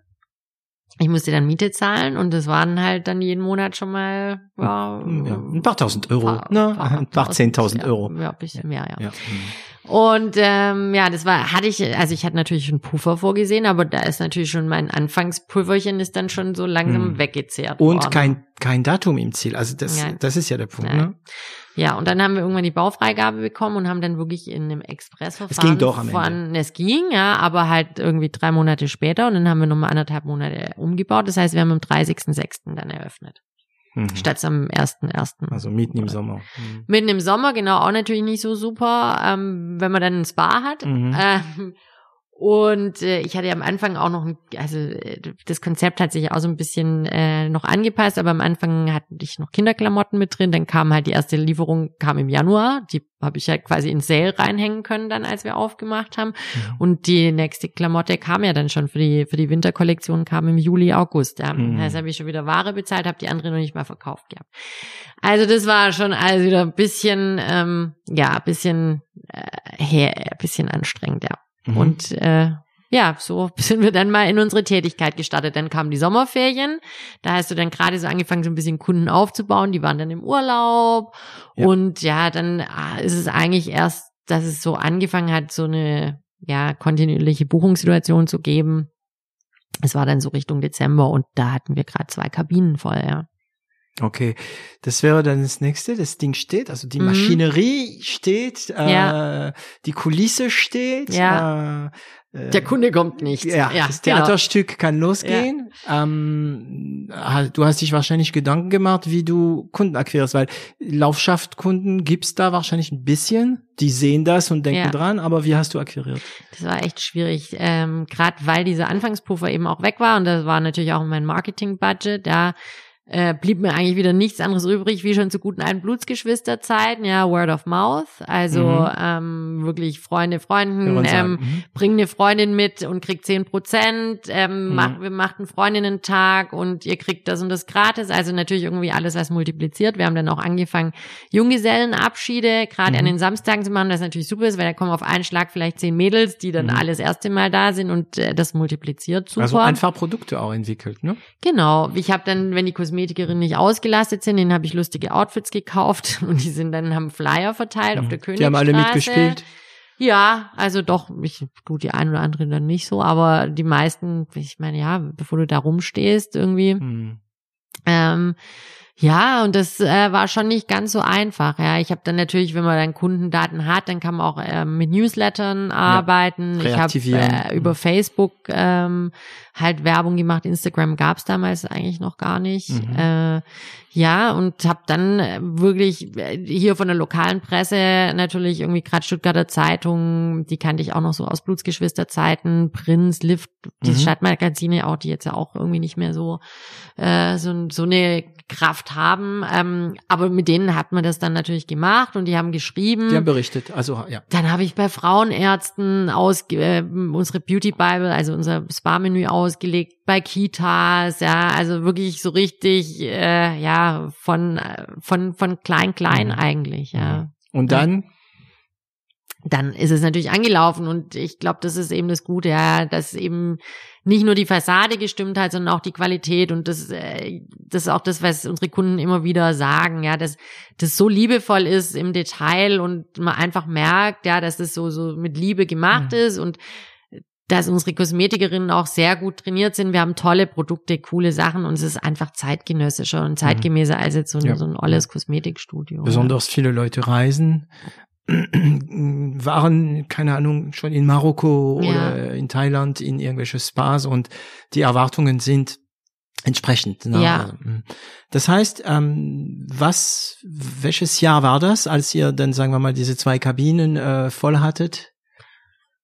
ich musste dann Miete zahlen und das waren halt dann jeden Monat schon mal ja, ja ein paar tausend Euro, paar, ne? Paar, ein paar zehntausend Euro. Ja, ein bisschen mehr, ja. ja. Und ähm, ja, das war, hatte ich, also ich hatte natürlich einen Puffer vorgesehen, aber da ist natürlich schon mein Anfangspufferchen ist dann schon so langsam hm. weggezehrt. Und worden. kein kein Datum im Ziel. Also das, das ist ja der Punkt. Ne? Ja, und dann haben wir irgendwann die Baufreigabe bekommen und haben dann wirklich in einem Expressverfahren. Es ging doch am von, Ende. Es ging, ja, aber halt irgendwie drei Monate später und dann haben wir nochmal anderthalb Monate umgebaut. Das heißt, wir haben am 30.06. dann eröffnet. Mhm. Statt am 1.1. Also mitten im Sommer. Mhm. Mitten im Sommer, genau, auch natürlich nicht so super, ähm, wenn man dann ein Spa hat. Mhm. Ähm, Und äh, ich hatte ja am Anfang auch noch, ein, also äh, das Konzept hat sich auch so ein bisschen äh, noch angepasst, aber am Anfang hatte ich noch Kinderklamotten mit drin. Dann kam halt die erste Lieferung, kam im Januar. Die habe ich ja quasi in Sale reinhängen können, dann als wir aufgemacht haben. Mhm. Und die nächste Klamotte kam ja dann schon für die für die Winterkollektion, kam im Juli, August. Ja. Mhm. Das habe ich schon wieder Ware bezahlt, habe die andere noch nicht mal verkauft gehabt. Also das war schon also wieder ein bisschen, ähm, ja, ein bisschen, äh, her, ein bisschen anstrengend, ja. Mhm. Und äh, ja, so [laughs] sind wir dann mal in unsere Tätigkeit gestartet. Dann kamen die Sommerferien. Da hast du dann gerade so angefangen, so ein bisschen Kunden aufzubauen. Die waren dann im Urlaub. Ja. Und ja, dann ah, ist es eigentlich erst, dass es so angefangen hat, so eine ja kontinuierliche Buchungssituation zu geben. Es war dann so Richtung Dezember und da hatten wir gerade zwei Kabinen voll, ja. Okay, das wäre dann das nächste. Das Ding steht, also die mhm. Maschinerie steht, äh, ja. die Kulisse steht. Ja. Äh, der Kunde kommt nicht. Ja, ja das. Theaterstück genau. kann losgehen. Ja. Ähm, du hast dich wahrscheinlich Gedanken gemacht, wie du Kunden akquirierst, weil Laufschaftkunden gibt's da wahrscheinlich ein bisschen. Die sehen das und denken ja. dran, aber wie hast du akquiriert? Das war echt schwierig, ähm, gerade weil dieser Anfangspuffer eben auch weg war und das war natürlich auch mein Marketing-Budget. Da äh, blieb mir eigentlich wieder nichts anderes übrig, wie schon zu guten alten Blutsgeschwisterzeiten, ja, Word of Mouth, also mhm. ähm, wirklich Freunde, Freunden, ähm, mhm. bring eine Freundin mit und kriegt zehn Prozent, ähm, mhm. mach, wir machten Freundinnen-Tag und ihr kriegt das und das gratis, also natürlich irgendwie alles, was multipliziert. Wir haben dann auch angefangen, Junggesellenabschiede, gerade mhm. an den Samstagen zu machen, das natürlich super ist, weil da kommen auf einen Schlag vielleicht zehn Mädels, die dann mhm. alles erste Mal da sind und äh, das multipliziert super. Also einfach Produkte auch entwickelt, ne? Genau. Ich habe dann, wenn die Kosmetik Kosmetikerinnen nicht ausgelastet sind, denen habe ich lustige Outfits gekauft [laughs] und die sind dann haben Flyer verteilt mhm. auf der Königstraße. Die haben alle mitgespielt. Ja, also doch, ich gut die ein oder andere dann nicht so, aber die meisten, ich meine, ja, bevor du da rumstehst irgendwie. Mhm. Ähm, ja, und das äh, war schon nicht ganz so einfach. Ja, ich habe dann natürlich, wenn man dann Kundendaten hat, dann kann man auch äh, mit Newslettern arbeiten. Ja, ich habe äh, über Facebook ähm, halt Werbung gemacht. Instagram gab's damals eigentlich noch gar nicht. Mhm. Äh, ja, und habe dann äh, wirklich äh, hier von der lokalen Presse natürlich irgendwie gerade Stuttgarter Zeitung, die kannte ich auch noch so aus Blutsgeschwisterzeiten, Prinz, Lift, die mhm. Stadtmagazine auch, die jetzt ja auch irgendwie nicht mehr so äh, so, so eine Kraft haben. Ähm, aber mit denen hat man das dann natürlich gemacht und die haben geschrieben. Die haben berichtet, also ja. Dann habe ich bei Frauenärzten aus äh, unsere Beauty Bible, also unser Spa-Menü ausgelegt, bei Kitas, ja, also wirklich so richtig, äh, ja, von, von, von klein, klein mhm. eigentlich, ja. Mhm. Und dann? Dann ist es natürlich angelaufen und ich glaube, das ist eben das Gute, ja, dass eben nicht nur die Fassade gestimmt hat, sondern auch die Qualität und das, äh, das ist auch das, was unsere Kunden immer wieder sagen, ja, dass das so liebevoll ist im Detail und man einfach merkt, ja, dass es so so mit Liebe gemacht mhm. ist und dass unsere Kosmetikerinnen auch sehr gut trainiert sind. Wir haben tolle Produkte, coole Sachen und es ist einfach zeitgenössischer und zeitgemäßer als jetzt so, ja. so ein olles Kosmetikstudio. Besonders viele Leute reisen, [clears throat] waren, keine Ahnung, schon in Marokko ja. oder in Thailand in irgendwelche Spas und die Erwartungen sind entsprechend. Ne? Ja. Das heißt, ähm, was, welches Jahr war das, als ihr dann, sagen wir mal, diese zwei Kabinen äh, voll hattet?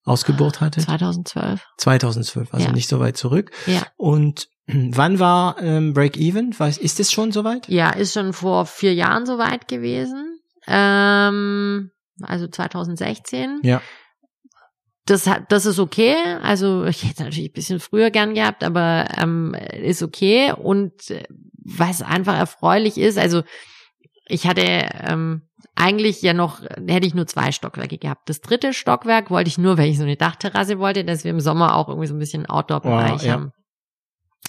Ausgebohrt hatte? 2012. 2012, also ja. nicht so weit zurück. Ja. Und [clears throat] wann war ähm, Break-Even? Ist es schon soweit? Ja, ist schon vor vier Jahren soweit gewesen. Ähm, also 2016. Ja. Das hat, das ist okay. Also [laughs] ich hätte natürlich ein bisschen früher gern gehabt, aber ähm, ist okay. Und äh, was einfach erfreulich ist, also ich hatte ähm, eigentlich ja noch, hätte ich nur zwei Stockwerke gehabt. Das dritte Stockwerk wollte ich nur, weil ich so eine Dachterrasse wollte, dass wir im Sommer auch irgendwie so ein bisschen Outdoor-Bereich oh, ja. haben.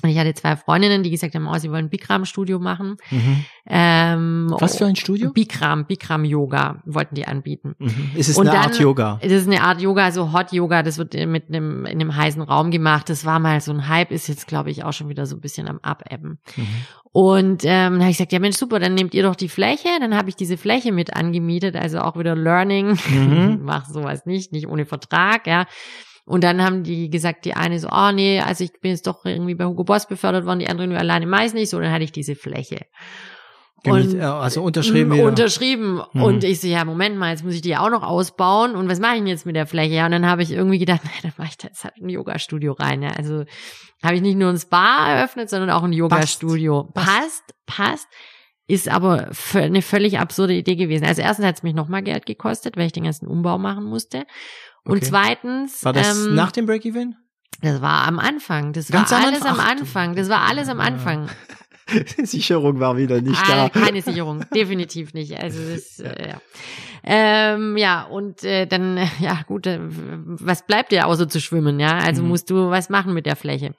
Und ich hatte zwei Freundinnen, die gesagt haben, oh, sie wollen ein Bikram-Studio machen. Mhm. Ähm, Was für ein Studio? Bikram, Bikram Yoga wollten die anbieten. Mhm. Ist es und eine dann, Art Yoga? Es ist eine Art Yoga, also Hot Yoga, das wird mit einem, in einem heißen Raum gemacht. Das war mal so ein Hype, ist jetzt, glaube ich, auch schon wieder so ein bisschen am Abebben. Mhm. Und ähm, habe ich gesagt, ja Mensch, super, dann nehmt ihr doch die Fläche. Dann habe ich diese Fläche mit angemietet, also auch wieder Learning. Mhm. [laughs] Mach sowas nicht, nicht ohne Vertrag, ja. Und dann haben die gesagt, die eine so, oh nee, also ich bin jetzt doch irgendwie bei Hugo Boss befördert worden, die andere nur alleine meist nicht, so dann hatte ich diese Fläche. Und, also unterschrieben mh, wieder. Unterschrieben. Mhm. Und ich so, ja, Moment mal, jetzt muss ich die ja auch noch ausbauen. Und was mache ich denn jetzt mit der Fläche? Ja, und dann habe ich irgendwie gedacht, [laughs] nee, dann mache ich da jetzt halt ein Yoga-Studio rein. Ja. Also habe ich nicht nur ein Spa eröffnet, sondern auch ein Yoga-Studio. Passt. passt, passt. Ist aber eine völlig absurde Idee gewesen. Also erstens hat es mich nochmal Geld gekostet, weil ich den ganzen Umbau machen musste. Und okay. zweitens. War das ähm, nach dem Break-Even? Das war am Anfang. Das Ganz war alles am Anfang. Das war alles am Anfang. [laughs] Sicherung war wieder nicht ah, da. Keine Sicherung, [laughs] definitiv nicht. Also das, äh, ja. Ähm, ja, und äh, dann, [laughs] ja gut, äh, was bleibt dir außer zu schwimmen, ja? Also mhm. musst du was machen mit der Fläche.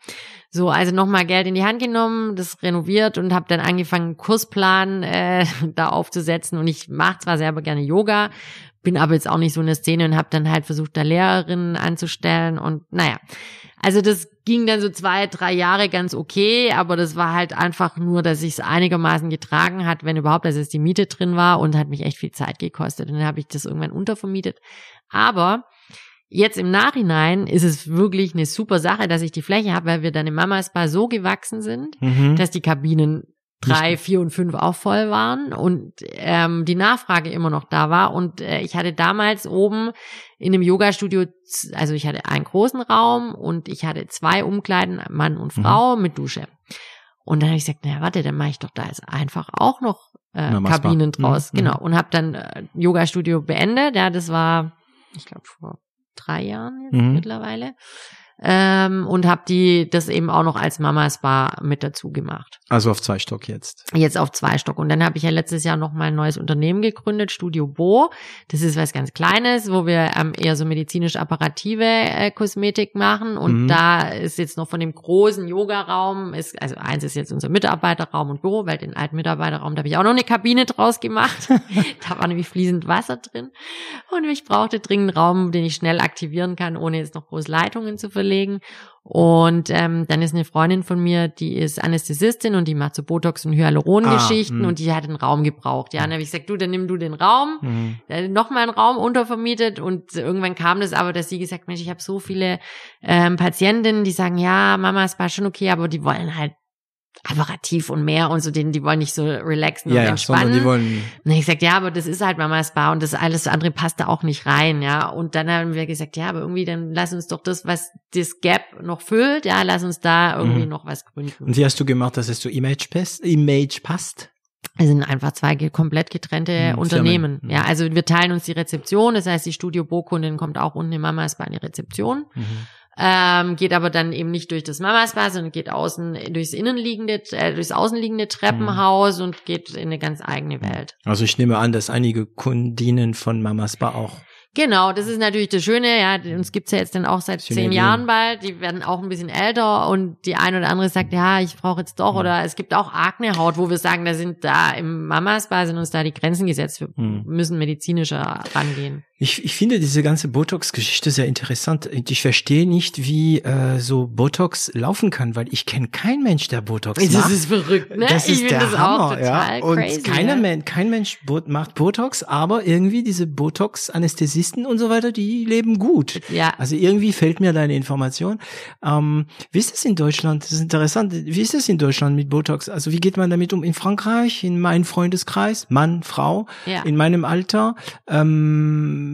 So, also nochmal Geld in die Hand genommen, das renoviert und habe dann angefangen, Kursplan äh, da aufzusetzen. Und ich mache zwar selber gerne Yoga, bin aber jetzt auch nicht so in der Szene und habe dann halt versucht, da Lehrerinnen anzustellen und naja. Also das ging dann so zwei, drei Jahre ganz okay, aber das war halt einfach nur, dass ich es einigermaßen getragen hat, wenn überhaupt, dass es die Miete drin war und hat mich echt viel Zeit gekostet. Und dann habe ich das irgendwann untervermietet. Aber Jetzt im Nachhinein ist es wirklich eine super Sache, dass ich die Fläche habe, weil wir dann im Mamas Spa so gewachsen sind, mhm. dass die Kabinen drei, vier und fünf auch voll waren und ähm, die Nachfrage immer noch da war. Und äh, ich hatte damals oben in dem Yoga-Studio, also ich hatte einen großen Raum und ich hatte zwei Umkleiden, Mann und mhm. Frau mhm. mit Dusche. Und dann habe ich gesagt, naja, warte, dann mache ich doch da jetzt einfach auch noch äh, Kabinen draus. Mhm. Genau. Und habe dann äh, Yoga-Studio beendet. Ja, das war, ich glaube, vor drei Jahren jetzt mhm. mittlerweile ähm, und habe die das eben auch noch als Mama Spa mit dazu gemacht. Also auf zwei Stock jetzt. Jetzt auf zwei Stock. Und dann habe ich ja letztes Jahr noch mal ein neues Unternehmen gegründet, Studio Bo. Das ist was ganz Kleines, wo wir ähm, eher so medizinisch apparative äh, Kosmetik machen. Und mhm. da ist jetzt noch von dem großen Yoga-Raum, ist, also eins ist jetzt unser Mitarbeiterraum und Büro, weil den alten Mitarbeiterraum, da habe ich auch noch eine Kabine draus gemacht. [laughs] da war nämlich fließend Wasser drin. Und ich brauchte dringend Raum, den ich schnell aktivieren kann, ohne jetzt noch große Leitungen zu verlegen. Und ähm, dann ist eine Freundin von mir, die ist Anästhesistin und die macht so Botox- und Hyaluron-Geschichten ah, und die hat einen Raum gebraucht. Ja, dann habe ich gesagt, du, dann nimm du den Raum. Mhm. Dann nochmal einen Raum untervermietet und irgendwann kam das aber, dass sie gesagt, Mensch, ich habe so viele ähm, Patientinnen, die sagen, ja, Mama, es war schon okay, aber die wollen halt apparativ und mehr und so, denen, die wollen nicht so relaxen ja, und entspannen. Ja, die wollen und ich gesagt, ja, aber das ist halt Mamas Bar und das alles andere passt da auch nicht rein, ja. Und dann haben wir gesagt, ja, aber irgendwie dann lass uns doch das, was das Gap noch füllt, ja, lass uns da irgendwie mhm. noch was gründen. Und wie hast du gemacht, dass es zu Image passt? Image passt? Es sind einfach zwei komplett getrennte mhm, Unternehmen. Mhm. Ja, also wir teilen uns die Rezeption. Das heißt, die Studio Bo-Kundin kommt auch unten in Mamas Bar in die Rezeption. Ähm, geht aber dann eben nicht durch das Mamaspa, sondern geht außen durchs innenliegende, äh, durchs außenliegende Treppenhaus mhm. und geht in eine ganz eigene Welt. Also ich nehme an, dass einige Kundinnen von Mamaspa auch Genau, das ist natürlich das Schöne, ja, uns gibt's ja jetzt dann auch seit zehn Jahren bald, die werden auch ein bisschen älter und die eine oder andere sagt, ja, ich brauche jetzt doch, mhm. oder es gibt auch Aknehaut, wo wir sagen, da sind da im Mamas-Bar sind uns da die Grenzen gesetzt, wir mhm. müssen medizinischer rangehen. Ich, ich finde diese ganze Botox-Geschichte sehr interessant. Ich verstehe nicht, wie äh, so Botox laufen kann, weil ich kenne keinen Mensch, der Botox das macht. Das ist verrückt, ne? Das ist ich der das Hammer, ja. Und crazy, keiner, ja? kein Mensch macht Botox, aber irgendwie diese Botox-Anästhesisten und so weiter, die leben gut. Ja. Also irgendwie fällt mir deine Information. Ähm, wie ist das in Deutschland? Das ist interessant. Wie ist das in Deutschland mit Botox? Also wie geht man damit um? In Frankreich, in meinem Freundeskreis, Mann, Frau, ja. in meinem Alter. Ähm,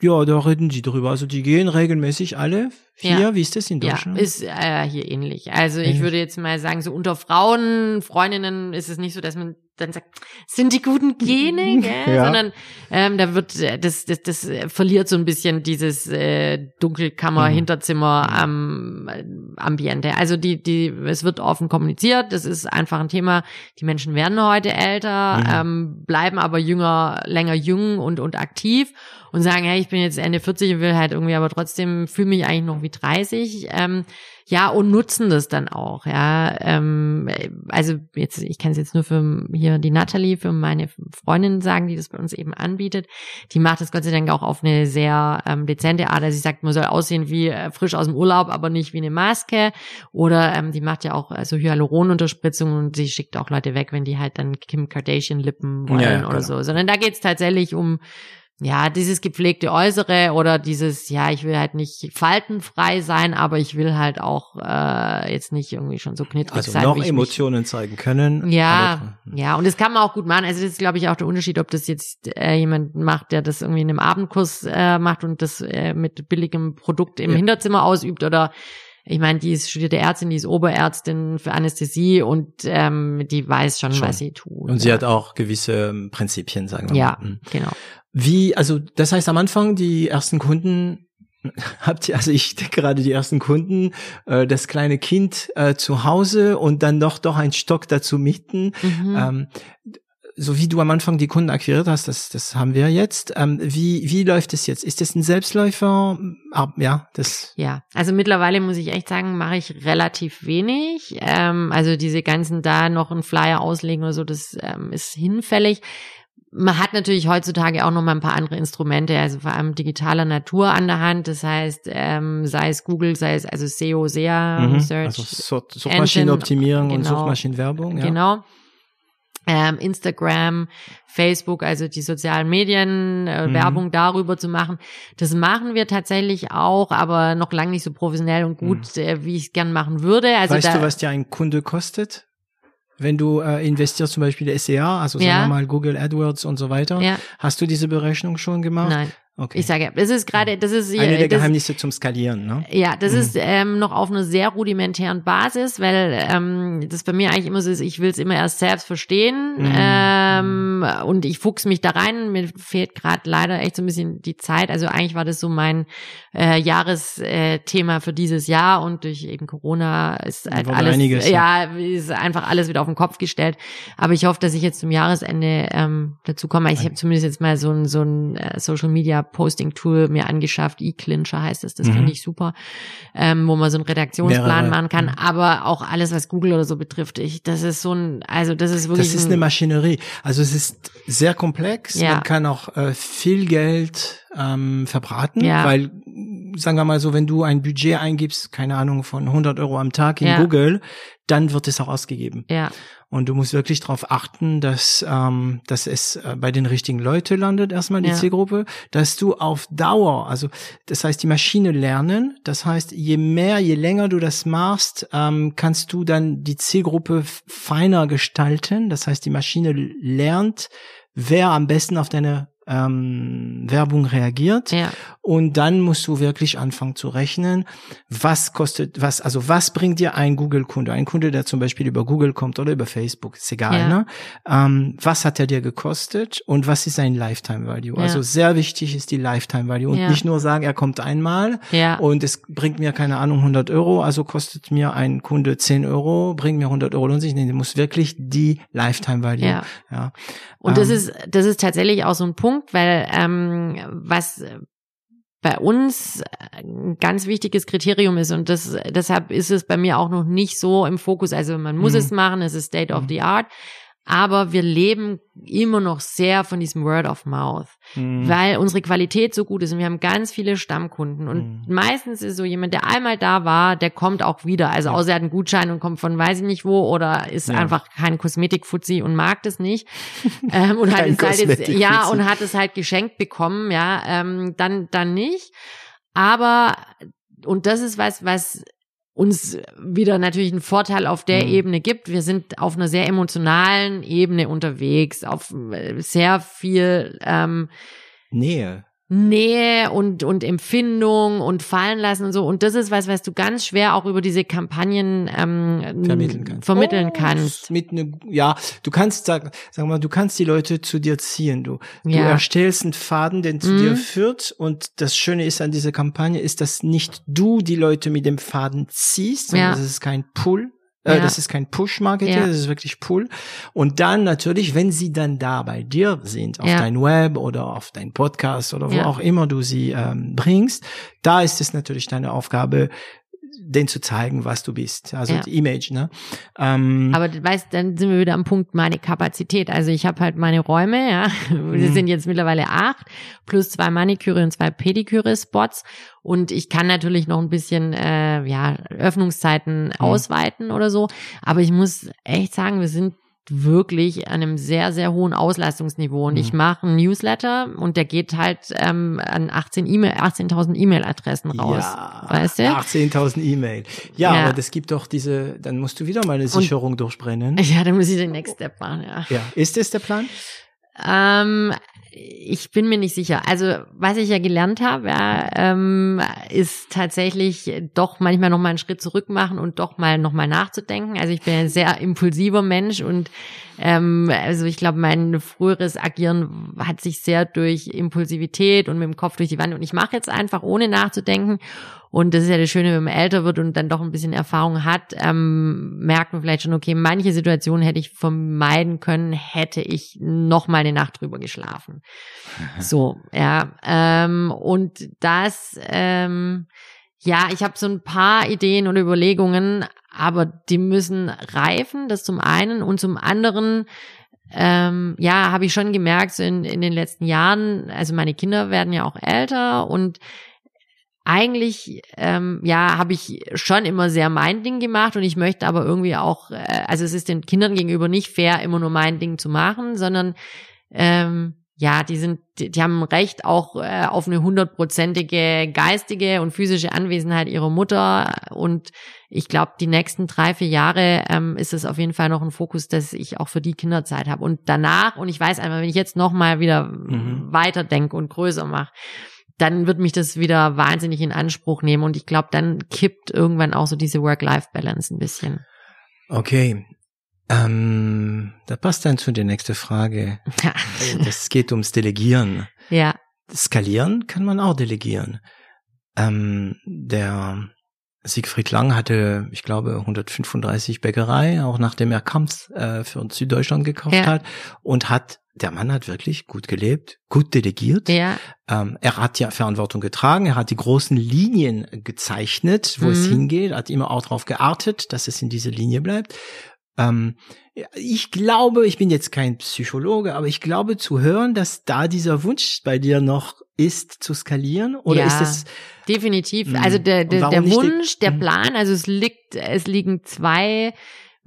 ja, da reden sie drüber. Also die gehen regelmäßig alle vier. Ja. Wie ist das in Deutschland? Ja, ist äh, hier ähnlich. Also ich würde jetzt mal sagen, so unter Frauen, Freundinnen ist es nicht so, dass man dann sagt, sind die guten Gene, [laughs] gell? Ja. sondern ähm, da wird äh, das, das, das verliert so ein bisschen dieses äh, Dunkelkammer, mhm. Hinterzimmer ähm, Ambiente. Also die, die, es wird offen kommuniziert, das ist einfach ein Thema. Die Menschen werden heute älter, mhm. ähm, bleiben aber jünger, länger jung und, und aktiv und sagen, hey, ich bin jetzt Ende 40 und will halt irgendwie aber trotzdem fühle mich eigentlich noch wie 30. Ähm, ja, und nutzen das dann auch, ja. Ähm, also jetzt, ich kann es jetzt nur für hier die Natalie, für meine Freundin sagen, die das bei uns eben anbietet. Die macht das Gott sei Dank auch auf eine sehr ähm, dezente Art. Also sie sagt, man soll aussehen wie äh, frisch aus dem Urlaub, aber nicht wie eine Maske. Oder ähm, die macht ja auch also Hyaluronunterspritzung und sie schickt auch Leute weg, wenn die halt dann Kim Kardashian Lippen wollen ja, ja, oder genau. so. Sondern da geht's tatsächlich um ja, dieses gepflegte Äußere oder dieses, ja, ich will halt nicht faltenfrei sein, aber ich will halt auch äh, jetzt nicht irgendwie schon so knittrig also sein. noch wie ich Emotionen zeigen können. Mich, ja, ja, und das kann man auch gut machen. Also das ist, glaube ich, auch der Unterschied, ob das jetzt äh, jemand macht, der das irgendwie in einem Abendkurs äh, macht und das äh, mit billigem Produkt im ja. Hinterzimmer ausübt oder ich meine, die ist studierte Ärztin, die ist Oberärztin für Anästhesie und ähm, die weiß schon, schon. was sie tut. Und sie ja. hat auch gewisse ähm, Prinzipien, sagen wir ja, mal. Ja, mhm. genau. Wie, also das heißt am Anfang die ersten Kunden [laughs] habt ihr, also ich denke gerade die ersten Kunden, äh, das kleine Kind äh, zu Hause und dann doch doch ein Stock dazu mieten. Mhm. Ähm, so wie du am Anfang die Kunden akquiriert hast, das, das haben wir jetzt. Ähm, wie, wie läuft es jetzt? Ist das ein Selbstläufer? Ah, ja, das. Ja, also mittlerweile muss ich echt sagen, mache ich relativ wenig. Ähm, also diese ganzen da noch einen Flyer auslegen oder so, das ähm, ist hinfällig. Man hat natürlich heutzutage auch noch mal ein paar andere Instrumente, also vor allem digitaler Natur an der Hand. Das heißt, ähm, sei es Google, sei es also SEO, SEA, mhm, Search, also Suchmaschinenoptimierung Engine, und genau, Suchmaschinenwerbung. Ja. Genau Instagram, Facebook, also die sozialen Medien, äh, mhm. Werbung darüber zu machen. Das machen wir tatsächlich auch, aber noch lange nicht so professionell und gut, mhm. äh, wie ich es gern machen würde. Also weißt du, was dir ein Kunde kostet? Wenn du äh, investierst zum Beispiel SEA, also sagen Ja. wir mal Google AdWords und so weiter, Ja. hast du diese Berechnung schon gemacht? Nein, Okay. ich sage, das ist gerade, das ist Eine der das, Geheimnisse zum Skalieren, ne? Ja, das Mhm. ist ähm, noch auf einer sehr rudimentären Basis, weil ähm, das bei mir eigentlich immer so ist, ich will es immer erst selbst verstehen Mhm. ähm, und ich fuchs mich da rein. Mir fehlt gerade leider echt so ein bisschen die Zeit. Also eigentlich war das so mein äh, Jahresthema für dieses Jahr und durch eben Corona ist halt alles, einiges, ja, ist einfach alles wieder auf den Kopf gestellt. Aber ich hoffe, dass ich jetzt zum Jahresende ähm, dazu komme. Ich habe zumindest jetzt mal so ein so ein äh, Social Media Posting Tool mir angeschafft. E-Clincher heißt es. Das Mhm. finde ich super, ähm, wo man so einen Redaktionsplan Mehrere. machen kann. Aber auch alles, was Google oder so betrifft, ich, das ist so ein, also das ist wirklich Das ist ein, eine Maschinerie. Also es ist sehr komplex. Ja. Man kann auch äh, viel Geld ähm, verbraten, Ja. weil sagen wir mal so, wenn du ein Budget eingibst, keine Ahnung, von 100 Euro am Tag in Ja. Google, dann wird es auch ausgegeben. ja, Und du musst wirklich darauf achten, dass, ähm, dass es äh, bei den richtigen Leuten landet, erstmal die Ja. Zielgruppe, dass du auf Dauer, also das heißt, die Maschine lernen, das heißt, je mehr, je länger du das machst, ähm, kannst du dann die Zielgruppe feiner gestalten. Das heißt, die Maschine lernt, wer am besten auf deine ähm, Werbung reagiert. ja, Und dann musst du wirklich anfangen zu rechnen, was kostet, was, also was bringt dir ein Google-Kunde? Ein Kunde, der zum Beispiel über Google kommt oder über Facebook, ist egal, Ja. ne? Ähm, was hat er dir gekostet und was ist sein Lifetime-Value? Ja. Also sehr wichtig ist die Lifetime-Value und Ja. nicht nur sagen, er kommt einmal ja, und es bringt mir, keine Ahnung, 100 Euro, also kostet mir ein Kunde 10 Euro, bringt mir 100 Euro lohnt sich. Nee, du musst wirklich die Lifetime-Value. Ja. ja. Und das Ähm, ist, das ist tatsächlich auch so ein Punkt, weil ähm, was bei uns ein ganz wichtiges Kriterium ist und das, deshalb ist es bei mir auch noch nicht so im Fokus. Also man muss Mhm. es machen, es ist State of Mhm. the Art. Aber wir leben immer noch sehr von diesem Word of Mouth, mh. weil unsere Qualität so gut ist und wir haben ganz viele Stammkunden und Mhm. meistens ist so jemand, der einmal da war, der kommt auch wieder. Also Ja. außer er hat einen Gutschein und kommt von weiß ich nicht wo oder ist Ja. einfach kein Kosmetikfuzzi und mag das nicht [laughs] ähm, und hat es halt jetzt, ja und hat es halt geschenkt bekommen, ja, ähm, dann dann nicht. Aber und das ist was, was uns wieder natürlich einen Vorteil auf der Mhm. Ebene gibt. Wir sind auf einer sehr emotionalen Ebene unterwegs, auf äh, sehr viel ähm, Nähe. Nähe und, und Empfindung und fallen lassen und so. Und das ist was, was du ganz schwer auch über diese Kampagnen ähm, vermitteln kannst. vermitteln Oh, kannst. Mit ne, ja, du kannst sag, sag mal, du kannst die Leute zu dir ziehen. Du, du Ja. erstellst einen Faden, den zu Mhm. dir führt. Und das Schöne ist an dieser Kampagne, ist, dass nicht du die Leute mit dem Faden ziehst, sondern Ja. das ist kein Pull. Äh, Ja. Das ist kein Push-Marketing, Ja. das ist wirklich Pull. Und dann natürlich, wenn sie dann da bei dir sind, auf Ja. dein Web oder auf dein Podcast oder wo auch immer du sie ähm, bringst, da ist es natürlich deine Aufgabe, denen zu zeigen, was du bist. Also Ja. die Image, ne? Ähm, Aber du weißt, dann sind wir wieder am Punkt meine Kapazität. Also ich habe halt meine Räume, ja. Wir Mhm. sind jetzt mittlerweile acht, plus zwei Maniküre und zwei Pediküre-Spots. Und ich kann natürlich noch ein bisschen äh, ja, Öffnungszeiten Mhm. ausweiten oder so. Aber ich muss echt sagen, wir sind wirklich an einem sehr, sehr hohen Auslastungsniveau. Und mhm. ich mache einen Newsletter und der geht halt ähm, an 18 E-Mail, 18.000 E-Mail-Adressen raus. Ja, weißt du? 18.000 E-Mail. Ja, ja, aber das gibt doch diese, dann musst du wieder mal eine Sicherung und, durchbrennen. [laughs] Ja, dann muss ich den Next Step machen, ja. Ja, ist das der Plan? Ähm, ich bin mir nicht sicher. Also was ich ja gelernt habe, ja, ähm, ist tatsächlich doch manchmal noch mal einen Schritt zurück machen und doch mal noch mal nachzudenken. Also ich bin ein sehr impulsiver Mensch und ähm, also ich glaube, mein früheres Agieren hat sich sehr durch Impulsivität und mit dem Kopf durch die Wand und ich mache jetzt einfach ohne nachzudenken und das ist ja das Schöne, wenn man älter wird und dann doch ein bisschen Erfahrung hat, ähm, merkt man vielleicht schon, okay, manche Situationen hätte ich vermeiden können, hätte ich noch mal eine Nacht drüber geschlafen. [laughs] So, ja. Ähm, und das, ähm, ja, ich habe so ein paar Ideen und Überlegungen, aber die müssen reifen, das zum einen und zum anderen ähm, ja, habe ich schon gemerkt, so in, in den letzten Jahren, also meine Kinder werden ja auch älter und eigentlich, ähm, ja, habe ich schon immer sehr mein Ding gemacht und ich möchte aber irgendwie auch, äh, also es ist den Kindern gegenüber nicht fair, immer nur mein Ding zu machen, sondern ähm, ja, die sind, die, die haben Recht auch äh, auf eine hundertprozentige geistige und physische Anwesenheit ihrer Mutter. Und ich glaube, die nächsten drei, vier Jahre ähm, ist es auf jeden Fall noch ein Fokus, dass ich auch für die Kinderzeit habe. Und danach, und ich weiß einfach, wenn ich jetzt nochmal wieder mhm. weiterdenke und größer mache, dann wird mich das wieder wahnsinnig in Anspruch nehmen. Und ich glaube, dann kippt irgendwann auch so diese Work-Life-Balance ein bisschen. Okay, ähm, da passt dann zu der nächsten Frage. das geht ums Delegieren. Ja. Skalieren kann man auch delegieren. Ähm, der Siegfried Lang hatte, ich glaube, 135 Bäckerei, auch nachdem er Kamps äh, für uns Süddeutschland gekauft ja. hat und hat der Mann hat wirklich gut gelebt, gut delegiert. Ja. Ähm, er hat ja Verantwortung getragen, er hat die großen Linien gezeichnet, wo mhm. es hingeht, hat immer auch darauf geartet, dass es in diese Linie bleibt. Ähm, ich glaube, ich bin jetzt kein Psychologe, aber ich glaube zu hören, dass da dieser Wunsch bei dir noch ist zu skalieren oder ja, ist es definitiv? Mh, hm. also der der, der Wunsch, der hm. Plan, also es liegt, es liegen zwei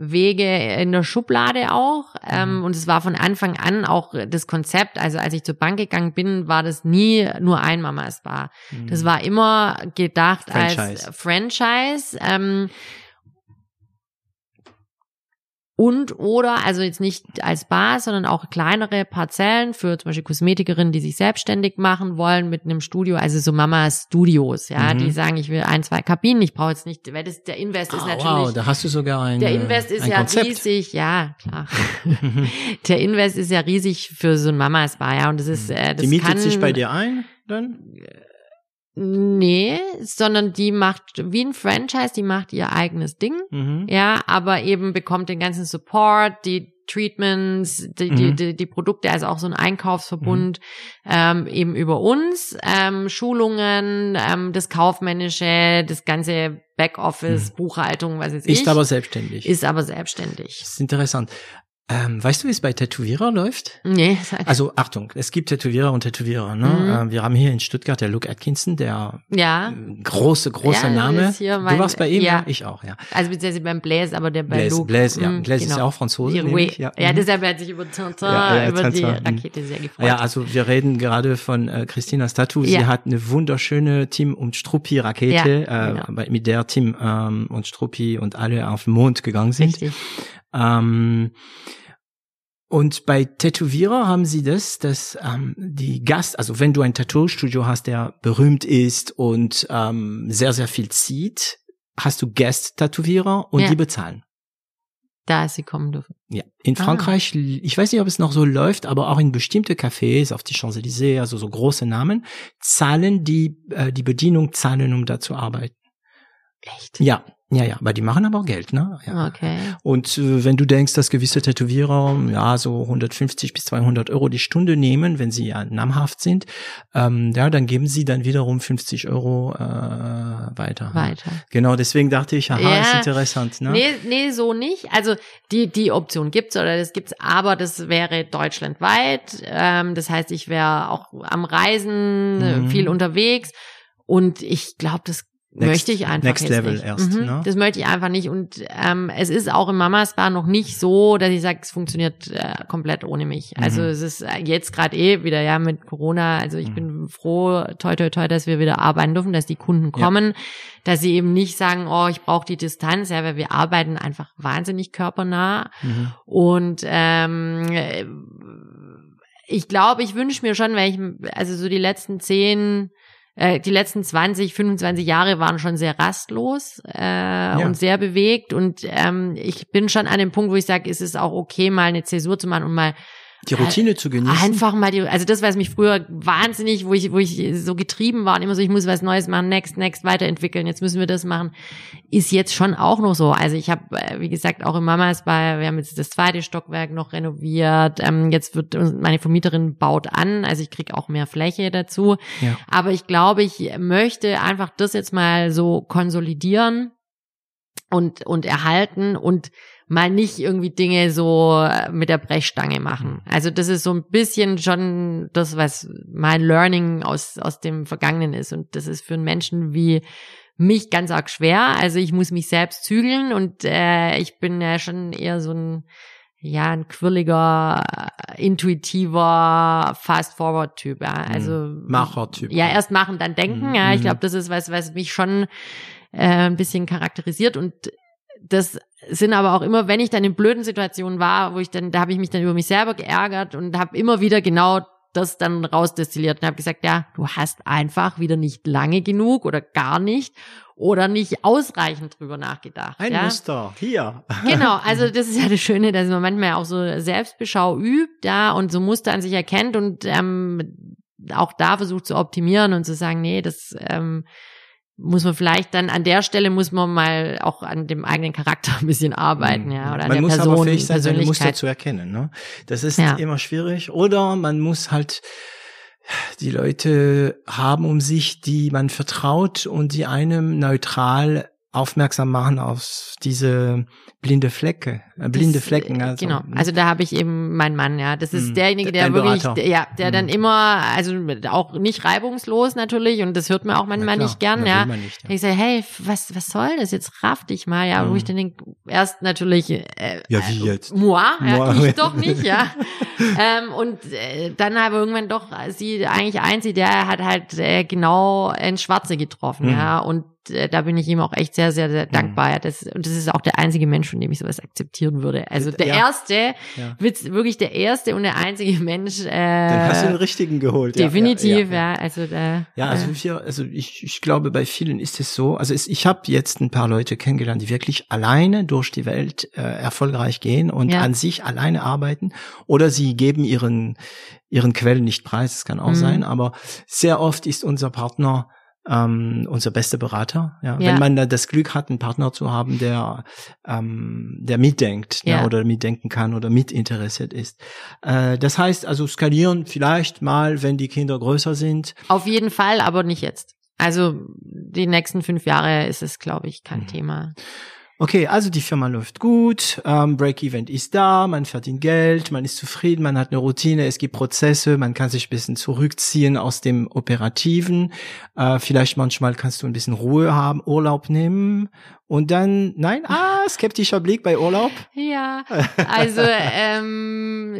Wege in der Schublade auch. Ähm, mhm. und es war von Anfang an auch das Konzept. Also als ich zur Bank gegangen bin, war das nie nur ein Mama-Spa. Mhm. Das war immer gedacht Franchise. als Franchise. Ähm, und oder, also jetzt nicht als Bar, sondern auch kleinere Parzellen für zum Beispiel Kosmetikerinnen, die sich selbstständig machen wollen mit einem Studio, also so Mamas Studios, ja, mhm. die sagen, ich will ein, zwei Kabinen, ich brauche jetzt nicht, weil das, der Invest ist oh, natürlich. Wow, da hast du sogar ein Der Invest ist ja Konzept. riesig, ja, klar. [laughs] der Invest ist ja riesig für so ein Mamas Bar, ja, und das ist, äh, das Die mietet kann, sich bei dir ein, dann? Nee, sondern die macht wie ein Franchise, die macht ihr eigenes Ding, mhm. ja, aber eben bekommt den ganzen Support, die Treatments, die, mhm. die, die, die, Produkte, also auch so ein Einkaufsverbund mhm. ähm, eben über uns, ähm, Schulungen, ähm, das Kaufmännische, das ganze Backoffice, mhm. Buchhaltung, was weiß ich. Ist aber selbstständig. Ist aber selbstständig. Das ist interessant. Ähm, weißt du, wie es bei Tätowierer läuft? Nee. Also Achtung, es gibt Tätowierer und Tätowierer. Ne? Mhm. Äh, wir haben hier in Stuttgart der Luke Atkinson, der ja. große, große ja, Name. Du warst bei ihm? Ja. Ich auch, ja. Also beziehungsweise beim Blaise, aber der bei Blaise, Luke. Blaise, ja. Mhm, Blaise genau. ist ja auch Franzose. Ja. ja, mhm. deshalb hat sich über Tintin, ja, über Tintin. die Rakete sehr gefreut. Ja, also wir reden gerade von äh, Christinas Tattoo. Sie hat eine wunderschöne Team- und Struppi-Rakete, äh, genau. mit der Team ähm, und Struppi und alle auf den Mond gegangen sind. Richtig. Ähm, und bei Tätowierer haben sie das, dass ähm, die Gast, also wenn du ein Tattoo-Studio hast, der berühmt ist und ähm, sehr, sehr viel zieht, hast du Guest-Tätowierer und ja. die bezahlen. Da sie kommen dürfen. Ja. In ah. Frankreich, ich weiß nicht, ob es noch so läuft, aber auch in bestimmte Cafés auf die Champs-Élysées, also so große Namen, zahlen die, äh, die Bedienung zahlen, um da zu arbeiten. Echt? Ja, ja, ja, aber die machen aber auch Geld, ne? Ja. Okay. Und äh, wenn du denkst, dass gewisse Tätowierer ja so 150 bis 200 Euro die Stunde nehmen, wenn sie ja namhaft sind, ähm, ja, dann geben sie dann wiederum 50 Euro äh, weiter. Weiter. Genau, deswegen dachte ich, aha, ja, ist interessant, ne? Nee, nee, so nicht. Also die die Option gibt's oder das gibt's, aber das wäre deutschlandweit. Ähm, das heißt, ich wäre auch am Reisen, mhm. viel unterwegs und ich glaube, das Next, möchte ich einfach Next Level nicht. erst. Mhm, Ne? Das möchte ich einfach nicht. Und ähm, es ist auch im Mamas Bar noch nicht so, dass ich sage, es funktioniert äh, komplett ohne mich. Also Mhm. es ist äh, jetzt gerade eh wieder ja mit Corona. Also ich Mhm. bin froh, toi toi toi, dass wir wieder arbeiten dürfen, dass die Kunden Ja. kommen, dass sie eben nicht sagen, oh, ich brauche die Distanz, ja, weil wir arbeiten einfach wahnsinnig körpernah. Mhm. Und ähm, äh, ich glaube, ich wünsche mir schon, weil ich, also so die letzten zehn, äh, die letzten 20, 25 Jahre waren schon sehr rastlos äh, und sehr bewegt. Und ähm, ich bin schon an dem Punkt, wo ich sage, es ist auch okay, mal eine Zäsur zu machen und mal Die Routine zu genießen. Einfach mal die, also das, was mich früher wahnsinnig, wo ich, wo ich so getrieben war und immer so, ich muss was Neues machen, next, next, weiterentwickeln, jetzt müssen wir das machen, ist jetzt schon auch noch so. Also ich habe, wie gesagt, auch in Mamas bei, wir haben jetzt das zweite Stockwerk noch renoviert, ähm, jetzt wird meine Vermieterin baut an, also ich krieg auch mehr Fläche dazu. Ja. Aber ich glaube, ich möchte einfach das jetzt mal so konsolidieren und, und erhalten und mal nicht irgendwie Dinge so mit der Brechstange machen. Also das ist so ein bisschen schon das, was mein Learning aus, aus dem Vergangenen ist. Und das ist für einen Menschen wie mich ganz arg schwer. Also ich muss mich selbst zügeln und äh, ich bin ja schon eher so ein ja, ein quirliger, äh, intuitiver Fast-Forward-Typ. Ja. Also Machertyp. ja, erst machen, dann denken. Mhm. Ja, ich Mhm. glaube, das ist was, was mich schon äh, ein bisschen charakterisiert und das sind aber auch immer, wenn ich dann in blöden Situationen war, wo ich dann, da habe ich mich dann über mich selber geärgert und habe immer wieder genau das dann rausdestilliert und habe gesagt, ja, du hast einfach wieder nicht lange genug oder gar nicht oder nicht ausreichend drüber nachgedacht. Ein ja? Muster. Hier. Genau, [laughs] also das ist ja das Schöne, dass man manchmal auch so Selbstbeschau übt, ja, und so Muster an sich erkennt und ähm, auch da versucht zu optimieren und zu sagen, nee, das ähm, muss man vielleicht dann an der Stelle muss man mal auch an dem eigenen Charakter [laughs] ein bisschen arbeiten, ja, oder an man der muss Person, aber fähig sein, seine Muster zu erkennen. Ne? Das ist Ja. immer schwierig. Oder man muss halt die Leute haben um sich, die man vertraut und die einem neutral aufmerksam machen auf diese blinde Flecke, äh, blinde Das, Flecken. äh, Also, genau. Also da habe ich eben meinen Mann, ja. Das ist Mhm. derjenige, der wirklich, der, ja, der dann Mhm. immer, also auch nicht reibungslos natürlich und das hört man auch manchmal klar, nicht gern, ja. nicht, ja. Ich sage, hey, was, was soll das jetzt? Raff dich mal, ja. Wo Mhm. ich dann denk, erst natürlich, äh, Ja, wie jetzt? Moi, ja, Moi. ich doch nicht, ja. [laughs] ähm, und äh, dann aber irgendwann doch sie eigentlich einzig, der hat halt äh, genau ins Schwarze getroffen, Mhm. ja. Und äh, da bin ich ihm auch echt sehr, sehr, sehr dankbar. Ja. Das, und das ist auch der einzige Mensch, von dem ich sowas akzeptieren würde. Also der Ja. erste, Ja. Witz, wirklich der erste und der einzige Mensch. Äh, Dann hast du den richtigen geholt. definitiv, ja, ja. Also da, Ja, also äh, wir, also ich, ich glaube, bei vielen ist es so. Also es, ich habe jetzt ein paar Leute kennengelernt, die wirklich alleine durch die Welt äh, erfolgreich gehen und an sich alleine arbeiten. Oder sie geben ihren ihren Quellen nicht preis. Das kann auch Mhm. sein. Aber sehr oft ist unser Partner ähm, unser bester Berater. Ja? Ja. Wenn man da das Glück hat, einen Partner zu haben, der ähm, der mitdenkt Ja. ne, oder mitdenken kann oder mitinteressiert ist. Äh, das heißt also skalieren vielleicht mal, wenn die Kinder größer sind. auf jeden Fall, aber nicht jetzt. Also die nächsten fünf Jahre ist es, glaube ich, kein Mhm. Thema. Okay, also die Firma läuft gut, ähm, Break-Event ist da, man verdient Geld, man ist zufrieden, man hat eine Routine, es gibt Prozesse, man kann sich ein bisschen zurückziehen aus dem Operativen. Äh, vielleicht manchmal kannst du ein bisschen Ruhe haben, Urlaub nehmen und dann, nein, ah, skeptischer Blick bei Urlaub. Ja, also [laughs] ähm,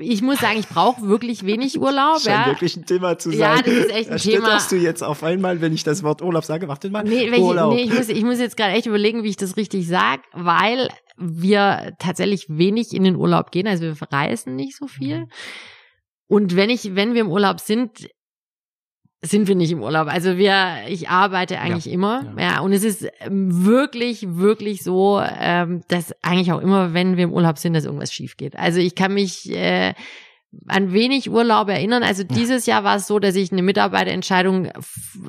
ich muss sagen, ich brauche wirklich wenig Urlaub. Scheint Ja, wirklich ein Thema zu sein. Ja, das ist echt ein Da Thema. stotterst du jetzt auf einmal, wenn ich das Wort Urlaub sage, warte mal. Nee, Urlaub. nee ich, muss, ich muss jetzt gerade echt überlegen, wie ich das richtig sag, weil wir tatsächlich wenig in den Urlaub gehen. Also wir verreisen nicht so viel. Mhm. Und wenn ich, wenn wir im Urlaub sind, sind wir nicht im Urlaub. Also wir, ich arbeite eigentlich immer. ja. Ja. und es ist ähm, wirklich, wirklich so, ähm, dass eigentlich auch immer, wenn wir im Urlaub sind, dass irgendwas schief geht. Also ich kann mich äh, an wenig Urlaub erinnern. Also dieses Jahr war es so, dass ich eine Mitarbeiterentscheidung,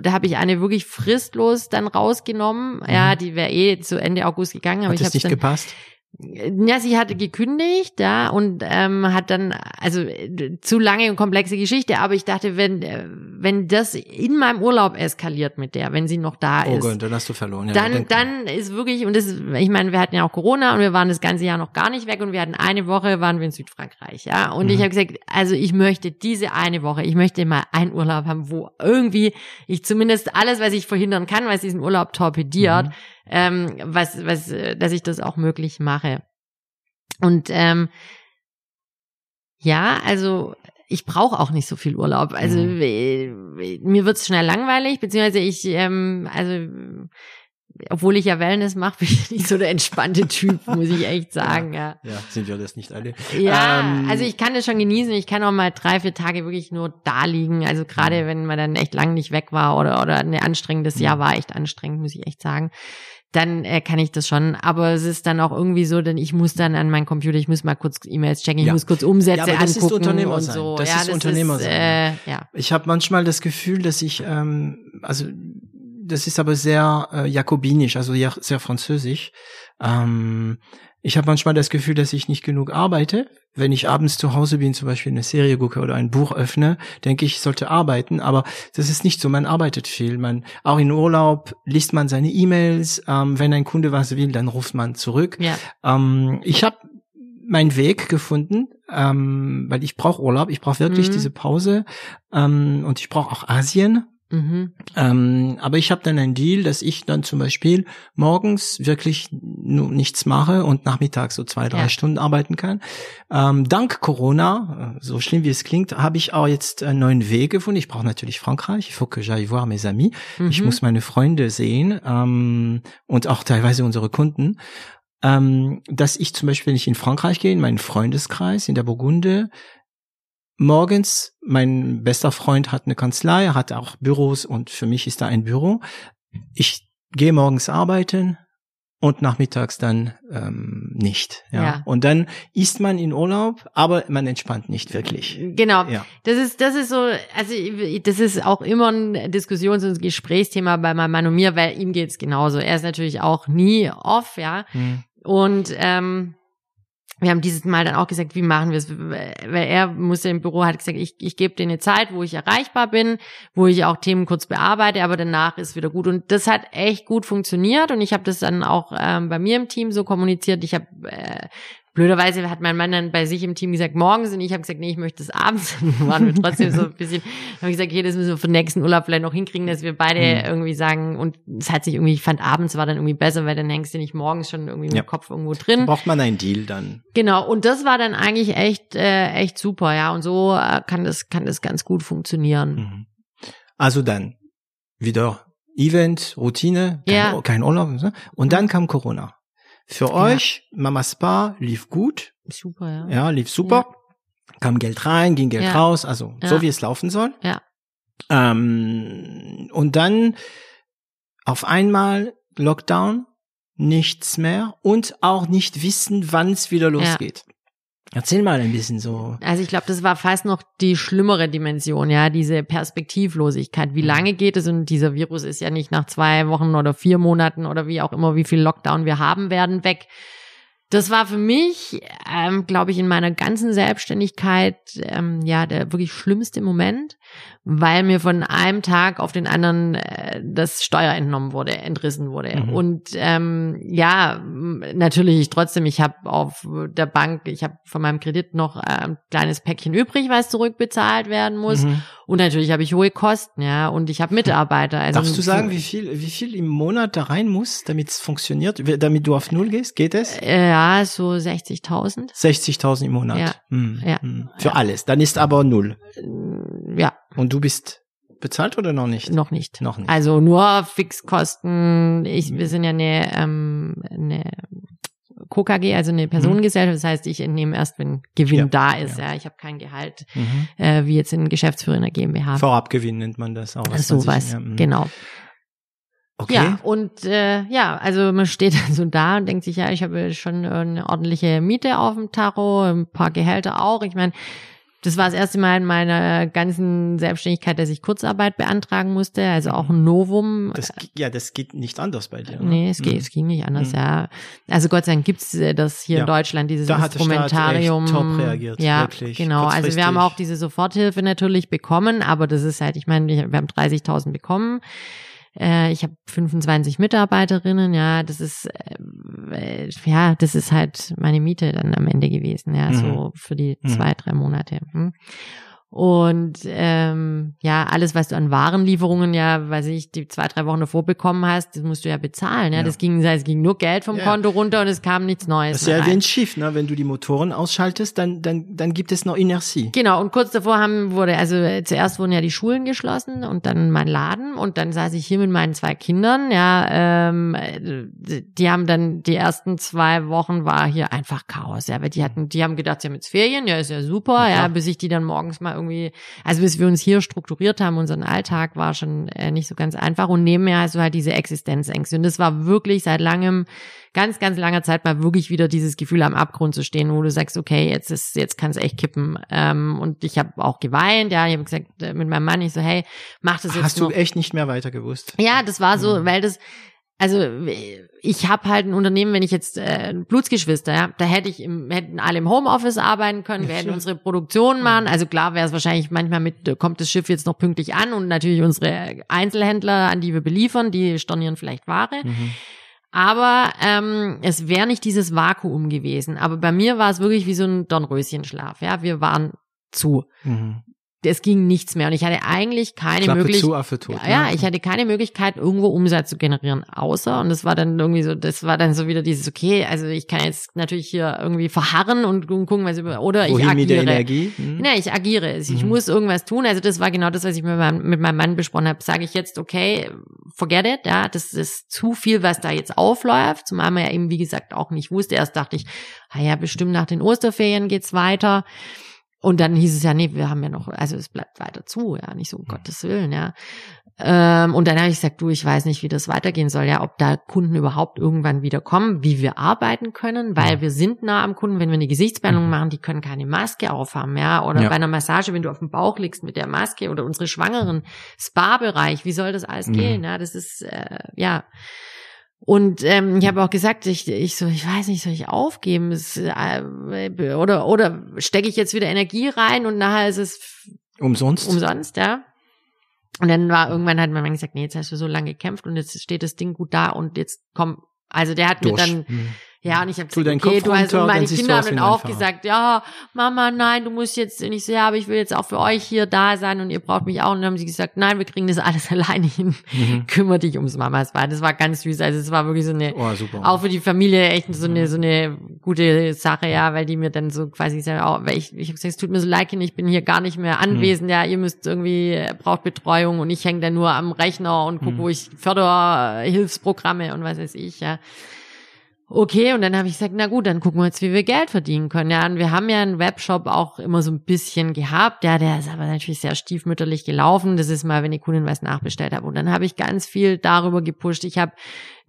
da habe ich eine wirklich fristlos dann rausgenommen. Ja, die wäre eh zu Ende August gegangen, aber Mhm. Hat ich es habe nicht dann gepasst? Ja, sie hatte gekündigt, ja, und ähm, hat dann, also äh, zu lange und komplexe Geschichte, aber ich dachte, wenn, äh, wenn das in meinem Urlaub eskaliert mit der, wenn sie noch da Oh ist, Gott, dann hast du verloren. Ja, dann, dann ist wirklich, und das, ist- ich meine, wir hatten ja auch Corona und wir waren das ganze Jahr noch gar nicht weg und wir hatten eine Woche, waren wir in Südfrankreich, ja. Und Mhm. ich habe gesagt, also ich möchte diese eine Woche, ich möchte mal einen Urlaub haben, wo irgendwie ich zumindest alles, was ich verhindern kann, was diesen Urlaub torpediert, Mhm. Ähm, was, was, äh, dass ich das auch möglich mache. Und ähm, ja, also ich brauche auch nicht so viel Urlaub. Also Mhm. äh, mir wird's schnell langweilig, beziehungsweise ich, ähm, also obwohl ich ja Wellness mache, [laughs] bin ich nicht so der entspannte Typ, [laughs] muss ich echt sagen. Ja, Ja, sind wir das nicht alle? ja Ähm, also ich kann das schon genießen. Ich kann auch mal drei, vier Tage wirklich nur da liegen. Also gerade wenn man dann echt lang nicht weg war oder oder ein anstrengendes Jahr war, echt anstrengend, muss ich echt sagen. Dann äh, kann ich das schon, aber es ist dann auch irgendwie so, denn ich muss dann an meinen Computer, ich muss mal kurz E-Mails checken, ich Ja. muss kurz Umsätze Ja, das ist angucken Unternehmer und so. Das ja, ist Unternehmer ist, sein, Äh, ja. Ich habe manchmal das Gefühl, dass ich, ähm, also das ist aber sehr äh, jakobinisch, also ja, sehr französisch. Ähm, ich habe manchmal das Gefühl, dass ich nicht genug arbeite. Wenn ich abends zu Hause bin, zum Beispiel eine Serie gucke oder ein Buch öffne, denke ich, ich sollte arbeiten. Aber das ist nicht so. Man arbeitet viel. Man auch in Urlaub liest man seine E-Mails. Ähm, wenn ein Kunde was will, dann ruft man zurück. Ja. Ähm, ich habe meinen Weg gefunden, ähm, weil ich brauche Urlaub, ich brauche wirklich Mhm. diese Pause ähm, und ich brauche auch Asien. Mhm. Ähm, aber ich habe dann einen Deal, dass ich dann zum Beispiel morgens wirklich nur nichts mache und nachmittags so zwei, drei Ja. Stunden arbeiten kann. Ähm, dank Corona, äh, so schlimm wie es klingt, habe ich auch jetzt einen neuen Weg gefunden. Ich brauche natürlich Frankreich. Il faut que j'aille voir mes amis. Ich Mhm. muss meine Freunde sehen ähm, und auch teilweise unsere Kunden. Ähm, dass ich zum Beispiel, wenn ich in Frankreich gehe, in meinen Freundeskreis in der Burgunde, morgens, mein bester Freund hat eine Kanzlei, hat auch Büros und für mich ist da ein Büro. Ich gehe morgens arbeiten und nachmittags dann ähm, nicht. Ja. Ja. Und dann ist man in Urlaub, aber man entspannt nicht wirklich. Genau. Ja. Das ist, das ist so, also das ist auch immer ein Diskussions- und Gesprächsthema bei meinem Mann und mir, weil ihm geht's genauso. Er ist natürlich auch nie off, ja. Hm. Und ähm, wir haben dieses Mal dann auch gesagt, wie machen wir es? Weil er musste im Büro, hat gesagt, ich, ich gebe dir eine Zeit, wo ich erreichbar bin, wo ich auch Themen kurz bearbeite, aber danach ist wieder gut. Und das hat echt gut funktioniert und ich habe das dann auch ähm, bei mir im Team so kommuniziert. Ich habe äh, blöderweise hat mein Mann dann bei sich im Team gesagt, morgens und ich habe gesagt, nee, ich möchte es abends. [laughs] Dann waren wir trotzdem so ein bisschen, habe ich gesagt, okay, das müssen wir für den nächsten Urlaub vielleicht noch hinkriegen, dass wir beide Mhm. irgendwie sagen, und es hat sich irgendwie, ich fand abends war dann irgendwie besser, weil dann hängst du nicht morgens schon irgendwie mit Ja. dem Kopf irgendwo drin. Braucht man einen Deal dann. Genau, und das war dann eigentlich echt, äh, echt super, ja. Und so äh, kann das, kann das ganz gut funktionieren. Mhm. Also dann wieder Event, Routine, kein, Ja. kein Urlaub. ne? Und dann kam Corona. Für Ja. euch, Mama Spa lief gut, Super, ja. ja, lief super. Kam Geld rein, ging Geld Ja. raus, also Ja. so wie es laufen soll. Ja. Ähm, und dann auf einmal Lockdown, nichts mehr und auch nicht wissen, wann es wieder losgeht. Erzähl mal ein bisschen so. Also ich glaube, das war fast noch die schlimmere Dimension, ja, diese Perspektivlosigkeit. Wie lange geht es? Und dieser Virus ist ja nicht nach zwei Wochen oder vier Monaten oder wie auch immer, wie viel Lockdown wir haben werden, weg. Das war für mich, ähm, glaube ich, in meiner ganzen Selbstständigkeit ähm, ja der wirklich schlimmste Moment, weil mir von einem Tag auf den anderen äh, das Steuer entnommen wurde, entrissen wurde. Mhm. Und ähm, ja, natürlich ich trotzdem, ich habe auf der Bank, ich habe von meinem Kredit noch äh, ein kleines Päckchen übrig, was zurückbezahlt werden muss. Mhm. Und natürlich habe ich hohe Kosten, ja, und ich habe Mitarbeiter. Also Darfst du sagen, wie viel, wie viel im Monat da rein muss, damit es funktioniert, damit du auf Null gehst? Geht es? äh, ja, so 60.000. 60.000 im Monat. Ja. Hm, Ja. hm. Für alles. Dann ist aber Null. Äh, Ja, Und du bist bezahlt oder noch nicht? noch nicht. Noch nicht. Also nur Fixkosten. Ich, wir sind ja eine, ähm, eine KKG, also eine Personengesellschaft. Das heißt, ich entnehme erst, wenn Gewinn Ja, da ist. ja. Ja, ich habe kein Gehalt, Mhm. äh, wie jetzt ein Geschäftsführer in der GmbH. Vorabgewinn nennt man das auch. was so was, ja, hm. genau. Okay. Ja, und äh, ja, also man steht [laughs] dann so da und denkt sich, ja, ich habe schon eine ordentliche Miete auf dem Tacho, ein paar Gehälter auch. Ich meine, Das war das erste Mal in meiner ganzen Selbstständigkeit, dass ich Kurzarbeit beantragen musste, also auch ein Novum. Das, ja, das geht nicht anders bei dir. Ne? Nee, es, geht, mhm. es ging nicht anders, mhm. ja. Also Gott sei Dank gibt's äh, das hier ja. in Deutschland, dieses da Instrumentarium. Hat top reagiert, ja, wirklich. Genau, also wir haben auch diese Soforthilfe natürlich bekommen, aber das ist halt, ich meine, wir haben 30.000 bekommen. Äh, ich habe 25 Mitarbeiterinnen, ja, das ist äh, ja, das ist halt meine Miete dann am Ende gewesen, ja, mhm. so für die mhm. zwei, drei Monate. Hm. Und ähm, ja, alles, was du an Warenlieferungen ja, weiß ich, die zwei, drei Wochen davor bekommen hast, das musst du ja bezahlen. Ja, ja. das ging, es ging nur Geld vom ja. Konto runter und es kam nichts Neues. Das ist ja wie ein Schiff, ne? Wenn du die Motoren ausschaltest, dann, dann, dann gibt es noch Inertie. Genau, und kurz davor haben wurde, also zuerst wurden ja die Schulen geschlossen und dann mein Laden und dann saß ich hier mit meinen zwei Kindern, ja, ähm, die haben dann die ersten zwei Wochen war hier einfach Chaos, ja, weil die hatten, die haben gedacht, sie haben jetzt Ferien, ja, ist ja super, ja, ja bis ich die dann morgens mal irgendwie, also bis wir uns hier strukturiert haben, unseren Alltag war schon äh, nicht so ganz einfach und nebenher hast du halt diese Existenzängste und das war wirklich seit langem, ganz, ganz langer Zeit mal wirklich wieder dieses Gefühl am Abgrund zu stehen, wo du sagst, okay, jetzt ist, jetzt kann es echt kippen ähm, und ich habe auch geweint, ja, ich habe gesagt äh, mit meinem Mann, ich so, hey, mach das jetzt Hast noch. du echt nicht mehr weiter gewusst? Ja, das war so, mhm. weil das also ich habe halt ein Unternehmen, wenn ich jetzt äh, Blutsgeschwister, ja, da hätte ich im, hätten alle im Homeoffice arbeiten können, wir hätten unsere Produktion machen. Also klar wäre es wahrscheinlich manchmal mit, kommt das Schiff jetzt noch pünktlich an und natürlich unsere Einzelhändler, an die wir beliefern, die stornieren vielleicht Ware. Mhm. Aber ähm, es wäre nicht dieses Vakuum gewesen. Aber bei mir war es wirklich wie so ein Dornröschenschlaf. Ja, wir waren zu. Mhm es ging nichts mehr und ich hatte eigentlich keine Möglichkeit. Ja, ne? ich hatte keine Möglichkeit, irgendwo Umsatz zu generieren, außer und das war dann irgendwie so, das war dann so wieder dieses okay, also ich kann jetzt natürlich hier irgendwie verharren und gucken, was über oder Wohin ich agiere. Mit der Energie? Hm. Ja, ich agiere. Ich hm. muss irgendwas tun. Also das war genau das, was ich mit meinem, mit meinem Mann besprochen habe. Sage ich jetzt okay, forget it, ja, das ist zu viel, was da jetzt aufläuft. Zumal man ja eben wie gesagt auch nicht wusste. Erst dachte ich, ah ja, bestimmt nach den Osterferien geht's weiter. Und dann hieß es ja, nee, wir haben ja noch, also es bleibt weiter zu, ja, nicht so um Gottes Willen, ja. Ähm, und dann habe ich gesagt, du, ich weiß nicht, wie das weitergehen soll, ja, ob da Kunden überhaupt irgendwann wieder kommen, wie wir arbeiten können, weil ja. wir sind nah am Kunden, wenn wir eine Gesichtsbehandlung mhm. machen, die können keine Maske aufhaben, ja, oder ja. bei einer Massage, wenn du auf dem Bauch liegst mit der Maske oder unsere Schwangeren, Spa-Bereich, wie soll das alles mhm. gehen, ja, das ist, äh, ja. Und ähm, ich habe auch gesagt, ich, ich so, ich weiß nicht, soll ich aufgeben? Es, äh, oder oder stecke ich jetzt wieder Energie rein und nachher ist es umsonst. Umsonst, ja. Und dann war irgendwann hat man gesagt, nee, jetzt hast du so lange gekämpft und jetzt steht das Ding gut da und jetzt komm. Also der hat Durch. mir dann mhm. Ja, und ich habe gesagt, okay, du hast, und meine Kinder haben dann auch gesagt, ja, Mama, nein, du musst jetzt nicht so, ja, aber ich will jetzt auch für euch hier da sein und ihr braucht mich auch. Und dann haben sie gesagt, nein, wir kriegen das alles [laughs] alleine hin. Mhm. Kümmere dich ums Mamas war. Das war ganz süß. Also es war wirklich so eine, oh, super. auch für die Familie echt so eine, so eine gute Sache, ja, weil die mir dann so quasi sagen, auch, weil ich, ich habe gesagt, es tut mir so leid, ich bin hier gar nicht mehr anwesend, mhm. ja, ihr müsst irgendwie, braucht Betreuung und ich hänge dann nur am Rechner und gucke, mhm. wo ich Förderhilfsprogramme und was weiß ich, ja. Okay, und dann habe ich gesagt, na gut, dann gucken wir jetzt, wie wir Geld verdienen können. Ja, und wir haben ja einen Webshop auch immer so ein bisschen gehabt. Ja, der ist aber natürlich sehr stiefmütterlich gelaufen. Das ist mal, wenn die Kundin was nachbestellt hat. Und dann habe ich ganz viel darüber gepusht. Ich habe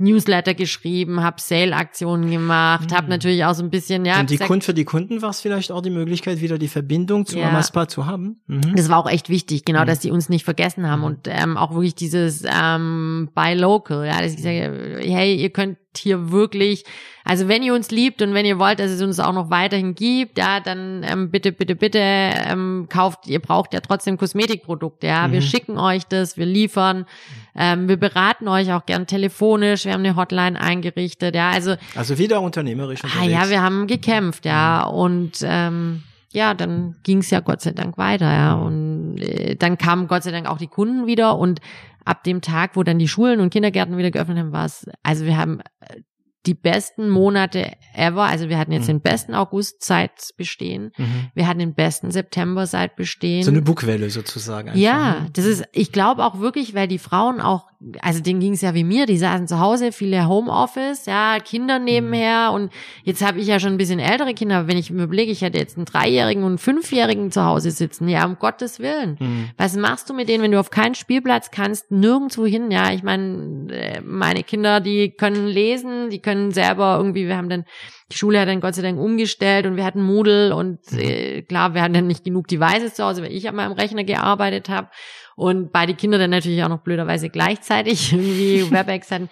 Newsletter geschrieben, habe Sale-Aktionen gemacht, mhm. habe natürlich auch so ein bisschen, ja. Und die Kunden für die Kunden war es vielleicht auch die Möglichkeit, wieder die Verbindung zu ja. Amaspa zu haben. Mhm. Das war auch echt wichtig, genau, mhm. dass die uns nicht vergessen haben mhm. und ähm, auch wirklich dieses ähm, Buy Local, ja, dass ich sage, hey, ihr könnt hier wirklich, also wenn ihr uns liebt und wenn ihr wollt, dass es uns auch noch weiterhin gibt, ja, dann ähm, bitte, bitte, bitte ähm, kauft, ihr braucht ja trotzdem Kosmetikprodukte, ja, wir mhm. schicken euch das, wir liefern, ähm, wir beraten euch auch gern telefonisch, wir haben eine Hotline eingerichtet, ja, also. Also wieder unternehmerisch unterwegs. Ah ja, wir haben gekämpft, ja, mhm. und ähm, ja, dann ging's ja Gott sei Dank weiter, ja. Mhm. Und äh, dann kamen Gott sei Dank auch die Kunden wieder und ab dem Tag, wo dann die Schulen und Kindergärten wieder geöffnet haben, war es, also wir haben äh, die besten Monate ever. Also wir hatten jetzt mhm. den besten August seit Bestehen. Mhm. Wir hatten den besten September seit Bestehen. So eine Bugwelle sozusagen. Einfach. Ja, ne? das ist, ich glaube auch wirklich, weil die Frauen auch also denen ging es ja wie mir, die saßen zu Hause, viele Homeoffice, ja, Kinder nebenher mhm. und jetzt habe ich ja schon ein bisschen ältere Kinder, aber wenn ich mir überlege, ich hätte jetzt einen Dreijährigen und einen Fünfjährigen zu Hause sitzen, ja, um Gottes Willen. Mhm. Was machst du mit denen, wenn du auf keinen Spielplatz kannst, nirgendwo hin, ja, ich meine, äh, meine Kinder, die können lesen, die können selber irgendwie, wir haben dann Die Schule hat dann Gott sei Dank umgestellt und wir hatten Moodle und Mhm. äh, klar, wir hatten dann nicht genug Devices zu Hause, weil ich an meinem Rechner gearbeitet habe und beide Kinder dann natürlich auch noch blöderweise gleichzeitig [laughs] irgendwie WebEx hatten.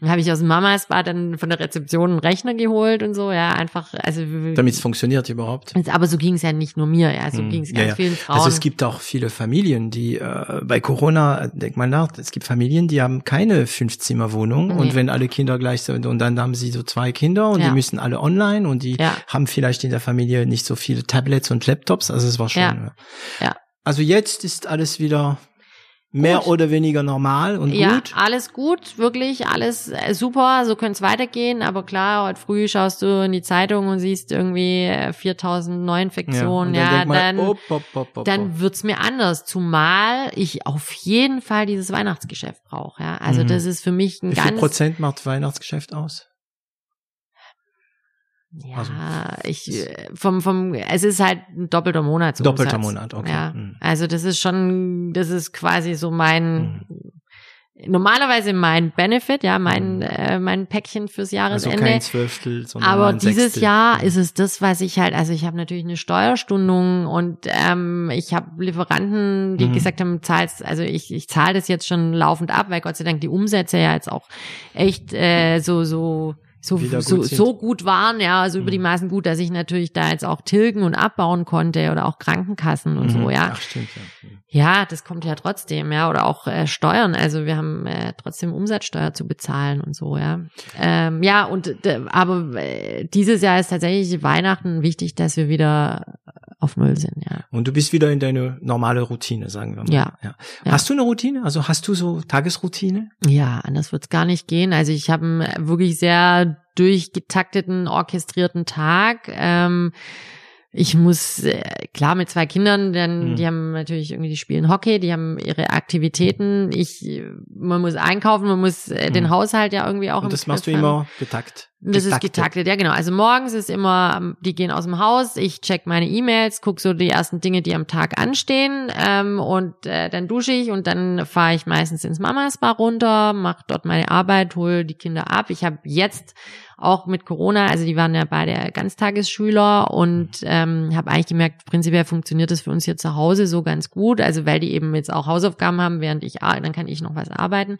Dann habe ich aus dem Mamas Bad dann von der Rezeption einen Rechner geholt und so, ja, einfach, also Damit es funktioniert überhaupt. aber so ging es ja nicht nur mir, ja, so Hm, ging es ja, ganz ja. vielen Frauen. Also es gibt auch viele Familien, die äh, bei Corona, äh, denk mal nach, es gibt Familien, die haben keine Fünfzimmerwohnung Nee. und wenn alle Kinder gleich sind und dann haben sie so zwei Kinder und Ja. die müssen alle online und die Ja. haben vielleicht in der Familie nicht so viele Tablets und Laptops, also es war schon. Ja. Ja. Also jetzt ist alles wieder mehr Gut. oder weniger normal und ja, gut. alles gut, wirklich, alles äh, super, so könnte es weitergehen, aber klar, heute früh schaust du in die Zeitung und siehst irgendwie äh, 4000 Neuinfektionen, und ja, denk mal, dann, op, op, op, op, dann op. wird's mir anders, zumal ich auf jeden Fall dieses Weihnachtsgeschäft brauche, ja, also Mhm. das ist für mich ein Wie viel ganz, Prozent macht Weihnachtsgeschäft aus? Ja, Also, ich, äh, vom, vom, es ist halt ein doppelter Monat. Doppelter Monat, okay. Ja, Mhm. also das ist schon, das ist quasi so mein, normalerweise mein Benefit, ja, mein, Mhm. äh, mein Päckchen fürs Also Jahresende. kein Zwölftel, sondern Aber ein dieses Sechstel. Jahr ist es das, was ich halt, also ich habe natürlich eine Steuerstundung und ähm, ich habe Lieferanten, die Mhm. gesagt haben, zahlst, also ich, ich zahle das jetzt schon laufend ab, weil Gott sei Dank die Umsätze ja jetzt auch echt äh, so, so so, gut so, sind. so gut waren, ja, also über die Mhm. Maßen gut, dass ich natürlich da jetzt auch tilgen und abbauen konnte oder auch Krankenkassen und so, Mhm. ja. Ach, stimmt, ja. Mhm. Ja, das kommt ja trotzdem, ja, oder auch äh, Steuern. Also wir haben äh, trotzdem Umsatzsteuer zu bezahlen und so, ja. Ähm, ja, und äh, aber äh, dieses Jahr ist tatsächlich Weihnachten wichtig, dass wir wieder auf Null sind, ja. Und du bist wieder in deine normale Routine, sagen wir mal. Ja. Ja. Hast du eine Routine? Also hast du so Tagesroutine? Ja, anders wird's gar nicht gehen. Also ich habe einen wirklich sehr durchgetakteten, orchestrierten Tag. Ähm, ich muss, äh, klar, mit zwei Kindern, denn Mhm. die haben natürlich irgendwie, die spielen Hockey, die haben ihre Aktivitäten. Ich, äh, man muss einkaufen, man muss äh, den Mhm. Haushalt ja irgendwie auch im Und das machst du immer getakt. Das ist getaktet, ja genau. Also morgens ist immer, ähm, die gehen aus dem Haus, ich check meine E-Mails, guck so die ersten Dinge, die am Tag anstehen ähm, und äh, dann dusche ich und dann fahre ich meistens ins Mamas Bar runter, mache dort meine Arbeit, hole die Kinder ab. Ich habe jetzt auch mit Corona, also die waren ja beide Ganztagesschüler und ähm, habe eigentlich gemerkt, prinzipiell funktioniert das für uns hier zu Hause so ganz gut, also weil die eben jetzt auch Hausaufgaben haben, während ich, ar- dann kann ich noch was arbeiten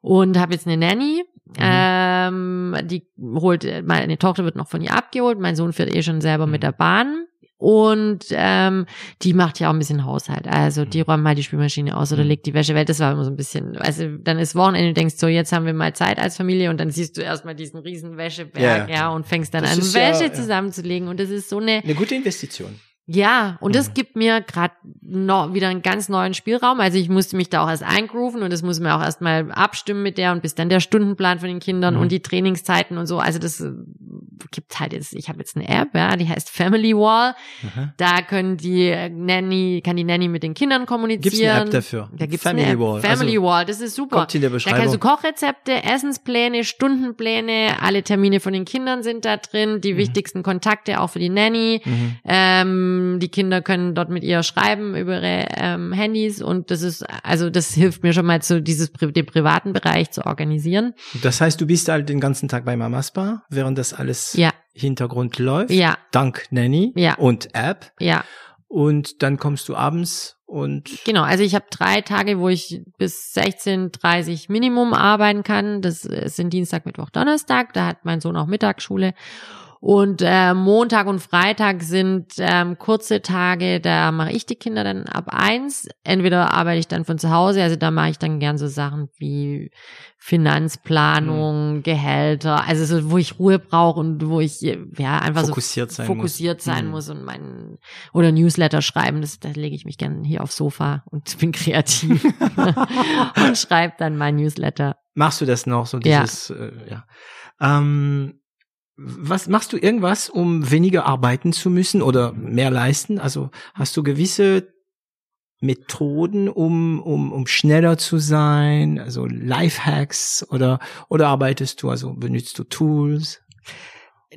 und habe jetzt eine Nanny. Ähm, die holt, meine Tochter wird noch von ihr abgeholt, mein Sohn fährt eh schon selber mit der Bahn. Und ähm, die macht ja auch ein bisschen Haushalt. Also die räumt mal die Spülmaschine aus oder Mhm. legt die Wäsche, weil das war immer so ein bisschen, also dann ist Wochenende, du denkst so, jetzt haben wir mal Zeit als Familie und dann siehst du erstmal diesen riesen Wäscheberg, Ja. ja, und fängst dann Das an, Wäsche ja. zusammenzulegen. Und das ist so eine, Eine gute Investition. Ja, und das Mhm. gibt mir gerade noch wieder einen ganz neuen Spielraum. Also ich musste mich da auch erst eingrooven und das muss man auch erst mal abstimmen mit der und bis dann der Stundenplan von den Kindern Mhm. und die Trainingszeiten und so. Also das äh, gibt halt jetzt, ich habe jetzt eine App, ja, die heißt Family Wall. Aha. Da können die äh, Nanny, kann die Nanny mit den Kindern kommunizieren. Gibt's eine App dafür? Da gibt's Family eine App. Wall. Family Also, Wall, das ist super. Kommt in der Da kannst du Beschreibung. Kochrezepte, Essenspläne, Stundenpläne, alle Termine von den Kindern sind da drin, die Mhm. wichtigsten Kontakte auch für die Nanny. Mhm. Ähm, die Kinder können dort mit ihr schreiben über ihre ähm, Handys und das ist, also das hilft mir schon mal so dieses den privaten Bereich zu organisieren. Das heißt, du bist halt den ganzen Tag bei Mamas Bar, während das alles Ja, Hintergrund läuft. ja, Dank Nanny Ja. und App. ja, Und dann kommst du abends und genau. Also ich habe drei Tage, wo ich bis 16:30 Minimum arbeiten kann. Das sind Dienstag, Mittwoch, Donnerstag. Da hat mein Sohn auch Mittagsschule. Und äh, Montag und Freitag sind ähm, kurze Tage, da mache ich die Kinder dann ab eins. Entweder arbeite ich dann von zu Hause, also da mache ich dann gern so Sachen wie Finanzplanung, Gehälter, also so, wo ich Ruhe brauche und wo ich ja einfach fokussiert so sein fokussiert muss. sein Mhm. muss und meinen oder Newsletter schreiben. Das, da lege ich mich gern hier aufs Sofa und [laughs] bin kreativ [laughs] und schreibe dann mein Newsletter. Machst du das noch, so Ja. dieses, äh, ja. Ähm, was machst du irgendwas, um weniger arbeiten zu müssen oder mehr leisten? Also hast du gewisse Methoden, um, um, um schneller zu sein, also Lifehacks oder, oder arbeitest du, also benutzt du Tools?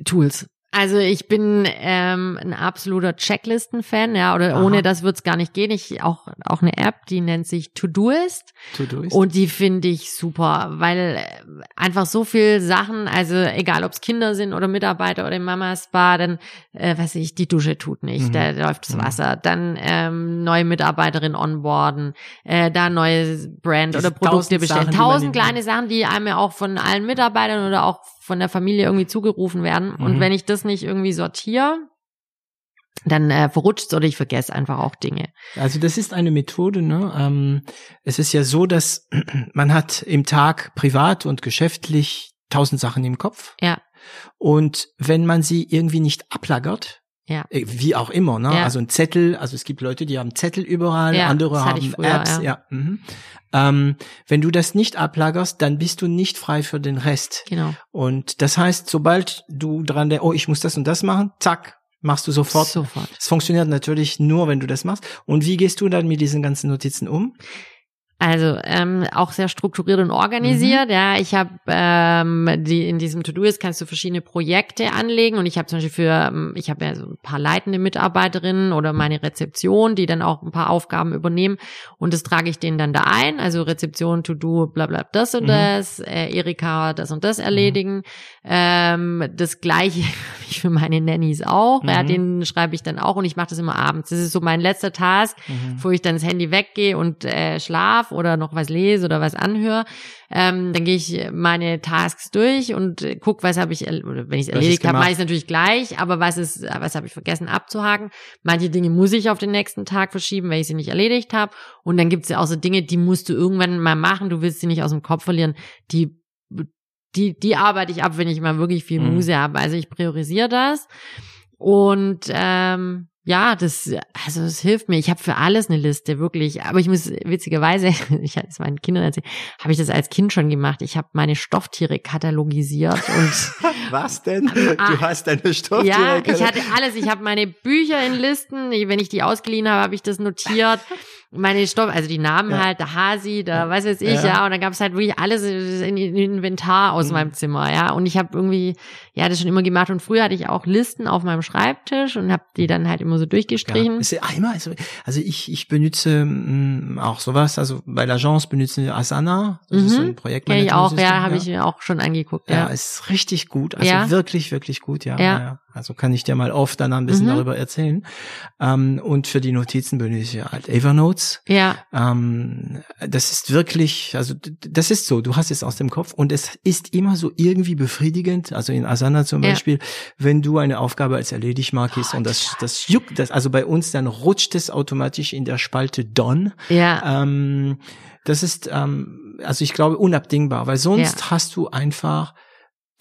Tools. Also ich bin ähm, ein absoluter Checklisten-Fan, ja, oder Aha. ohne das wird's gar nicht gehen. Ich auch auch eine App, die nennt sich Todoist To-Doist. und die finde ich super, weil äh, einfach so viel Sachen, also egal ob es Kinder sind oder Mitarbeiter oder im Mama Spa, dann äh, weiß ich, die Dusche tut nicht, Mhm. da läuft das Mhm. Wasser, dann ähm, neue Mitarbeiterin onboarden, äh, da neues Brand Diese oder Produkte tausend bestellen, tausend kleine Sachen, die einem ja auch von allen Mitarbeitern oder auch von der Familie irgendwie zugerufen werden. Und Mhm. wenn ich das nicht irgendwie sortiere, dann äh, verrutscht's oder ich vergesse einfach auch Dinge. Also das ist eine Methode. Ne? Ähm, es ist ja so, dass [clears throat] man hat im Tag privat und geschäftlich tausend Sachen im Kopf. Ja. Und wenn man sie irgendwie nicht ablagert, Ja. äh, wie auch immer, ne? Ja. Also ein Zettel, also es gibt Leute, die haben Zettel überall, Ja, andere haben früher, Apps, ja. ja. Mhm. Ähm, wenn du das nicht ablagerst, dann bist du nicht frei für den Rest. Genau. Und das heißt, sobald du dran denkst, oh, ich muss das und das machen, zack, machst du sofort. Sofort. Es funktioniert natürlich nur, wenn du das machst. Und wie gehst du dann mit diesen ganzen Notizen um? Also ähm, auch sehr strukturiert und organisiert. Ja, ich habe ähm, die in diesem To-Do-Ist kannst du verschiedene Projekte anlegen und ich habe zum Beispiel für ähm, ich habe ja so ein paar leitende Mitarbeiterinnen oder meine Rezeption, die dann auch ein paar Aufgaben übernehmen und das trage ich denen dann da ein. Also Rezeption, To-Do, bla bla das und Mhm. das. Äh, Erika das und das erledigen. Ähm, das gleiche [laughs] habe ich für meine Nannies auch. Ja, Mhm. denen schreibe ich dann auch und ich mache das immer abends. Das ist so mein letzter Task wo ich dann das Handy weggehe und äh, schlaf oder noch was lese oder was anhöre, ähm, dann gehe ich meine Tasks durch und äh, guck, was habe ich, er- oder wenn ich es erledigt habe, mache ich es natürlich gleich, aber was ist, was habe ich vergessen abzuhaken? Manche Dinge muss ich auf den nächsten Tag verschieben, weil ich sie nicht erledigt habe. Und dann gibt es ja auch so Dinge, die musst du irgendwann mal machen, du willst sie nicht aus dem Kopf verlieren, die die, die arbeite ich ab, wenn ich mal wirklich viel Mhm. Muse habe. Also ich priorisiere das. Und ähm, ja, das, also es hilft mir. Ich habe für alles eine Liste, wirklich. Aber ich muss witzigerweise, [laughs] ich habe es meinen Kindern erzählt, habe ich das als Kind schon gemacht. Ich habe meine Stofftiere katalogisiert und [laughs] Was denn? Ah. Du hast deine Stofftiere. ja, ich hatte alles. Ich habe meine Bücher in Listen. Wenn ich die ausgeliehen habe, habe ich das notiert. Meine Stoff, also die Namen Ja. halt, der Hasi, der was weiß ich, Ja. ja. Und dann gab es halt wirklich alles in in Inventar aus Mhm. meinem Zimmer, ja. Und ich habe irgendwie, ja, das schon immer gemacht. Und früher hatte ich auch Listen auf meinem Schreibtisch und habe die dann halt immer so Ja, durchgestrichen. ist ja einmal, also, also ich, ich benutze mh, auch sowas, also bei l'Agence benutzen wir Asana, das ist so ein Mhm. Projekt. Kenn ich auch, ja, habe ich mir auch schon angeguckt, Ja, ja. ist richtig gut, also Ja. wirklich, wirklich gut, ja, Ja. Ja. Also kann ich dir mal oft dann ein bisschen Mhm. darüber erzählen. Ähm, und für die Notizen benutze ich halt Evernotes. Ja, Ähm, das ist wirklich, also das ist so, du hast es aus dem Kopf und es ist immer so irgendwie befriedigend, also in Asana zum Ja. Beispiel, wenn du eine Aufgabe als erledigt markierst Oh, und das, das juckt, das, also bei uns dann rutscht es automatisch in der Spalte Done. ja, Ähm, das ist, ähm, also ich glaube, unabdingbar, weil sonst hast du einfach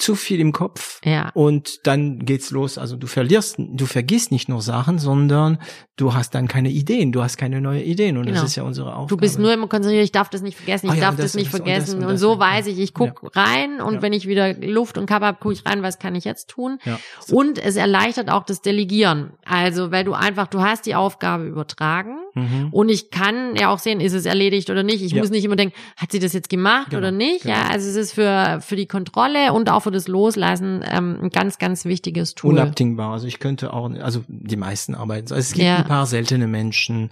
zu viel im Kopf. ja. Und dann geht's los. Also du verlierst, du vergisst nicht nur Sachen, sondern du hast dann keine Ideen. Du hast keine neuen Ideen. Und Genau. das ist ja unsere Aufgabe. Du bist nur immer konzentriert, ich darf das nicht vergessen, ich Ah ja, darf das, das nicht und das und das vergessen. und so ja. weiß ich, ich guck rein und Ja. wenn ich wieder Luft und Cover habe, gucke ich rein, was kann ich jetzt tun. ja. Und es erleichtert auch das Delegieren. Also, weil du einfach, du hast die Aufgabe übertragen Mhm. und ich kann ja auch sehen, ist es erledigt oder nicht. Ich Ja. muss nicht immer denken, hat sie das jetzt gemacht Genau, oder nicht? Ja, genau. also es ist für, für die Kontrolle und auch für das Loslassen ähm, ein ganz, ganz wichtiges Tool. Unabdingbar. Also ich könnte auch, also die meisten arbeiten. so. Also es gibt Ja. ein paar seltene Menschen,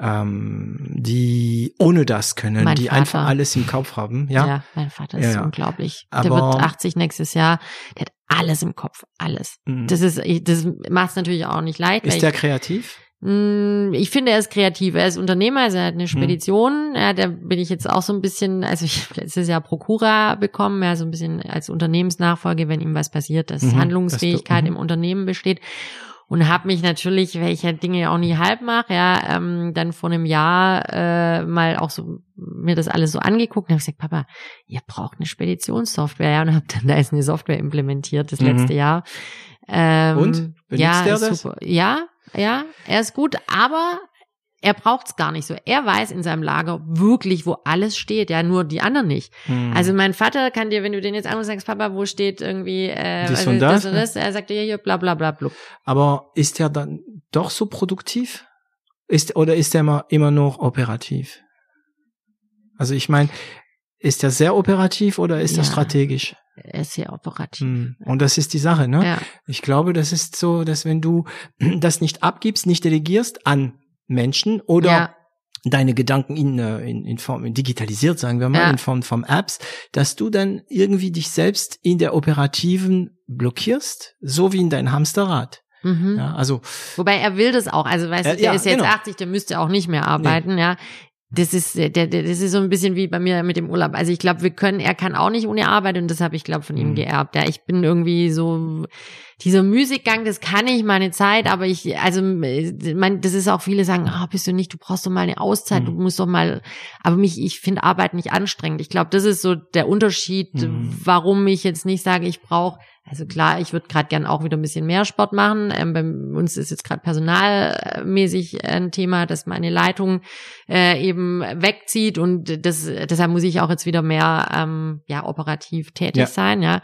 ähm, die ohne das können, Mein die Vater. einfach alles im Kopf haben. Ja. Ja, mein Vater Ja, ist ja. unglaublich. der Aber- wird 80 nächstes Jahr. Der hat alles im Kopf, alles. Mhm. Das ist, das macht es natürlich auch nicht leicht. weil Ist der kreativ? Ich, mh, ich finde, er ist kreativ. Er ist Unternehmer, also er hat eine Spedition. Ja, da bin ich jetzt auch so ein bisschen, also ich habe letztes Jahr Prokura bekommen, ja, so ein bisschen als Unternehmensnachfolge, wenn ihm was passiert, dass Mhm, Handlungsfähigkeit dass du- mhm. im Unternehmen besteht. Und habe mich natürlich, weil ich ja Dinge auch nie halb mache, ja, ähm, dann vor einem Jahr äh, mal auch so mir das alles so angeguckt und habe gesagt, Papa, ihr braucht eine Speditionssoftware, ja, und habe dann da ist eine Software implementiert das Mhm. letzte Jahr. Ähm, Und? Benutzt ja, er ist das? Super. Ja, ja, er ist gut, aber er braucht's gar nicht so. Er weiß in seinem Lager wirklich, wo alles steht, ja, nur die anderen nicht. Mhm. Also mein Vater kann dir, wenn du den jetzt anrufst, sagst, Papa, wo steht irgendwie äh, Dies also und das, und ne? das, er sagt dir hier bla bla bla blub. Aber ist er dann doch so produktiv? Ist, oder ist er immer, immer noch operativ? Also ich meine, ist er sehr operativ oder ist er Ja. strategisch? Er ist sehr operativ. Hm. Und das ist die Sache, ne? Ja. Ich glaube, das ist so, dass wenn du [clears throat] das nicht abgibst, nicht delegierst an Menschen oder Ja. deine Gedanken in, äh, in, in Form digitalisiert, sagen wir mal, Ja. in Form von Apps, dass du dann irgendwie dich selbst in der operativen blockierst, so wie in dein Hamsterrad. Mhm. Ja, also Wobei er will das auch. Also weißt Ja, du, der ja, ist jetzt genau. 80, der müsste auch nicht mehr arbeiten, ja. Das ist, der, der, das ist so ein bisschen wie bei mir mit dem Urlaub. Also ich glaube, wir können, er kann auch nicht ohne Arbeit und das habe ich, glaube von ihm Mhm. geerbt. Ja, ich bin irgendwie so, dieser Musikgang, das kann ich meine Zeit, aber ich, also mein, das ist auch viele sagen, ah, bist du nicht, du brauchst doch mal eine Auszeit, Mhm. du musst doch mal, aber mich, ich finde Arbeit nicht anstrengend. Ich glaube, das ist so der Unterschied, Mhm. warum ich jetzt nicht sage, ich brauche also klar, ich würde gerade gern auch wieder ein bisschen mehr Sport machen. Ähm, bei uns ist jetzt gerade personalmäßig ein Thema, dass meine Leitung äh, eben wegzieht und das, deshalb muss ich auch jetzt wieder mehr ähm, ja operativ tätig Ja. sein, ja.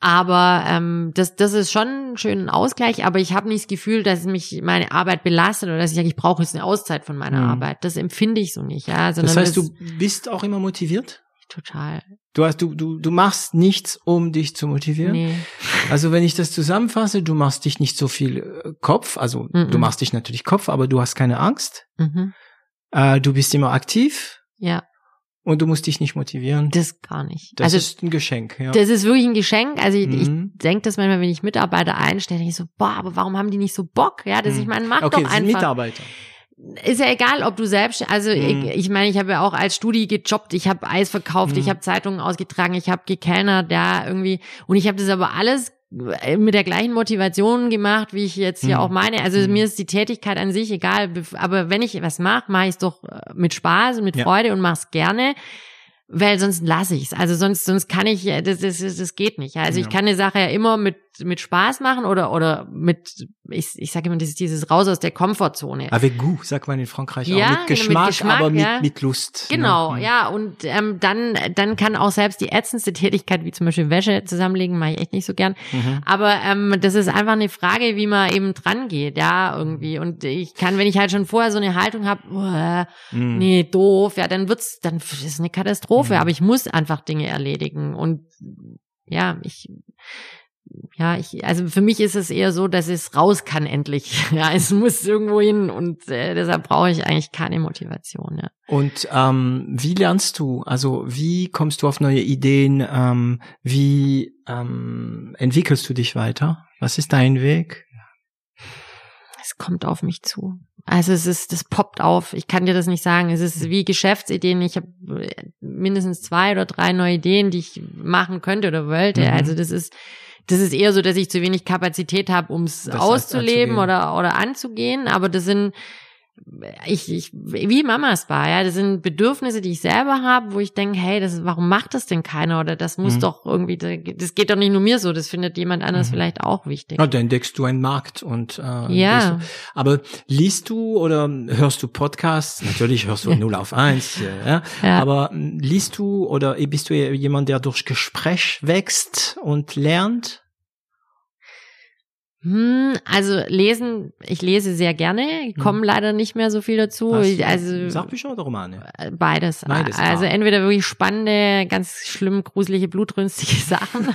Aber ähm, das, das ist schon ein schöner Ausgleich, aber ich habe nicht das Gefühl, dass mich meine Arbeit belastet oder dass ich sage, ich brauche jetzt eine Auszeit von meiner Mhm. Arbeit. Das empfinde ich so nicht, ja. Sondern das heißt, du bist auch immer motiviert? total. Du hast, du, du, du machst nichts, um dich zu motivieren? Nee. Also wenn ich das zusammenfasse, du machst dich nicht so viel äh, Kopf, also Mhm. du machst dich natürlich Kopf, aber du hast keine Angst. Mhm. Äh, du bist immer aktiv Ja, und du musst dich nicht motivieren. das gar nicht. Das also ist ein Geschenk, ja. Das ist wirklich ein Geschenk. Also ich, ich Mhm. denke das manchmal, wenn ich Mitarbeiter einstelle, denke ich so, boah, aber warum haben die nicht so Bock? Ja, dass Mhm. ich meine, mach okay, doch einfach. Mitarbeiter. Ist ja egal, ob du selbst, also Mhm. ich, ich meine, ich habe ja auch als Studi gejobbt, ich habe Eis verkauft, Mhm. ich habe Zeitungen ausgetragen, ich habe gekellnert, ja, irgendwie. Und ich habe das aber alles mit der gleichen Motivation gemacht, wie ich jetzt hier Mhm. auch meine. Also Mhm. mir ist die Tätigkeit an sich egal, aber wenn ich was mache, mache ich es doch äh, mit Spaß und mit Ja. Freude und mache es gerne. Weil sonst lasse ich es. Also sonst, sonst kann ich, äh, das, das, das geht nicht. Also ich Ja. kann eine Sache ja immer mit, mit Spaß machen oder, oder mit, ich, ich sage immer, das ist dieses raus aus der Komfortzone. Avec goût, sagt man in Frankreich Ja, auch. Mit mit Geschmack, Geschmack, aber mit, ja. mit Lust. Genau, ne? ja, und ähm, dann, dann kann auch selbst die ätzendste Tätigkeit, wie zum Beispiel Wäsche zusammenlegen, mache ich echt nicht so gern. Mhm. Aber ähm, das ist einfach eine Frage, wie man eben dran geht, ja, irgendwie. Und ich kann, wenn ich halt schon vorher so eine Haltung habe, Mhm. nee, doof, ja, dann wird's, dann ist es eine Katastrophe, Mhm. aber ich muss einfach Dinge erledigen. Und ja, ich ja, ich, also für mich ist es eher so, dass es raus kann endlich. [laughs] Ja, es muss irgendwo hin und äh, deshalb brauche ich eigentlich keine Motivation. Ja. Und ähm, wie lernst du? Also wie kommst du auf neue Ideen? Ähm, wie ähm, entwickelst du dich weiter? Was ist dein Weg? Es kommt auf mich zu. Also es ist, das poppt auf. Ich kann dir das nicht sagen. Es ist wie Geschäftsideen. Ich habe mindestens zwei oder drei neue Ideen, die ich machen könnte oder wollte. Mhm. Also das ist, das ist eher so, dass ich zu wenig Kapazität habe, um es Das auszuleben oder oder anzugehen. Aber das sind ich, ich wie Mamas war, ja, das sind Bedürfnisse, die ich selber habe, wo ich denke, hey, das warum macht das denn keiner oder das muss Mhm. doch irgendwie, das geht doch nicht nur mir so, das findet jemand anders Mhm. vielleicht auch wichtig. Ja, da entdeckst du einen Markt und äh, Ja. du- aber liest du oder hörst du Podcasts? Natürlich hörst du 0 auf 1, ja, Ja. aber mm, liest du oder bist du jemand, der durch Gespräch wächst und lernt? Hm, also lesen, ich lese sehr gerne, ich komme leider nicht mehr so viel dazu. Mhm. Was? Ich- Also Sachbücher oder Romane? äh, beides. Beides, also ah. entweder wirklich spannende, ganz schlimm, gruselige, blutrünstige [laughs] Sachen.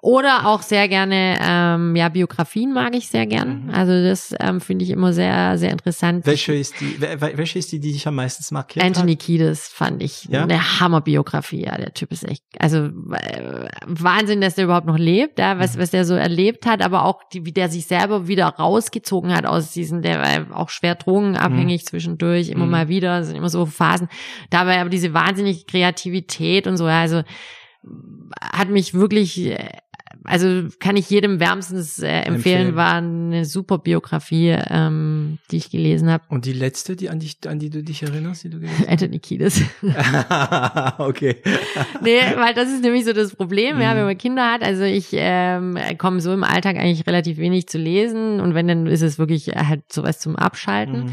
Oder auch sehr gerne, ähm, ja, Biografien mag ich sehr gern. Mhm. Also das ähm, finde ich immer sehr, sehr interessant. Welche ist die, wel- wel- welche ist die, die dich am meisten markiert Anthony hat? Kiedis fand ich Ja? eine Hammerbiografie. Ja, der Typ ist echt, also äh, Wahnsinn, dass der überhaupt noch lebt, ja, Mhm. was, was der so erlebt hat, aber auch die, wie der sich selber wieder rausgezogen hat aus diesen, der war auch schwer drogenabhängig zwischendurch, immer Mhm. mal wieder, sind immer so Phasen. Dabei aber diese wahnsinnige Kreativität und so, also hat mich wirklich, äh, also kann ich jedem wärmstens äh, empfehlen, Empfehlen. war eine super Biografie, ähm, die ich gelesen habe. Und die letzte, die an dich, an die du dich erinnerst, die du gelesen Anthony Kiedis. hast? [laughs] okay. [laughs] Nee, weil das ist nämlich so das Problem, ja, Mhm. wenn man Kinder hat. Also ich ähm, komme so im Alltag eigentlich relativ wenig zu lesen und wenn, dann ist es wirklich halt sowas zum Abschalten. Mhm.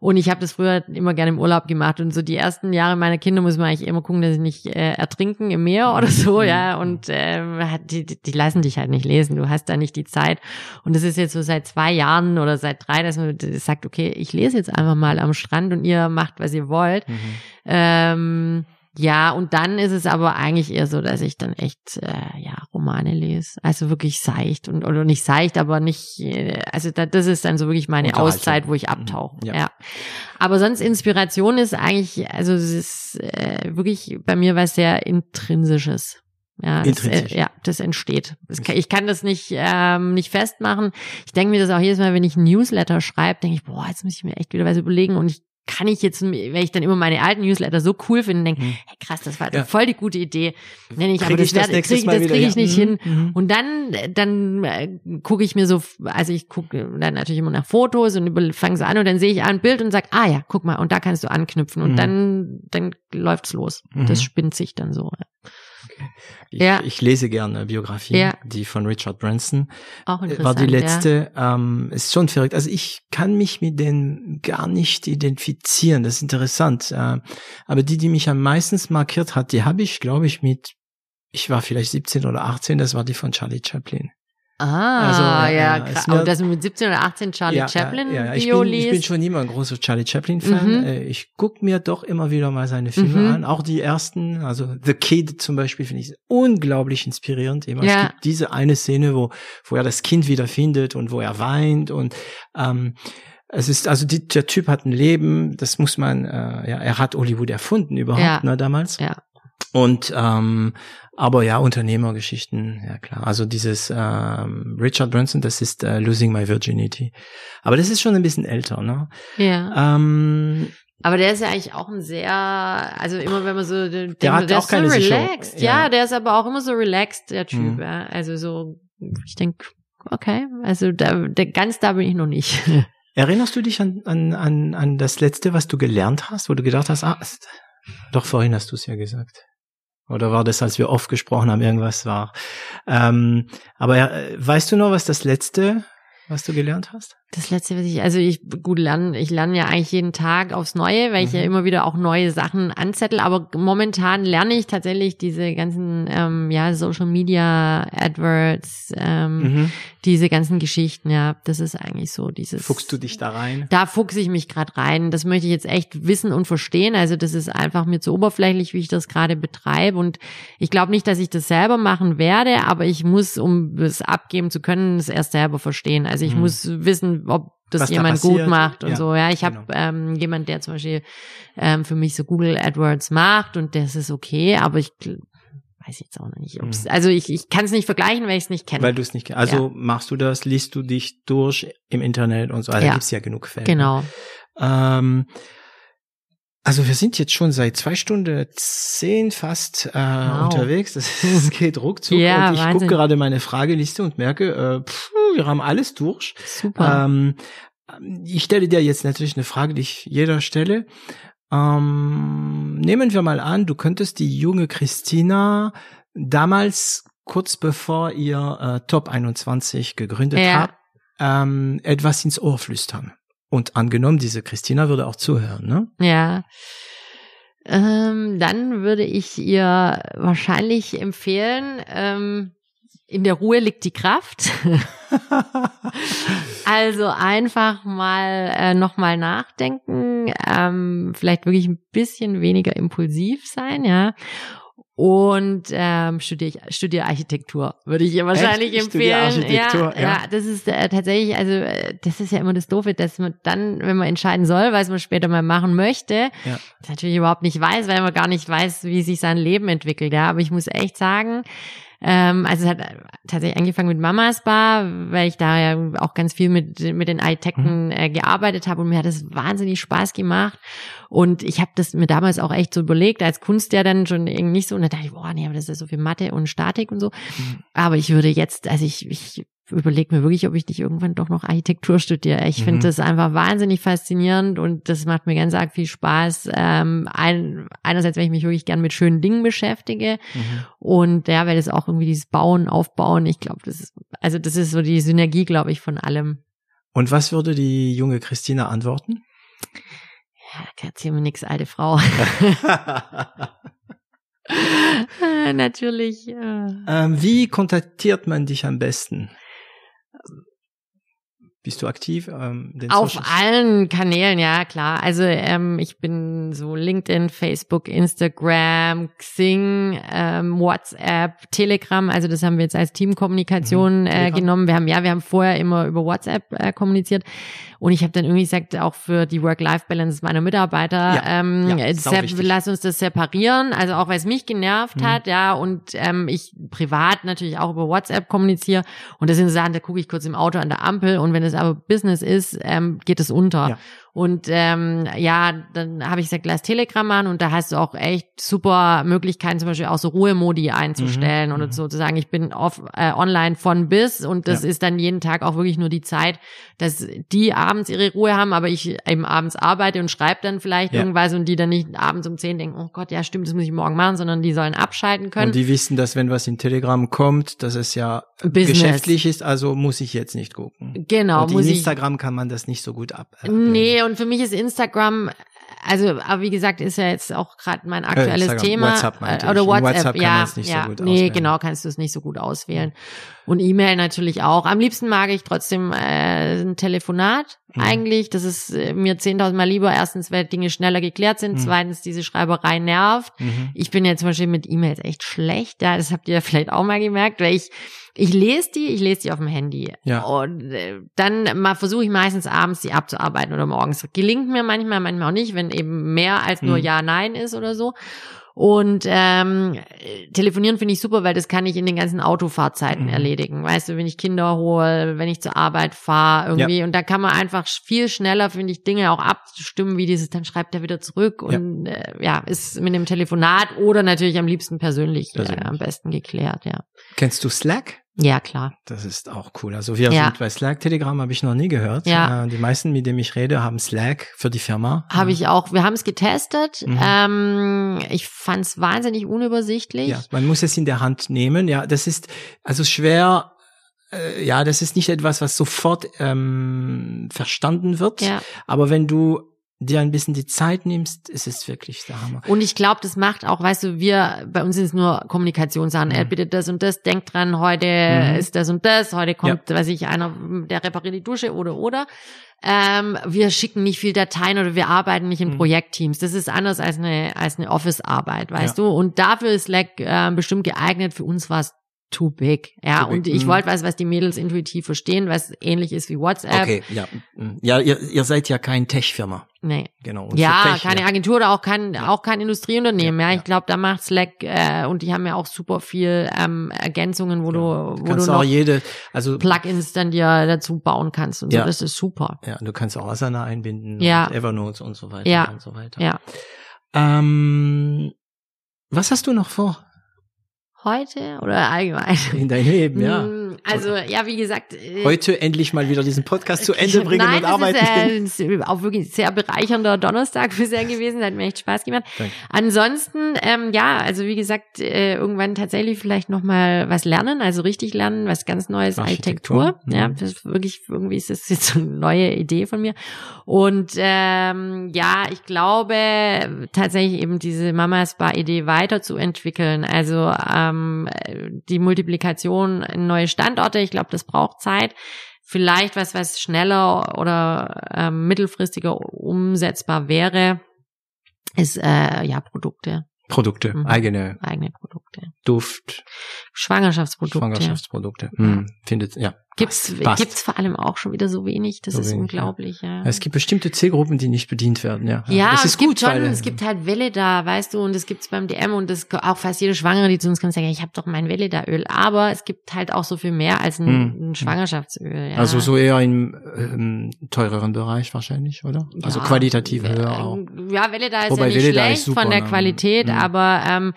Und ich habe das früher immer gerne im Urlaub gemacht und so die ersten Jahre meiner Kinder muss man eigentlich immer gucken, dass sie nicht äh, ertrinken im Meer oder so, Mhm. ja. Und ähm, die, die die lassen dich halt nicht lesen. Du hast da nicht die Zeit. Und das ist jetzt so seit zwei Jahren oder seit drei, dass man sagt, okay, ich lese jetzt einfach mal am Strand und ihr macht, was ihr wollt. Mhm. Ähm, Ja, und dann ist es aber eigentlich eher so, dass ich dann echt äh, ja Romane lese, also wirklich seicht und oder nicht seicht, aber nicht, äh, also da, das ist dann so wirklich meine Auszeit, wo ich Mhm. abtauche. Ja. Ja. Aber sonst Inspiration ist eigentlich, also es ist äh, wirklich bei mir was sehr intrinsisches. Ja, das, äh, Intrinsisch. ja, das entsteht. Das kann, ich kann das nicht ähm, nicht festmachen. Ich denke mir das auch jedes Mal, wenn ich ein Newsletter schreibe, denke ich, boah, jetzt muss ich mir echt wieder was überlegen und ich kann ich jetzt, wenn ich dann immer meine alten Newsletter so cool finde, denke, Hm. hey, krass, das war Ja. voll die gute Idee. Nenne ich, Krieg aber das, ich das krieg, das kriege ich ja. nicht Mhm, hin. mhm. Und dann, dann äh, gucke ich mir so, also ich gucke dann natürlich immer nach Fotos und fange so an und dann sehe ich ein Bild und sag, ah ja, guck mal, und da kannst du anknüpfen und Mhm. dann, dann läuft's los. Mhm. Das spinnt sich dann so. Ich, Ja. ich lese gerne Biografien, Ja. die von Richard Branson. Auch Äh, interessant. war die Ja. letzte, ähm, ist schon verrückt. Also ich kann mich mit denen gar nicht identifizieren, das ist interessant. Äh, aber die, die mich am meisten markiert hat, die habe ich, glaube ich, mit, ich war vielleicht 17 oder 18, das war die von Charlie Chaplin. Ah, Also, ja, ja, krass. mir- dass du mit 17 oder 18 Charlie Ja, Chaplin ja, ja. Ich, Bio bin, ich bin liest. schon immer ein großer Charlie Chaplin-Fan. Mhm. Äh, Ich guck mir doch immer wieder mal seine Filme Mhm. an. Auch die ersten, also The Kid zum Beispiel, finde ich unglaublich inspirierend. Immer. Ja. Es gibt diese eine Szene, wo, wo er das Kind wieder findet und wo er weint und ähm, es ist, also die, der Typ hat ein Leben, das muss man, äh, ja, er hat Hollywood erfunden überhaupt, Ja. ne, damals. Ja. Und ähm, aber ja, Unternehmergeschichten, ja klar. Also dieses ähm, Richard Branson, das ist äh, Losing My Virginity. Aber das ist schon ein bisschen älter, ne? ja. Ähm, Aber der ist ja eigentlich auch ein sehr, also immer wenn man so, der, Der hat der auch ist so keine Sicherung. relaxed. Ja. Ja. der ist aber auch immer so relaxed, der Typ. Mhm. Ja. Also so, ich denke, okay, also da, der, ganz da bin ich noch nicht. [laughs] erinnerst du dich an, an, an, an das letzte, was du gelernt hast, wo du gedacht hast, ah, doch vorhin hast du es ja gesagt. Oder war das, als wir oft gesprochen haben, irgendwas war? Ähm, aber äh, weißt du noch, was das letzte, was du gelernt hast? Das letzte, was ich, also ich gut lerne, ich lerne ja eigentlich jeden Tag aufs Neue, weil ich ja Mhm. immer wieder auch neue Sachen anzettel. Aber momentan lerne ich tatsächlich diese ganzen ähm, ja Social Media Adverts, ähm, Mhm. diese ganzen Geschichten. Ja, das ist eigentlich so dieses. Fuchst du dich da rein? Da fuchse ich mich gerade rein. Das möchte ich jetzt echt wissen und verstehen. Also das ist einfach mir zu oberflächlich, wie ich das gerade betreibe. Und ich glaube nicht, dass ich das selber machen werde, aber ich muss, um es abgeben zu können, es erst selber verstehen. Also ich Mhm. muss wissen, ob das Was da jemand passiert. gut macht und Ja, so. Ja, ich habe genau. ähm, jemand, der zum Beispiel ähm, für mich so Google AdWords macht und das ist okay, aber ich weiß jetzt auch noch nicht, ob's, Mhm. also ich, ich kann es nicht vergleichen, weil ich es nicht kenne. Weil du es nicht kennst. Also machst du das, liest du dich durch im Internet und so. Also Ja. da gibt's ja genug Fälle. Genau. Ähm, also wir sind jetzt schon seit zwei Stunden zehn fast äh, Wow. unterwegs. [laughs] Das, das geht ruckzuck. Ja, und ich gucke gerade meine Frageliste und merke, äh, pff, wir haben alles durch. Super. Ähm, ich stelle dir jetzt natürlich eine Frage, die ich jeder stelle. Ähm, nehmen wir mal an, du könntest die junge Christina damals, kurz bevor ihr äh, Top 21 gegründet Ja. habt, ähm, etwas ins Ohr flüstern. Und angenommen, diese Christina würde auch zuhören, ne? Ja. Ähm, dann würde ich ihr wahrscheinlich empfehlen, ähm, in der Ruhe liegt die Kraft. [laughs] also einfach mal äh, nochmal nachdenken, ähm, vielleicht wirklich ein bisschen weniger impulsiv sein, ja. Und ähm, studiere studier Architektur, würde ich ihr wahrscheinlich Echt? Empfehlen. Architektur, ja, ja. ja, das ist äh, tatsächlich, also äh, das ist ja immer das Doofe, dass man dann, wenn man entscheiden soll, was man später mal machen möchte, Ja. das natürlich überhaupt nicht weiß, weil man gar nicht weiß, wie sich sein Leben entwickelt. Ja, aber ich muss echt sagen, ähm, also es hat tatsächlich angefangen mit Mamas Bar, weil ich da ja auch ganz viel mit mit den Architekten äh, gearbeitet habe und mir hat das wahnsinnig Spaß gemacht und ich habe das mir damals auch echt so überlegt, als Kunst ja dann schon irgendwie nicht so und da dachte ich, boah, nee, aber das ist ja so viel Mathe und Statik und so. Mhm. Aber ich würde jetzt, also ich, ich überlege mir wirklich, ob ich nicht irgendwann doch noch Architektur studiere. Ich Mhm. finde das einfach wahnsinnig faszinierend und das macht mir ganz arg viel Spaß. Ähm, ein, einerseits, weil ich mich wirklich gern mit schönen Dingen beschäftige Mhm. und ja, weil das auch irgendwie dieses Bauen, Aufbauen, ich glaube, das ist, also das ist so die Synergie, glaube ich, von allem. Und was würde die junge Christina antworten? Ja, erzähl mir nix, alte Frau. Äh, [laughs] [laughs] Natürlich. Äh. ähm, wie kontaktiert man dich am besten? Bist du aktiv? Ähm, Auf Social allen Kanälen, ja klar. Also ähm, ich bin so LinkedIn, Facebook, Instagram, Xing, ähm, WhatsApp, Telegram. Also das haben wir jetzt als Teamkommunikation mhm. äh, genommen. Wir haben ja, wir haben vorher immer über WhatsApp äh, kommuniziert. Und ich habe dann irgendwie gesagt, auch für die Work-Life-Balance meiner Mitarbeiter, ja, ähm, ja, lass uns das separieren. Also auch weil es mich genervt mhm. hat, ja, und ähm, ich privat natürlich auch über WhatsApp kommuniziere. Und das sind Sachen, da gucke ich kurz im Auto an der Ampel und wenn es aber Business ist, ähm, geht es unter. Ja. Und ähm, ja, dann habe ich gesagt, lass Telegram an und da hast du auch echt super Möglichkeiten, zum Beispiel auch so Ruhemodi einzustellen mhm. oder mhm. so zu sagen, ich bin off, äh, online von bis und das ja. ist dann jeden Tag auch wirklich nur die Zeit, dass die abends ihre Ruhe haben, aber ich eben abends arbeite und schreibe dann vielleicht ja. irgendwas und die dann nicht abends um zehn denken, oh Gott, ja stimmt, das muss ich morgen machen, sondern die sollen abschalten können. Und die wissen, dass wenn was in Telegram kommt, dass es ja Business. geschäftlich ist, also muss ich jetzt nicht gucken. Genau. Und in Instagram kann man das nicht so gut ab. Äh, nee, und für mich ist Instagram also, aber wie gesagt, ist ja jetzt auch gerade mein äh, aktuelles äh, Thema. WhatsApp meinte oder WhatsApp, WhatsApp ja, nicht ja, so gut nee, auswählen. genau, kannst du es nicht so gut auswählen. Und E-Mail natürlich auch. Am liebsten mag ich trotzdem äh, ein Telefonat mhm. eigentlich. Das ist äh, mir zehntausend Mal lieber. Erstens, weil Dinge schneller geklärt sind. Mhm. Zweitens, diese Schreiberei nervt. Mhm. Ich bin ja zum Beispiel mit E-Mails echt schlecht. Ja, das habt ihr ja vielleicht auch mal gemerkt, weil ich ich lese die, ich lese die auf dem Handy. Ja. Und äh, dann mal versuche ich meistens abends die abzuarbeiten oder morgens. Gelingt mir manchmal, manchmal auch nicht, wenn eben mehr als nur mhm. Ja, Nein ist oder so. Und ähm, telefonieren finde ich super, weil das kann ich in den ganzen Autofahrzeiten mhm. erledigen. Weißt du, wenn ich Kinder hole, wenn ich zur Arbeit fahre irgendwie. Ja. Und da kann man einfach viel schneller, finde ich, Dinge auch abstimmen, wie dieses, dann schreibt er wieder zurück und ja, äh, ja ist mit dem Telefonat oder natürlich am liebsten persönlich, persönlich. Äh, am besten geklärt, ja. Kennst du Slack? Ja, klar. Das ist auch cool. Also wir ja. sind bei Slack, Telegram habe ich noch nie gehört. Ja. Äh, die meisten, mit denen ich rede, haben Slack für die Firma. Habe ich auch. Wir haben es getestet. Mhm. Ähm, ich fand es wahnsinnig unübersichtlich. Ja, man muss es in der Hand nehmen. Ja, das ist also schwer. Äh, ja, das ist nicht etwas, was sofort ähm, verstanden wird. Ja. Aber wenn du dir ein bisschen die Zeit nimmst, ist es wirklich der Hammer. Und ich glaube, das macht auch, weißt du, wir, bei uns sind es nur Kommunikationssachen. Mhm. Er bittet das und das, denkt dran, heute mhm. ist das und das, heute kommt, ja. weiß ich, einer, der repariert die Dusche oder oder. Ähm, wir schicken nicht viel Dateien oder wir arbeiten nicht in mhm. Projektteams. Das ist anders als eine, als eine Office-Arbeit, weißt ja. du? Und dafür ist Slack äh, bestimmt geeignet. Für uns war es too big. Ja, too und big. ich mhm. wollte was, was die Mädels intuitiv verstehen, was ähnlich ist wie WhatsApp. Okay, ja. Mhm. Ja, ihr, ihr seid ja kein Tech-Firma. Nee. Genau. Und ja, Tech, keine ja. Agentur oder auch kein, ja. auch kein Industrieunternehmen. Ja, ja. ich glaube, da macht Slack äh, und die haben ja auch super viel ähm, Ergänzungen, wo du, wo du, du noch jede, also Plugins dann dir dazu bauen kannst und so. Das ist super. Ja, du kannst auch Asana einbinden, ja. und Evernote und so weiter ja. und so weiter. Ja. Ähm, was hast du noch vor? Heute oder allgemein? In dein Leben, ja. Also, ja, wie gesagt. Äh, heute endlich mal wieder diesen Podcast zu Ende [laughs] bringen Nein, und arbeiten. Ist, äh, auch wirklich sehr bereichernder Donnerstag bisher gewesen, hat mir echt Spaß gemacht. Danke. Ansonsten, ähm, ja, also wie gesagt, äh, irgendwann tatsächlich vielleicht nochmal was lernen, also richtig lernen, was ganz Neues, Architektur. Architektur. Ja, mhm. das ist wirklich, irgendwie ist das jetzt so eine neue Idee von mir. Und ähm, ja, ich glaube tatsächlich eben diese Mama Spa-Idee weiterzuentwickeln. Also ähm, die Multiplikation in neue Standorte. Ich glaube, das braucht Zeit. Vielleicht was, was schneller oder ähm, mittelfristiger umsetzbar wäre, ist äh, ja Produkte. Produkte, mhm. eigene. Eigene Produkte. Duft. Schwangerschaftsprodukte. Schwangerschaftsprodukte. Mhm. Findet, ja. Gibt's, passt. gibt's vor allem auch schon wieder so wenig. Das so ist wenig, unglaublich, ja. ja. Es gibt bestimmte Zielgruppen, die nicht bedient werden, ja. Ja, das ist es gut, gibt schon, weil, es gibt halt Welle da, weißt du, und es gibt's beim DM und das auch fast jede Schwangere, die zu uns kommt, sagen, ich habe doch mein Welle da Öl. Aber es gibt halt auch so viel mehr als ein, hm. ein Schwangerschaftsöl. Ja. Also so eher im ähm, teureren Bereich wahrscheinlich, oder? Also ja, also qualitativ höher auch. Ja, Welle da ist Wobei ja nicht Welle schlecht super, von der ne? Qualität, ne? aber ähm,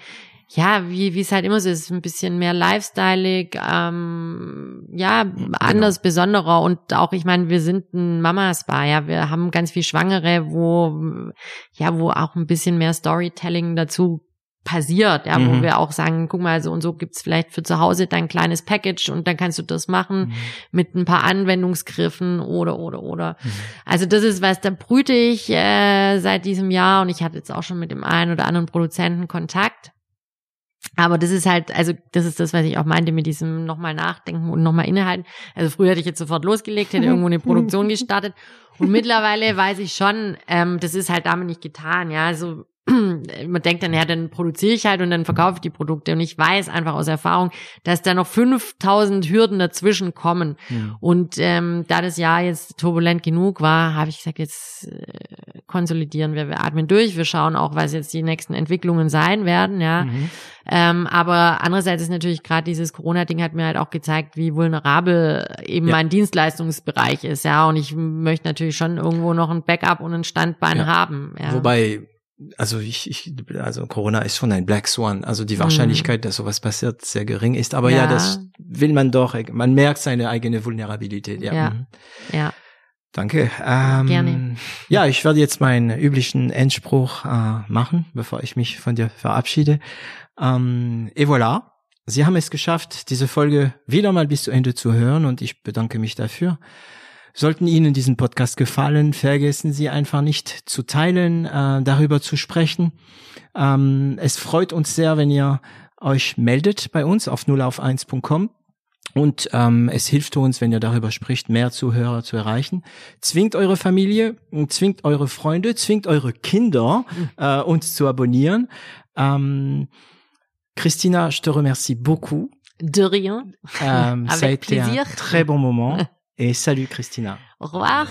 ja, wie wie es halt immer so ist, ein bisschen mehr lifestyleig, ähm, ja, genau. anders, besonderer und auch, ich meine, wir sind ein Mama-Spa, ja, wir haben ganz viel Schwangere, wo, ja, wo auch ein bisschen mehr Storytelling dazu passiert, ja, mhm. wo wir auch sagen, guck mal, so und so gibt's vielleicht für zu Hause dein kleines Package und dann kannst du das machen mhm. mit ein paar Anwendungsgriffen oder oder oder. Mhm. Also das ist was, da brüte ich äh, seit diesem Jahr und ich hatte jetzt auch schon mit dem einen oder anderen Produzenten Kontakt Aber das ist halt, also das ist das, was ich auch meinte mit diesem nochmal nachdenken und nochmal innehalten. Also früher hätte ich jetzt sofort losgelegt, hätte [laughs] irgendwo eine Produktion gestartet. Und mittlerweile weiß ich schon, ähm, das ist halt damit nicht getan. Ja, also man denkt dann, ja, dann produziere ich halt und dann verkaufe ich die Produkte. Und ich weiß einfach aus Erfahrung, dass da noch 5000 Hürden dazwischen kommen. Ja. Und ähm, da das Jahr jetzt turbulent genug war, habe ich gesagt, jetzt äh, konsolidieren wir, wir atmen durch, wir schauen auch, was jetzt die nächsten Entwicklungen sein werden, ja. Mhm. Ähm, aber andererseits ist natürlich gerade dieses Corona-Ding hat mir halt auch gezeigt, wie vulnerabel eben ja. mein Dienstleistungsbereich ist, ja. Und ich möchte natürlich schon irgendwo noch ein Backup und ein Standbein ja. haben. Ja. Wobei also ich, ich, also Corona ist schon ein Black Swan. Also die Wahrscheinlichkeit, mhm. dass sowas passiert, sehr gering ist. Aber ja. ja. das will man doch. Man merkt seine eigene Vulnerabilität. Ja. Ja. Mhm. ja. Danke. Ähm, Gerne. Ja, ich werde jetzt meinen üblichen Endspruch äh, machen, bevor ich mich von dir verabschiede. Ähm, et voilà. Sie haben es geschafft, diese Folge wieder mal bis zu Ende zu hören und ich bedanke mich dafür. Sollten Ihnen diesen Podcast gefallen, vergessen Sie einfach nicht zu teilen, äh, darüber zu sprechen. Ähm, es freut uns sehr, wenn ihr euch meldet bei uns auf 0 auf 1.com. Und ähm, es hilft uns, wenn ihr darüber spricht, mehr Zuhörer zu erreichen. Zwingt eure Familie, zwingt eure Freunde, zwingt eure Kinder, äh, uns zu abonnieren. Ähm, Christina, je te remercie beaucoup. De rien. [laughs] Euh, ça a été un très bon moment. [laughs] Et salut Christina. Au revoir.